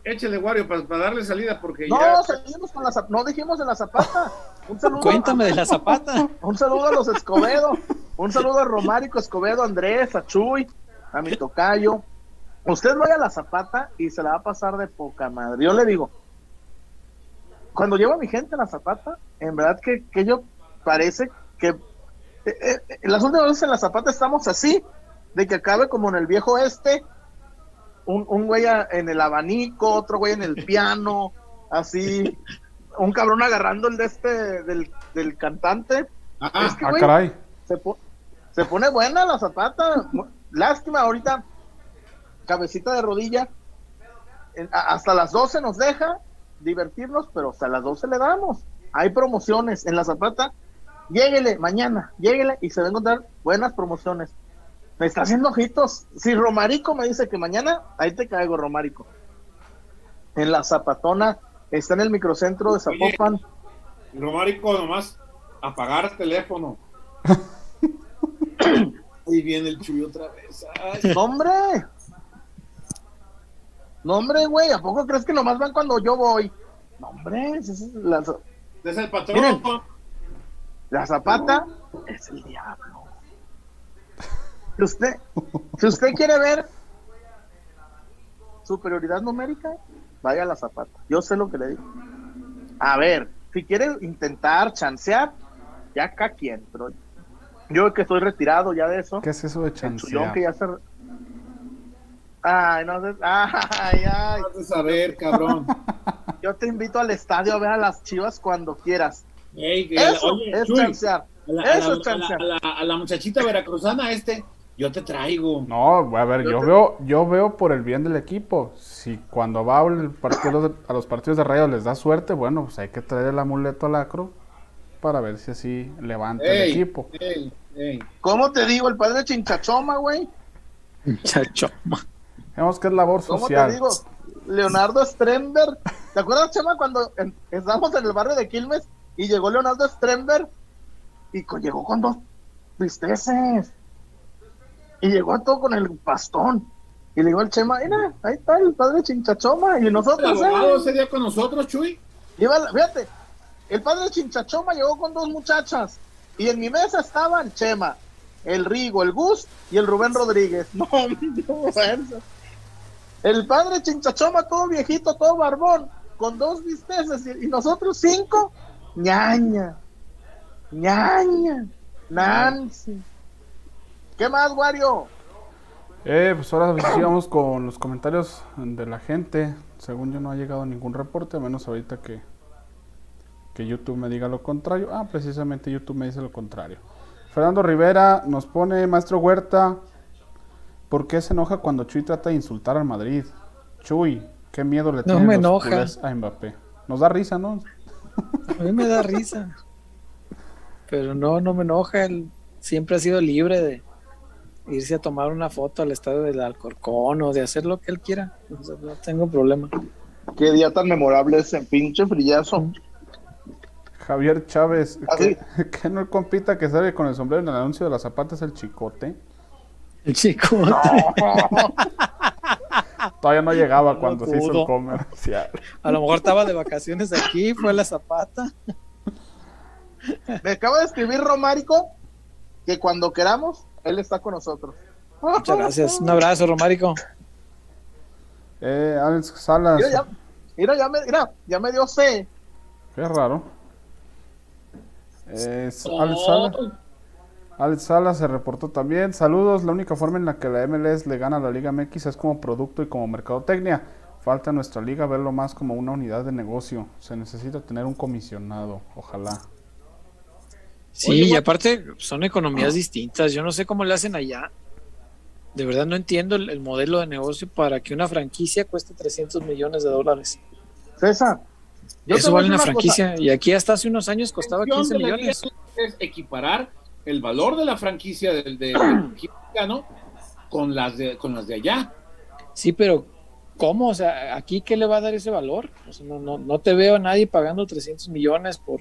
Échale, Wario, para, darle salida, porque No, ya. seguimos con la zap- no dijimos de la zapata. Un saludo, Cuéntame de la zapata. un saludo a los Escobedo, un saludo a Romárico Escobedo, a Andrés, a Chuy, a mi tocayo. Usted vaya a la zapata y se la va a pasar de poca madre. Yo le digo, cuando llevo a mi gente a la zapata, en verdad que, que yo parece que eh, eh, las últimas veces en la zapata estamos así, de que acabe como en el viejo este, un, un güey en el abanico, otro güey en el piano, así, un cabrón agarrando el de este del, del cantante. Ajá. Es que, Ah, güey, caray. se, po- se pone buena la zapata. Lástima ahorita, cabecita de rodilla. hasta las 12 nos deja divertirnos, pero hasta las 12 le damos. Hay promociones en la Zapata. Lléguele mañana, lléguele y se va a encontrar buenas promociones. Me está haciendo ojitos. Si Romarico me dice que mañana, ahí te caigo, Romarico. En la Zapatona, está en el microcentro de Zapopan. Y Romarico, nomás apagar teléfono. Ahí viene el chuyo otra vez. Ay, ¡No, hombre! No, hombre, güey, ¿a poco crees que nomás van cuando yo voy? No, hombre, esa es la, es el patrón. Miren. la zapata es el diablo. Si usted, si usted quiere ver superioridad numérica, vaya a la zapata. Yo sé lo que le digo. A ver, si quiere intentar chancear, ya acá quien, pero yo que estoy retirado ya de eso. ¿Qué es eso de chancear? que ya se. Ay, no sé. Ay, ay. Vas a saber, cabrón. Yo te invito al estadio a ver a las chivas cuando quieras. Ey, que- Eso oye, es Chuy, chancear. a la, a Eso la- es chancear. a la- a la- a la muchachita veracruzana este, yo te traigo. No, a ver, Yo yo te- veo, yo veo por el bien del equipo. Si cuando va al partido de- a los partidos de Rayo les da suerte, bueno, pues hay que traer el amuleto al acro para ver si así levanta el equipo. ey, ey. ¿Cómo te digo? El padre Chinchachoma, güey. Chacho. Vemos que es labor ¿Cómo social. te digo? Leonardo Stremberg. ¿Te acuerdas, Chema, cuando en- estábamos en el barrio de Quilmes y llegó Leonardo Stremberg y co- llegó con dos tristeces? Y llegó todo con el bastón. Y le digo al Chema, mira, ahí está el padre Chinchachoma. Y ¿El nosotros, abogado eh, ese día con nosotros, Chuy? Iba fíjate, el padre Chinchachoma llegó con dos muchachas y en mi mesa estaban Chema, el Rigo, el Gus y el Rubén Rodríguez. No, no, el padre Chinchachoma todo viejito, todo barbón, con dos bisteces y, y nosotros cinco, ñaña, ñaña, Nancy. ¿Qué más, Wario? Eh, pues ahora sí vamos con los comentarios de la gente. Según yo no ha llegado ningún reporte, a menos ahorita que, que YouTube me diga lo contrario. Ah, precisamente YouTube me dice lo contrario. Fernando Rivera nos pone, maestro Huerta, ¿por qué se enoja cuando Chuy trata de insultar al Madrid? Chuy, qué miedo le tienen me los enoja. culés a Mbappé. Nos da risa, ¿no? A mí me da risa. Pero no, no me enoja. Él siempre ha sido libre de irse a tomar una foto al estadio del Alcorcón o de hacer lo que él quiera. O sea, no tengo problema. Qué día tan memorable ese pinche frillazo. Javier Chávez, ¿Ah, que, que no compita que sale con el sombrero en el anuncio de las zapatas el chicote. El chico. Todavía no llegaba No cuando se hizo el comercial. A lo mejor estaba de vacaciones aquí, fue la zapata. Me acaba de escribir Romárico que cuando queramos, él está con nosotros. Muchas gracias. Un abrazo, Romárico. Eh, Alex Salas, Mira, ya, mira, ya me, mira, ya me dio C. qué raro. Eh, Alex Salas. Alex Salas se reportó también. Saludos. La única forma en la que la MLS le gana a la Liga MX es como producto y como mercadotecnia. Falta en nuestra liga verlo más como una unidad de negocio. Se necesita tener un comisionado. Ojalá. Sí, Oye, y aparte son economías distintas. Yo no sé cómo le hacen allá. De verdad no entiendo el, el modelo de negocio para que una franquicia cueste 300 millones de dólares. César. yo Eso vale una franquicia. Y aquí hasta hace unos años costaba La 15 intención de la millones. Es equiparar el valor de la franquicia del, equipo mexicano con las de, con las de allá. Sí, pero ¿cómo? O sea, ¿aquí qué le va a dar ese valor? O sea, no, no, no te veo a nadie pagando 300 millones por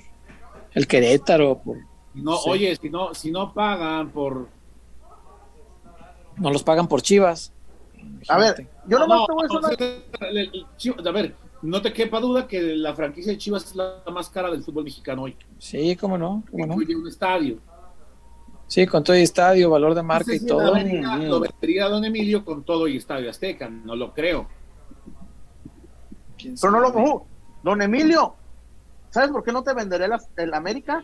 el Querétaro. Por, No, Sí. oye, si no, si no pagan por no los pagan por Chivas. A ver, yo nomás No, te voy a no, ver, no te quepa duda que la franquicia de Chivas es la más cara del fútbol mexicano hoy. Sí, cómo no, cómo no. Un estadio. Sí, con todo y estadio, valor de marca No sé y todo. América Lo vendería Don Emilio con todo y estadio Azteca, no lo creo. ¿Quién Pero no lo... don Emilio, ¿sabes por qué no te venderé el América?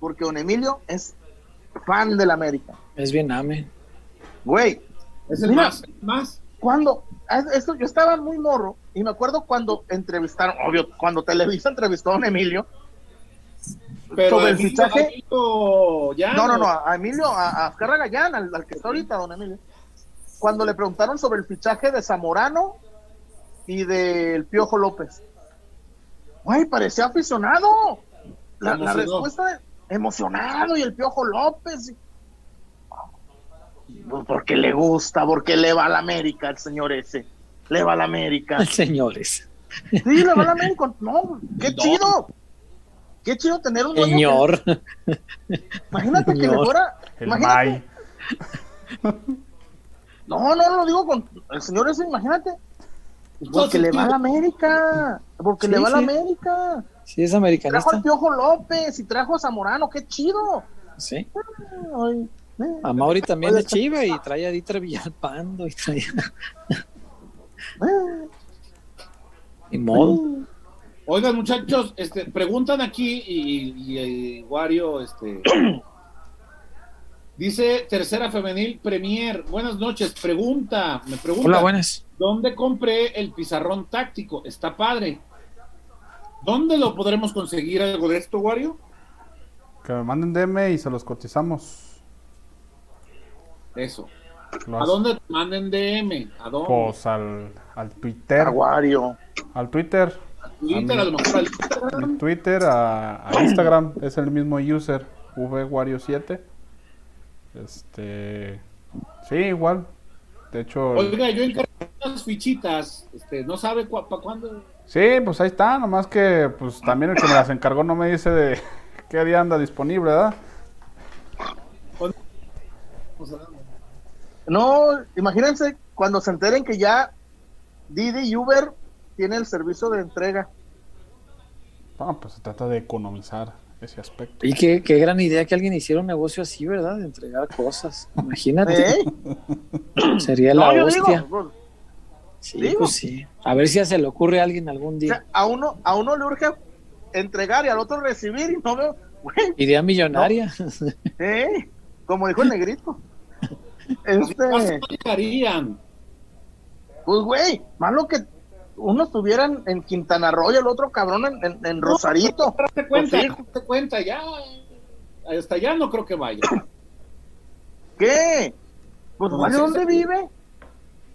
Porque don Emilio es fan del América. Es bien ame. Güey, Es el Mira. más, más. cuando... es- Esto, yo estaba muy morro y me acuerdo cuando entrevistaron, obvio, cuando Televisa entrevistó a don Emilio. Pero Sobre el fichaje- No, no, no, a Emilio, a, a Gallán, al, al que está ahorita, don Emilio. Cuando le preguntaron sobre el fichaje de Zamorano, y del Piojo López. Güey, parecía aficionado. La, la respuesta de- emocionado y el Piojo López. Pues porque le gusta, porque le va a la América el señor ese. Le va a la América. Señores. Sí, le va a la América. No, qué No. chido. Qué chido tener un que- Señor. imagínate que le Señor. fuera. El Imagínate. May. No, no lo digo con el señor ese, imagínate. Porque le va a la América. Porque Sí, le va a la sí. América. Sí, es Trajo americanista. al Piojo López y trajo a Zamorano, qué chido. Sí. Ay, eh. A Mauri también de Chiva y trae a Dieter Villalpando y trae. eh, Ni modo. Oigan, muchachos, este, preguntan aquí y, y, y Wario, este. Dice Tercera Femenil Premier. Buenas noches. Pregunta, me pregunta. Hola, buenas. ¿Dónde compré el pizarrón táctico? Está padre. ¿Dónde lo podremos conseguir algo de esto, Wario? Que me manden DM y se los cotizamos. Eso. ¿A dónde te manden DM? ¿A dónde? Pues al, al Twitter. Aguario. Al Twitter. ¿A Twitter? A lo mejor al Twitter, a, a Instagram. Es el mismo user. VWario7. Este. Sí, igual. De hecho. Oiga, yo encargué unas fichitas. Este, ¿No sabe para cuándo? Sí, pues ahí está. Nomás que pues también el que me las encargó no me dice de qué día anda disponible, ¿verdad? No, imagínense cuando se enteren que ya Didi y Uber tiene el servicio de entrega. No, pues se trata de economizar ese aspecto. Y qué, qué gran idea que alguien hiciera un negocio así, ¿verdad? De entregar cosas. Imagínate. ¿Eh? Sería No, la hostia. digo, pues, sí, digo. pues sí. A ver si se le ocurre a alguien algún o día. sea, a uno, a uno le urge entregar y al otro recibir y no veo, Idea millonaria. ¿eh? Como dijo el negrito. Este, ¿Qué harían? pues güey, más lo que uno estuviera en, en Quintana Roo y el otro cabrón en, en- en Rosarito. Date cuenta, Pues sí. date cuenta, ya. Hasta allá no creo que vaya. ¿Qué? Pues No, ¿vale César. dónde vive?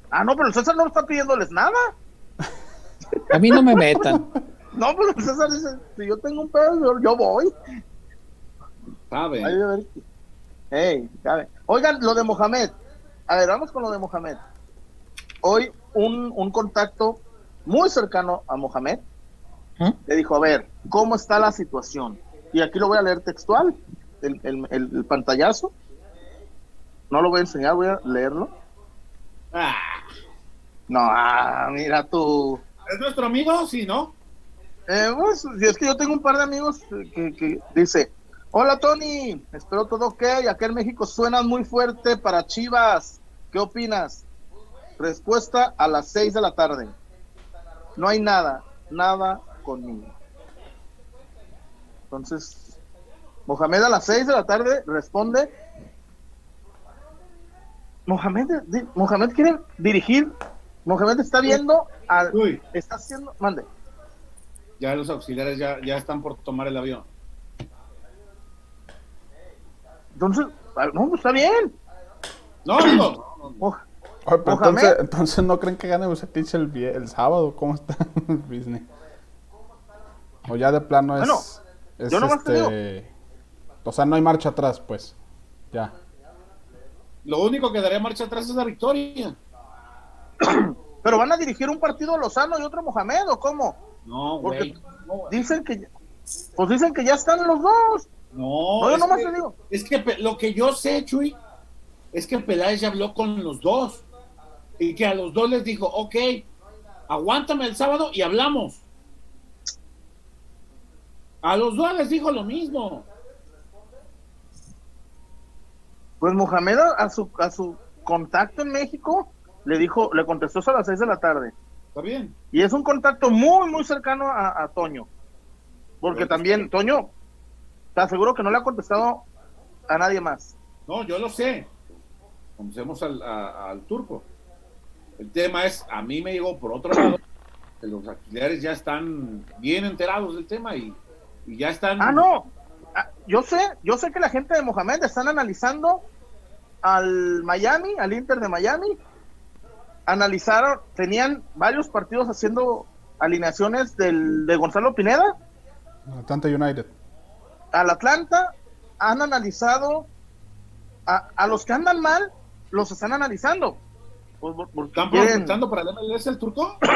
Ah, no, pero el César no está pidiéndoles nada. A mí no me metan. No, pero el César dice, si yo tengo un pedo, yo, yo voy. ¿Sabe? Ahí a ver. Ey, ya ve. Oigan, lo de Mohamed. A ver, vamos con lo de Mohamed. Hoy un, un contacto muy cercano a Mohamed ¿Mm? le dijo, a ver, ¿cómo está la situación? Y aquí lo voy a leer textual, el, el- el- el pantallazo. No lo voy a enseñar, voy a leerlo. Ah, No, ah, mira tú. ¿Es nuestro amigo? Sí, ¿no? Eh, pues, si es que yo tengo un par de amigos que, que dice, hola Tony, espero todo ok, acá en México suenas muy fuerte para Chivas, ¿qué opinas? Respuesta a las 6 de la tarde. No hay nada, nada conmigo. Entonces, Mohamed a las 6 de la tarde responde, Mohamed, di- Mohamed quiere dirigir, Mohamed está viendo al, Uy, está haciendo, mande. ya los auxiliares ya, ya están por tomar el avión. Entonces, ah, no, está bien. No, no, no. Oye, pero entonces, entonces no creen que gane Bucetich el, el sábado. ¿Cómo está el business? O ya de plano es. Bueno, es yo este. O sea, no hay marcha atrás, pues. Ya. Lo único que daría marcha atrás es la victoria. Pero van a dirigir un partido Lozano y otro Mohamed, ¿o cómo? No, Porque güey. No, dicen que, ya- pues dicen que ya están los dos. no, No, yo es nomás que- te digo. Es que lo que yo sé, Chuy, es que Peláez ya habló con los dos. Y que a los dos les dijo, ok, aguántame el sábado y hablamos. A los dos les dijo lo mismo. Pues Mohamed a, su, a su contacto en México le dijo, le contestó eso a las 6 de la tarde. Está bien. Y es un contacto muy, muy cercano a, a Toño. Porque también, sí. Toño, te aseguro que no le ha contestado a nadie más. No, yo lo sé. Conocemos al, a- al turco. El tema es, a mí me llegó por otro lado, que los auxiliares ya están bien enterados del tema y, y ya están... Ah, no. Ah, Yo sé, yo sé que la gente de Mohamed están analizando al Miami, al Inter de Miami, analizaron, tenían varios partidos haciendo alineaciones del, de Gonzalo Pineda Atlanta United. al Atlanta, han analizado a, a los que andan mal, los están analizando. Pues, ¿Están prospectando para el MLS el turco?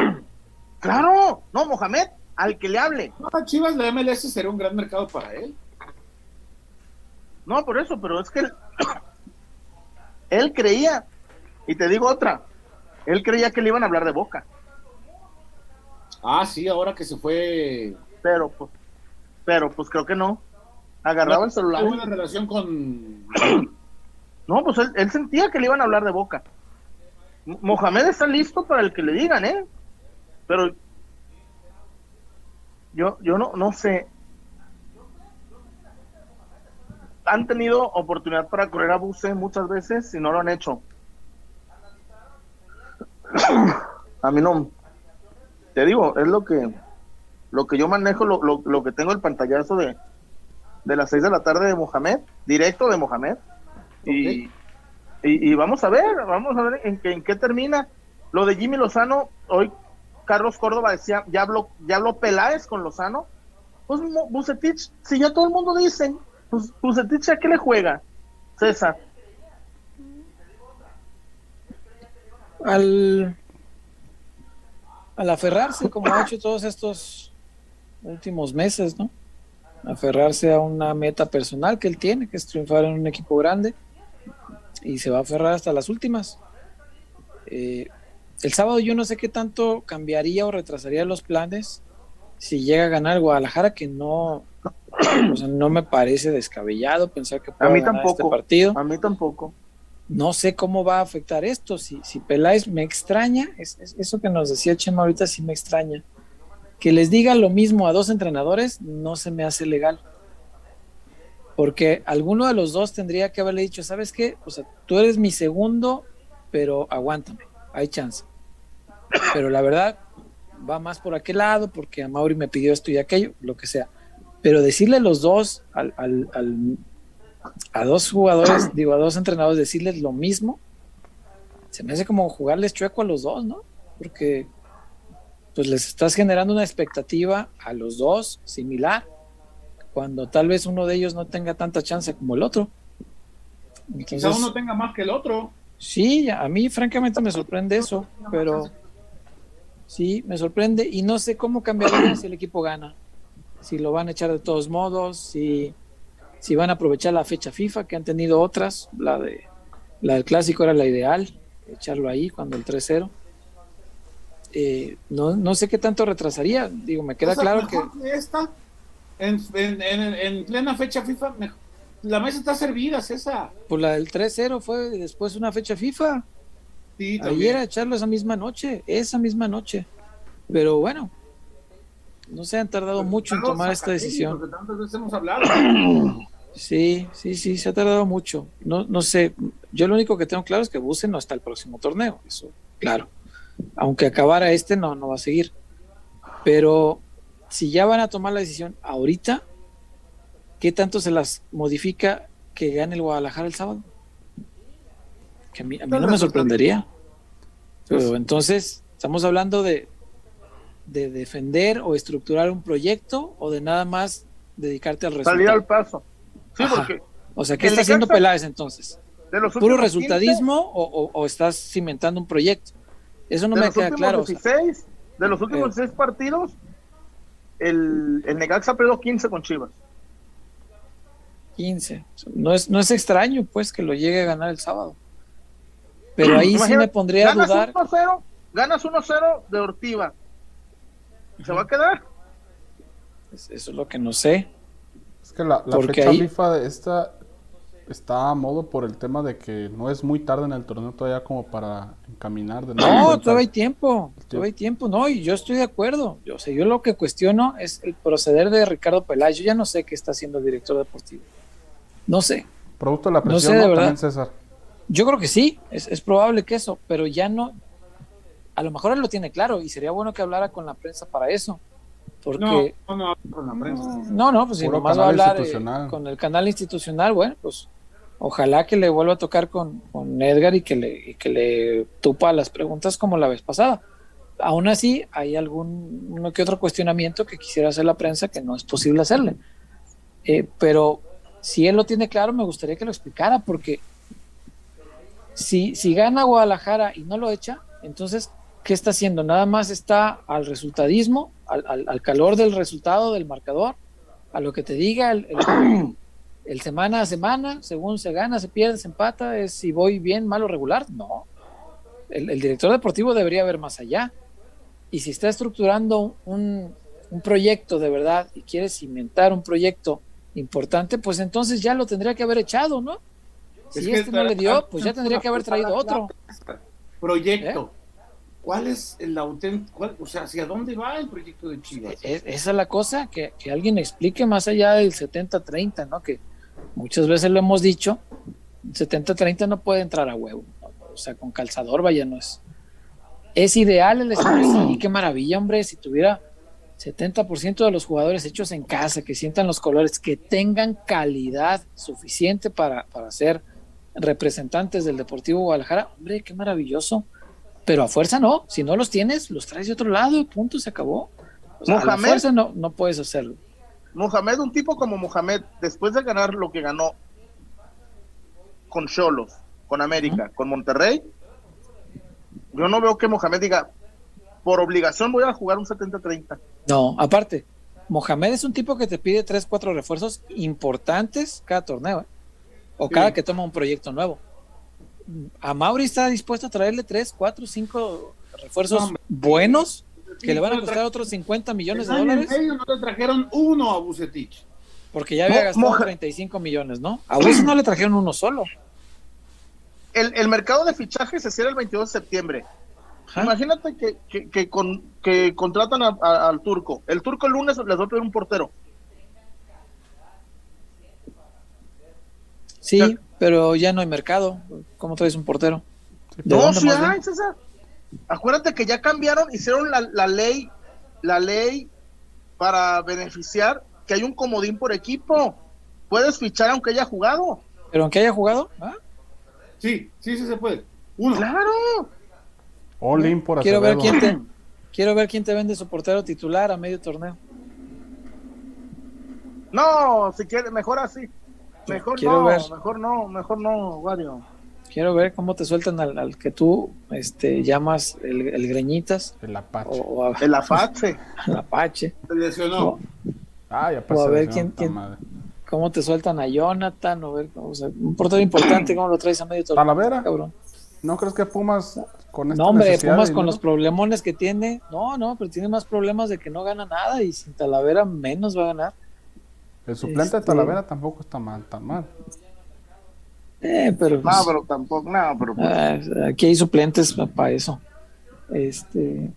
Claro, no, Mohamed, al que le hable. No, Chivas, la MLS sería un gran mercado para él. No, por eso, pero es que él, él creía, y te digo otra, él creía que le iban a hablar de boca, Ah, sí, ahora que se fue. pero pues, pero pues creo que no. Agarraba el celular. Tuvo una relación con. No, pues él, él sentía que le iban a hablar de boca. Mo- Mohamed está listo para el que le digan, ¿eh? Pero yo, yo no, no sé. Han tenido oportunidad para correr a Buse muchas veces y no lo han hecho. A mí no. Te digo, es lo que lo que yo manejo, lo, lo, lo que tengo el pantallazo de, de las 6 de la tarde de Mohamed, directo de Mohamed. Y, y, vamos a ver, vamos a ver en, en qué termina. Lo de Jimmy Lozano, hoy Carlos Córdoba decía, ya habló, ya habló Peláez con Lozano. Pues Bucetich, si ya todo el mundo dice, pues Bucetich a qué le juega, César. al, al aferrarse, como ha hecho todos estos últimos meses, ¿no? Aferrarse a una meta personal que él tiene, que es triunfar en un equipo grande, y se va a aferrar hasta las últimas. Eh, el sábado yo no sé qué tanto cambiaría o retrasaría los planes si llega a ganar Guadalajara, que no, o sea, no me parece descabellado pensar que A pueda mí ganar este tampoco. partido A mí tampoco. no sé cómo va a afectar esto. Si, si Peláez me extraña, es, es- eso que nos decía Chema ahorita sí me extraña. Que les diga lo mismo a dos entrenadores no se me hace legal. Porque alguno de los dos tendría que haberle dicho, ¿sabes qué? O sea, tú eres mi segundo, pero aguántame, hay chance. Pero la verdad, va más por aquel lado, porque a Mauri me pidió esto y aquello, lo que sea. Pero decirle los dos al, al- a dos jugadores, digo, a dos entrenadores, decirles lo mismo, se me hace como jugarles chueco a los dos, ¿no? Porque pues les estás generando una expectativa a los dos similar, cuando tal vez uno de ellos no tenga tanta chance como el otro. Quizá Entonces, uno tenga más que el otro. Sí, a mí francamente me sorprende eso, pero sí, me sorprende y no sé cómo cambiaría si el equipo gana. Si lo van a echar de todos modos, si, si van a aprovechar la fecha FIFA, que han tenido otras, la, de, la del clásico era la ideal, echarlo ahí cuando el 3-0. Eh, no, no sé qué tanto retrasaría, digo, me queda O sea, claro que... que esta, en, en- en- en plena fecha FIFA, la mesa está servida, César. Pues la del 3-0 fue después una fecha FIFA. Sí, Ayer a echarlo esa misma noche, esa misma noche. Pero bueno, no se han tardado mucho en tomar esta decisión. porque tantas veces hemos hablado. Sí, sí, sí, se ha tardado mucho. No, no sé, yo lo único que tengo claro es que Buse no está el próximo torneo, eso, claro. Aunque acabara este, no, no va a seguir. Pero si ya van a tomar la decisión ahorita, ¿qué tanto se las modifica que gane el Guadalajara el sábado? Que a mí, a mí no me sorprendería. Pero entonces, estamos hablando de, de defender o estructurar un proyecto o de nada más dedicarte al resultado. Salir al paso. Sí, porque O sea, ¿qué está haciendo Peláez entonces? de los ¿Puro resultadismo o, o- o estás cimentando un proyecto? Eso no 15, de me queda claro. o sea, 16, de los últimos Eh. 16 partidos, el, el Necaxa perdió 15 con Chivas. 15. No es, no es extraño, pues, que lo llegue a ganar el sábado. Pero ahí sí Imagínate, me pondría a ganas dudar. 1-0, ganas 1-0 de Ortiva. ¿Se va a quedar? Eso es lo que no sé. Es que la, la fecha ahí- FIFA de esta está a modo por el tema de que no es muy tarde en el torneo todavía como para encaminar de nuevo No, todavía hay tiempo. Todavía hay tiempo. No, y yo estoy de acuerdo. Yo, o sea, yo lo que cuestiono es el proceder de Ricardo Peláez. Yo ya no sé qué está haciendo el director deportivo. No sé. Producto de la No presión, sé, de ¿no? verdad. También César. Yo creo que sí, es, es probable que eso, pero ya no. A lo mejor él lo tiene claro y sería bueno que hablara con la prensa para eso. No, Porque. no, no, con la prensa. No, no, pues si nomás va a hablar eh, institucional. con el canal institucional, bueno, pues Ojalá que le vuelva a tocar con, con Edgar y que, le, y que le tupa las preguntas como la vez pasada. Aún así, hay algún uno que otro cuestionamiento que quisiera hacer la prensa que no es posible hacerle. Eh, pero si él lo tiene claro, me gustaría que lo explicara, porque si, si gana Guadalajara y no lo echa, entonces, ¿qué está haciendo? Nada más está al resultadismo, al, al- al calor del resultado del marcador, a lo que te diga el, el- el semana a semana, según se gana, se pierde, se empata, es si voy bien, mal o regular. No. El, el director deportivo debería ver más allá. Y si está estructurando un, un proyecto de verdad y quiere cimentar un proyecto importante, pues entonces ya lo tendría que haber echado, ¿no? Es Si que este no le dio, pues ya tendría que haber traído otro. Proyecto. ¿Eh? ¿Cuál es el auténtico? O sea, ¿hacia dónde va el proyecto de Chivas? Es- esa es la cosa, que, que alguien explique más allá del 70-30, ¿no? Que muchas veces lo hemos dicho, 70-30 no puede entrar a huevo, o sea, con calzador, vaya, no es. Es ideal el escenario, sí, qué maravilla, hombre, si tuviera 70% de los jugadores hechos en casa, que sientan los colores, que tengan calidad suficiente para, para ser representantes del Deportivo Guadalajara, hombre, qué maravilloso. Pero a fuerza no, si no los tienes, los traes de otro lado, punto, se acabó. O sea, a la Mohamed- fuerza no, no puedes hacerlo. Mohamed, un tipo como Mohamed, después de ganar lo que ganó con Cholos, con América, con Monterrey, yo no veo que Mohamed diga, por obligación voy a jugar un 70-30. No, aparte, Mohamed es un tipo que te pide tres, cuatro refuerzos importantes cada torneo, ¿eh? o Sí. cada que toma un proyecto nuevo. A Mauri está dispuesto a traerle tres, cuatro, cinco refuerzos No, hombre. buenos que le van a costar otros 50 millones de dólares, medio no le trajeron uno a Bucetich. porque ya había Mo- gastado Moja- 35 millones, ¿no? A Wilson no le trajeron uno solo. El, el mercado de fichajes se cierra el 22 de septiembre. Imagínate que, que, que con, que contratan a- a- al turco. El turco el lunes les va a pedir un portero. Sí, pero ya no hay mercado. ¿Cómo traes un portero? ¿De No, sí hay, César. Acuérdate que ya cambiaron, hicieron la, la ley, la ley para beneficiar que hay un comodín por equipo. Puedes fichar aunque haya jugado. Pero aunque haya jugado, ¿ah? Sí, sí, sí se puede. Uno. Claro. All in por quiero ver quién te quiero ver quién te vende su portero titular a medio torneo. No, si quieres, mejor así. Mejor Quiero no, ver. mejor no, mejor no, Wario. Quiero ver cómo te sueltan al, al que tú este, llamas el, el greñitas El Apache. o, o a- El Apache. al Apache. Se lesionó. O- Ah, ya o pasó. a ver quién- quién- cómo te sueltan a Jonathan, o ver, o sea, un portero importante, cómo lo traes a medio torneo. Talavera. Cabrón. ¿No crees que Pumas con esta No, hombre, Pumas de con los problemones que tiene, no, no, pero tiene más problemas de que no gana nada y sin Talavera menos va a ganar. El suplente este- de Talavera tampoco está mal, tan mal. Eh, pero No, pues, pero tampoco, no, pero pues, Ah, aquí hay suplentes para eso. Este,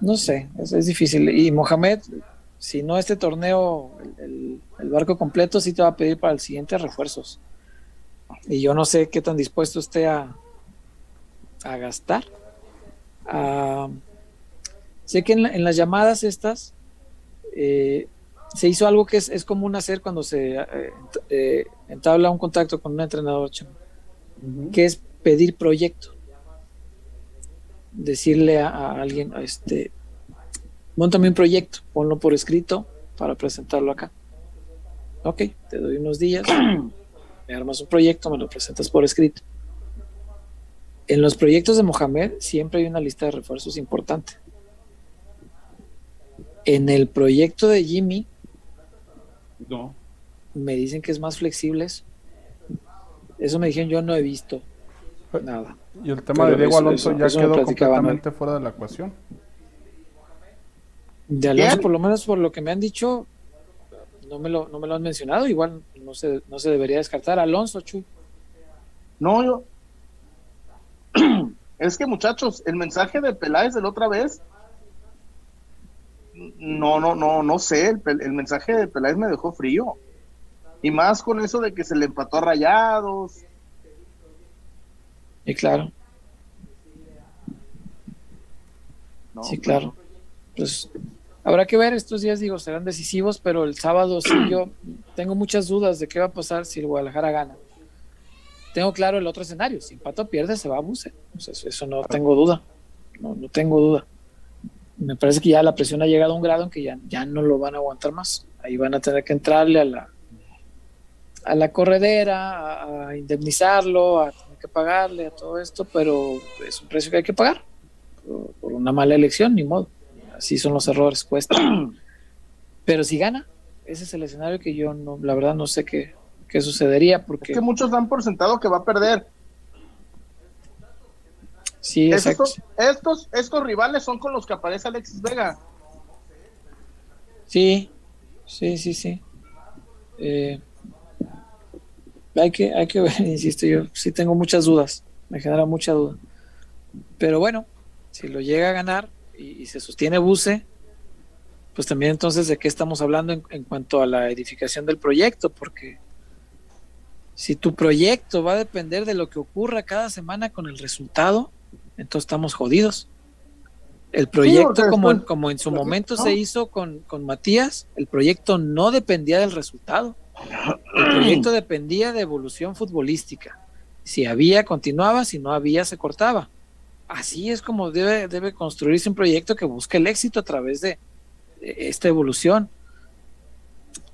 no sé, es, es difícil. Y Mohamed, si no este torneo, el, el- el barco completo sí te va a pedir para el siguiente refuerzos. Y yo no sé qué tan dispuesto esté a, a gastar. Ah, sé que en, la- en las llamadas estas eh, se hizo algo que es, es común hacer cuando se eh, eh, entabla un contacto con un entrenador, que es pedir proyecto. Decirle a, a alguien, este, montame un proyecto, ponlo por escrito para presentarlo acá. Ok, te doy unos días, me armas un proyecto, me lo presentas por escrito. En los proyectos de Mohamed siempre hay una lista de refuerzos importante. En el proyecto de Jimmy No. me dicen que es más flexible eso. Eso me dijeron, yo no he visto nada. Y el tema Pero de Diego eso- Alonso eso- ya eso quedó completamente fuera de la ecuación. De Alonso, por lo menos por lo que me han dicho, no me lo, no me lo han mencionado. Igual no se, no se debería descartar. Alonso, Chuy. no, yo. Es que muchachos, el mensaje de Peláez de la otra vez, no, no, no, no sé, el, mensaje de Peláez me dejó frío. Y más con eso de que se le empató a Rayados. Y claro, ¿no? sí, claro. Pues habrá que ver estos días, digo, serán decisivos, pero el sábado sí yo tengo muchas dudas de qué va a pasar si el Guadalajara gana. tengo claro el otro escenario. Si Pato pierde, se va a Buse. eso, no tengo duda. No, no tengo duda. Me parece que ya la presión ha llegado a un grado en que ya, ya no lo van a aguantar más. Ahí van a tener que entrarle a la, a la corredera, a, indemnizarlo, a tener que pagarle a todo esto, pero es un precio que hay que pagar por, una mala elección, ni modo. Así son los errores, cuesta. Pero si gana, ese es el escenario que yo no, la verdad no sé qué, qué sucedería porque es que muchos dan por sentado que va a perder. Sí, estos, estos, estos rivales son con los que aparece Alexis Vega. Sí, sí, sí, sí. Eh, hay que, hay que ver, insisto, yo sí tengo muchas dudas, me genera mucha duda. Pero bueno, si lo llega a ganar y, se sostiene Buse, pues también entonces de qué estamos hablando en, cuanto a la edificación del proyecto, porque si tu proyecto va a depender de lo que ocurra cada semana con el resultado, entonces estamos jodidos. El proyecto, como, como en su momento se hizo con, con Matías, el proyecto no dependía del resultado. El proyecto dependía de evolución futbolística. Si había, continuaba, si no había, se cortaba. Así es como debe, debe construirse un proyecto que busque el éxito a través de, esta evolución.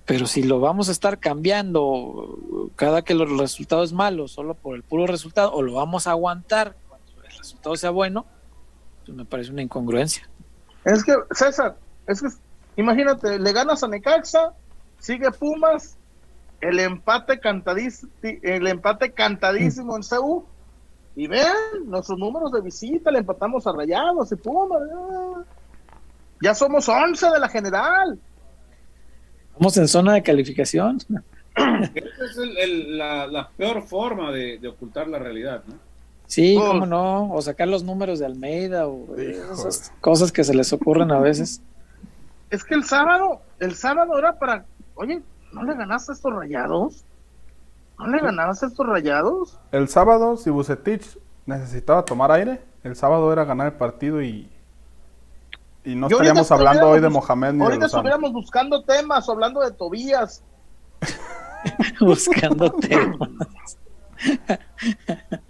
Pero si lo vamos a estar cambiando cada que el resultado es malo, solo por el puro resultado, o lo vamos a aguantar resultado sea bueno, pues me parece una incongruencia. Es que, César, es que imagínate, le ganas a Necaxa, sigue Pumas, el empate cantadísimo, el empate cantadísimo en CU. Y vean, nuestros números de visita, le empatamos a Rayados y Puma. Ya somos 11 de la general. Vamos en zona de calificación. Esa es la, peor forma de, ocultar la realidad, ¿no? Sí, cómo no, o sacar los números de Almeida o esas cosas que se les ocurren a veces. Es que el sábado, el sábado era para, oye, ¿No le ganaste a estos rayados? ¿No le ganaste a estos rayados? El sábado, si Bucetich necesitaba tomar aire, el sábado era ganar el partido y. Y no estaríamos hablando hoy de Mohamed ni Ahorita estuviéramos buscando temas, hablando de Tobías. buscando temas.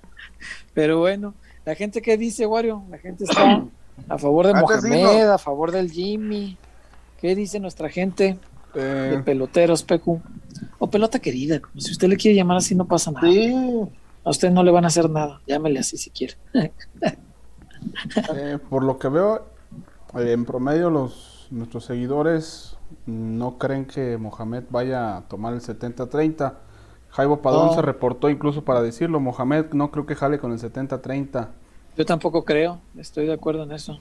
Pero bueno, la gente que dice, Wario, la gente está a favor de Mohamed, a favor del Jimmy. ¿Qué dice nuestra gente? de eh, peloteros, Pecu. O pelota querida, si usted le quiere llamar así, no pasa nada. A usted no le van a hacer nada, llámele así si quiere. Eh, por lo que veo, eh, en promedio los nuestros seguidores no creen que Mohamed vaya a tomar el 70-30. Jaibo Padón se reportó incluso para decirlo, Mohamed no creo que jale con el 70-30. Yo tampoco creo, estoy de acuerdo en eso.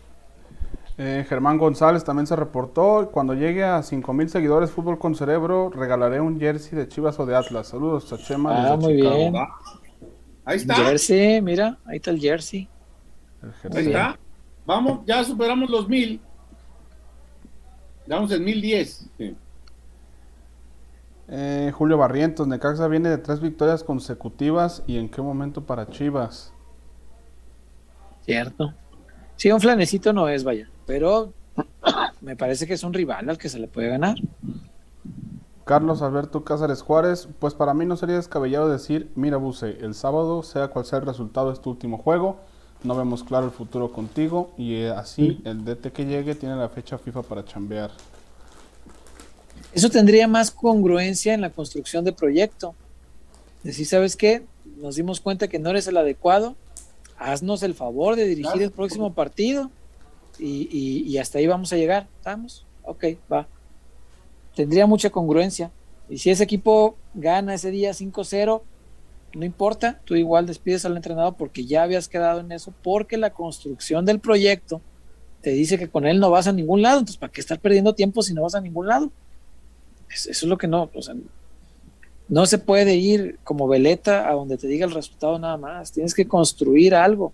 Eh, Germán González también se reportó. Cuando llegue a 5000 seguidores Fútbol con Cerebro, regalaré un jersey de Chivas o de Atlas. Saludos a Chema. Ah, muy bien. Ahí está. Jersey, mira, ahí está el jersey. ahí está. Vamos, ya superamos los mil. Vamos en 1010. Sí. Eh, Julio Barrientos, Necaxa viene de tres victorias consecutivas. ¿Y en qué momento para Chivas? Cierto. Sí, un flanecito no es, vaya pero me parece que es un rival al que se le puede ganar. Carlos Alberto Cázares Juárez, pues para mí no sería descabellado decir, mira Buse, el sábado, sea cual sea el resultado de este último juego, no vemos claro el futuro contigo y eh, así el DT que llegue tiene la fecha FIFA para chambear. Eso tendría más congruencia en la construcción de proyecto. Decir, ¿sabes qué? Nos dimos cuenta que no eres el adecuado, haznos el favor de dirigir el próximo partido y, hasta ahí vamos a llegar. ¿Estamos? Ok, va. Tendría mucha congruencia. Y si ese equipo gana ese día 5-0, no importa, tú igual despides al entrenador porque ya habías quedado en eso, porque la construcción del proyecto te dice que con él no vas a ningún lado, entonces ¿para qué estar perdiendo tiempo si no vas a ningún lado? Eso es lo que no, o sea, no se puede ir como veleta a donde te diga el resultado nada más, tienes que construir algo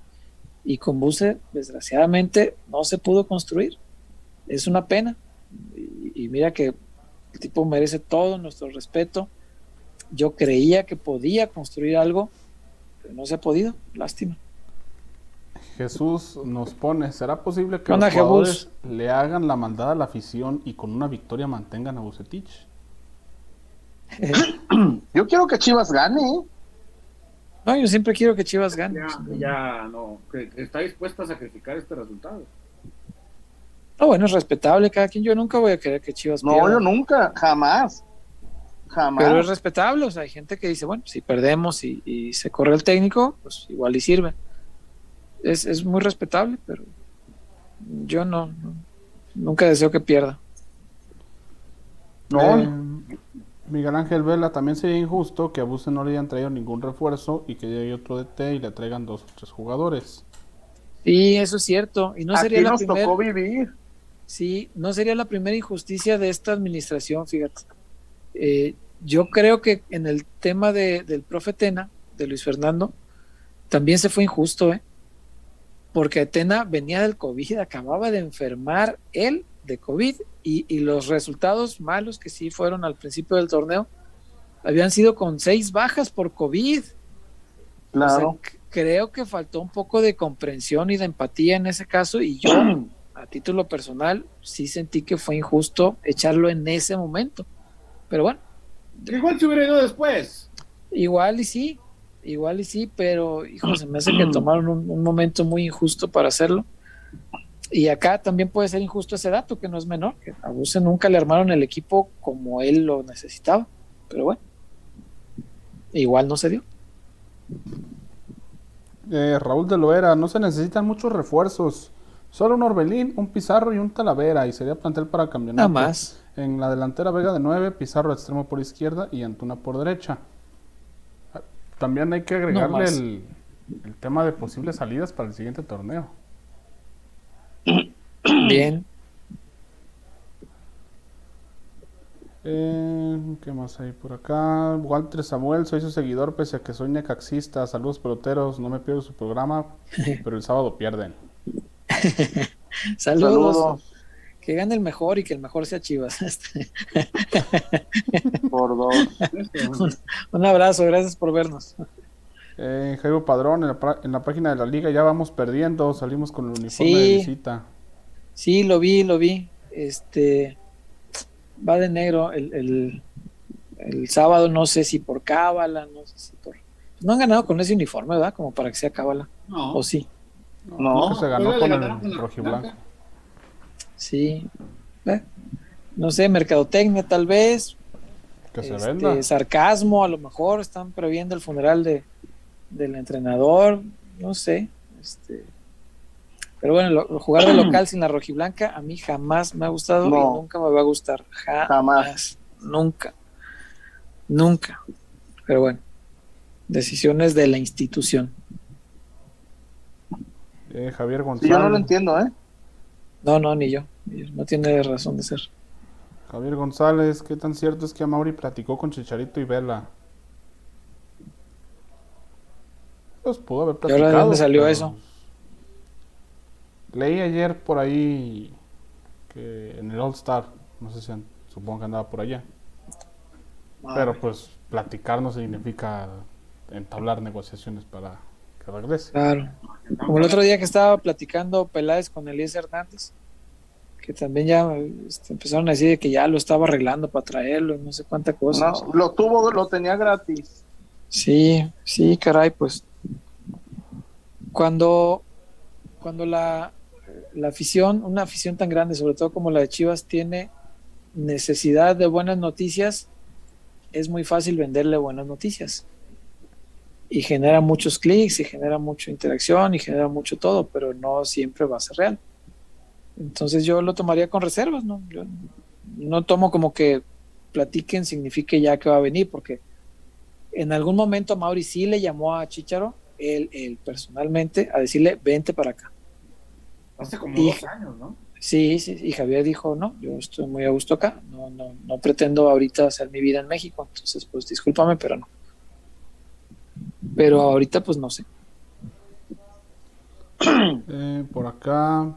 y con Buse, desgraciadamente, no se pudo construir. Es una pena. Y, mira que el tipo merece todo nuestro respeto. Yo creía que podía construir algo, pero no se ha podido. Lástima. Jesús nos pone, ¿será posible que los jugadores le hagan la maldad a la afición y con una victoria mantengan a Bucetich? Yo quiero que Chivas gane. ¿eh? No, yo siempre quiero que Chivas gane. Ya, ya no, que está dispuesta a sacrificar este resultado. No, bueno, es respetable cada quien. Yo nunca voy a querer que Chivas No, pierda. yo nunca, jamás. Jamás. Pero es respetable, o sea, hay gente que dice, bueno, si perdemos y, y se corre el técnico, pues igual y sirve. Es, es muy respetable, pero yo no, no- nunca deseo que pierda. No. Eh, Miguel Ángel Vela, también sería injusto que a Buse no le hayan traído ningún refuerzo y que llegue otro DT y le traigan dos o tres jugadores. Sí, eso es cierto. Y no sería la nos primera, tocó vivir. sí, no sería la primera injusticia de esta administración, fíjate. Eh, yo creo que en el tema de, del profe Tena, de Luis Fernando, también se fue injusto, ¿eh? Porque Tena venía del COVID, acababa de enfermar él de COVID y, y los resultados malos que sí fueron al principio del torneo habían sido con seis bajas por COVID. O sea, Claro. creo que faltó un poco de comprensión y de empatía en ese caso y yo, a título personal, sí sentí que fue injusto echarlo en ese momento. Pero bueno, Igual se hubiera ido después. igual y sí, igual y sí, pero hijo, se me hace que tomaron un, un momento muy injusto para hacerlo. Y acá también puede ser injusto ese dato, que no es menor, que a Buse nunca le armaron el equipo como él lo necesitaba. Pero bueno, igual no se dio. Eh, Raúl de Loera, no se necesitan muchos refuerzos. Solo un Orbelín, un Pizarro y un Talavera y sería plantel para campeonato. Nada más. En la delantera Vega de 9, Pizarro extremo por izquierda y Antuna por derecha. También hay que agregarle el, el tema de posibles salidas para el siguiente torneo. Bien. Eh, ¿Qué más hay por acá? Walter Samuel, soy su seguidor pese a que soy necaxista. Saludos peloteros, no me pierdo su programa, pero el sábado pierden. Saludos. Saludos Que gane el mejor y que el mejor sea Chivas. Este, por dos. Un abrazo, gracias por vernos. Eh, Jairo Padrón, en la, pra- en la página de la liga ya vamos perdiendo, salimos con el uniforme Sí. de visita. Sí, lo vi, lo vi. Este va de negro el, el, el sábado, no sé si por cábala, no sé si por. No han ganado con ese uniforme, ¿verdad? Como para que sea cábala. No. O sí. No, creo que se ganó con el la rojiblanco. Sí. Eh, No sé, mercadotecnia tal vez. Que se este, venda. sarcasmo, a lo mejor están previendo el funeral de, del entrenador, no sé. Este, pero bueno, lo- lo- jugar de local sin la rojiblanca a mí jamás me ha gustado y nunca me va a gustar. Jamás. Jamás. Nunca. Nunca. Pero bueno, decisiones de la institución. Eh, Javier Sí, González. yo no lo entiendo, ¿eh? No, no, ni yo. No tiene razón de ser. Javier González, ¿qué tan cierto es que Amauri platicó con Chicharito y Vela? Pues pudo haber ¿Y platicado. ahora de dónde salió pero eso? Leí ayer por ahí que en el All Star, no sé si supongo que andaba por allá. Pero pues platicar no significa entablar negociaciones para que regrese. Claro. Como el otro día que estaba platicando Peláez con Elías Hernández, que también ya este, empezaron a decir de que ya lo estaba arreglando para traerlo y no sé cuánta cosa. No, lo tuvo, lo tenía gratis. Sí, sí, caray, pues cuando, cuando la, la afición, una afición tan grande, sobre todo como la de Chivas, tiene necesidad de buenas noticias, es muy fácil venderle buenas noticias. Y genera muchos clics, y genera mucha interacción, y genera mucho todo, pero no siempre va a ser real. Entonces yo lo tomaría con reservas, ¿no? Yo no tomo como que platiquen signifique ya que va a venir, porque en algún momento Mauri sí le llamó a Chicharo, él, él personalmente, a decirle, vente para acá. Hace como Y- dos años, ¿no? Sí, sí, y Javier dijo, no, yo estoy muy a gusto acá, no, no, no pretendo ahorita hacer mi vida en México, entonces pues discúlpame, pero no. Pero ahorita pues no sé. Eh, por acá.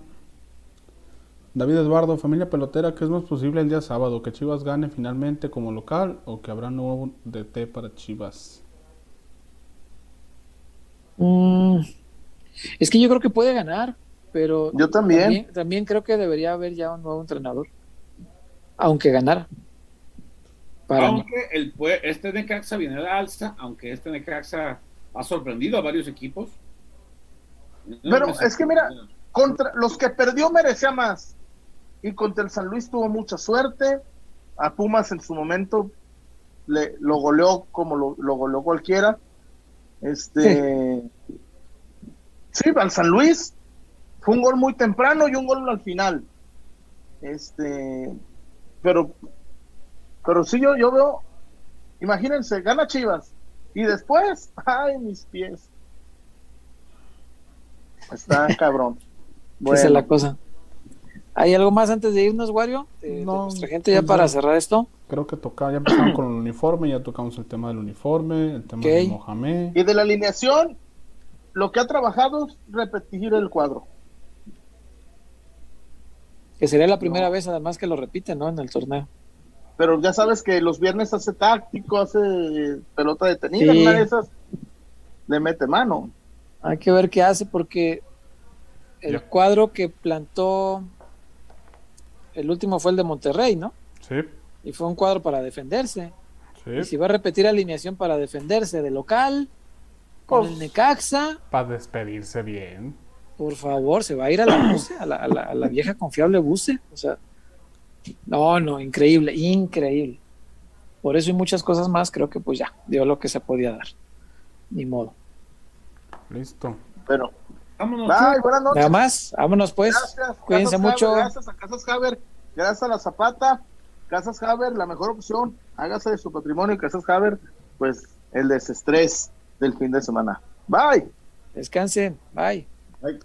David Eduardo, familia pelotera, ¿qué es más posible el día sábado? ¿Que Chivas gane finalmente como local o que habrá nuevo DT para Chivas? Mm, es que yo creo que puede ganar, pero Yo también. también, también creo que debería haber ya un nuevo entrenador, aunque ganara. Para mí. aunque el, este Necaxa viene a la alza, aunque este Necaxa ha sorprendido a varios equipos. Pero es que mira, contra los que perdió merecía más. Y contra el San Luis tuvo mucha suerte. A Pumas en su momento le, lo goleó como lo, lo goleó cualquiera. Este. Sí. al San Luis fue un gol muy temprano y un gol al final. Este. Pero. Pero sí, yo, yo veo. Imagínense, gana Chivas. Y después, ay, mis pies. Está cabrón. Esa es la cosa. ¿Hay algo más antes de irnos, Wario? De, No, nuestra gente ya para cerrar esto. Creo que toca, ya empezamos con el uniforme, ya tocamos el tema del uniforme, el tema de Mohamed. Y de la alineación, lo que ha trabajado es repetir el cuadro. Que sería la primera vez además que lo repiten, ¿no? En el torneo. Pero ya sabes que los viernes hace táctico, hace pelota detenida, Sí. una de esas le mete mano. Hay que ver qué hace porque el cuadro que plantó el último fue el de Monterrey, ¿no? Sí, Y fue un cuadro para defenderse. Y si sí. va a repetir alineación para defenderse de local con Pues- el Necaxa, Para despedirse bien. por favor, se va a ir a la buce, a la, a la- a la vieja confiable buce. O sea, no, no, increíble, increíble. Por eso y muchas cosas más, creo que pues ya, dio lo que se podía dar. Ni modo. Listo. Pero, Vámonos. bye, buenas noches. Nada más, vámonos pues. Gracias, Cuídense Casas mucho. Haber, gracias a Casas Haber, gracias a la Zapata, Casas Haber, la mejor opción. Hágase de su patrimonio y Casas Haber, pues el desestrés del fin de semana. Bye. Descansen. Bye. Bye.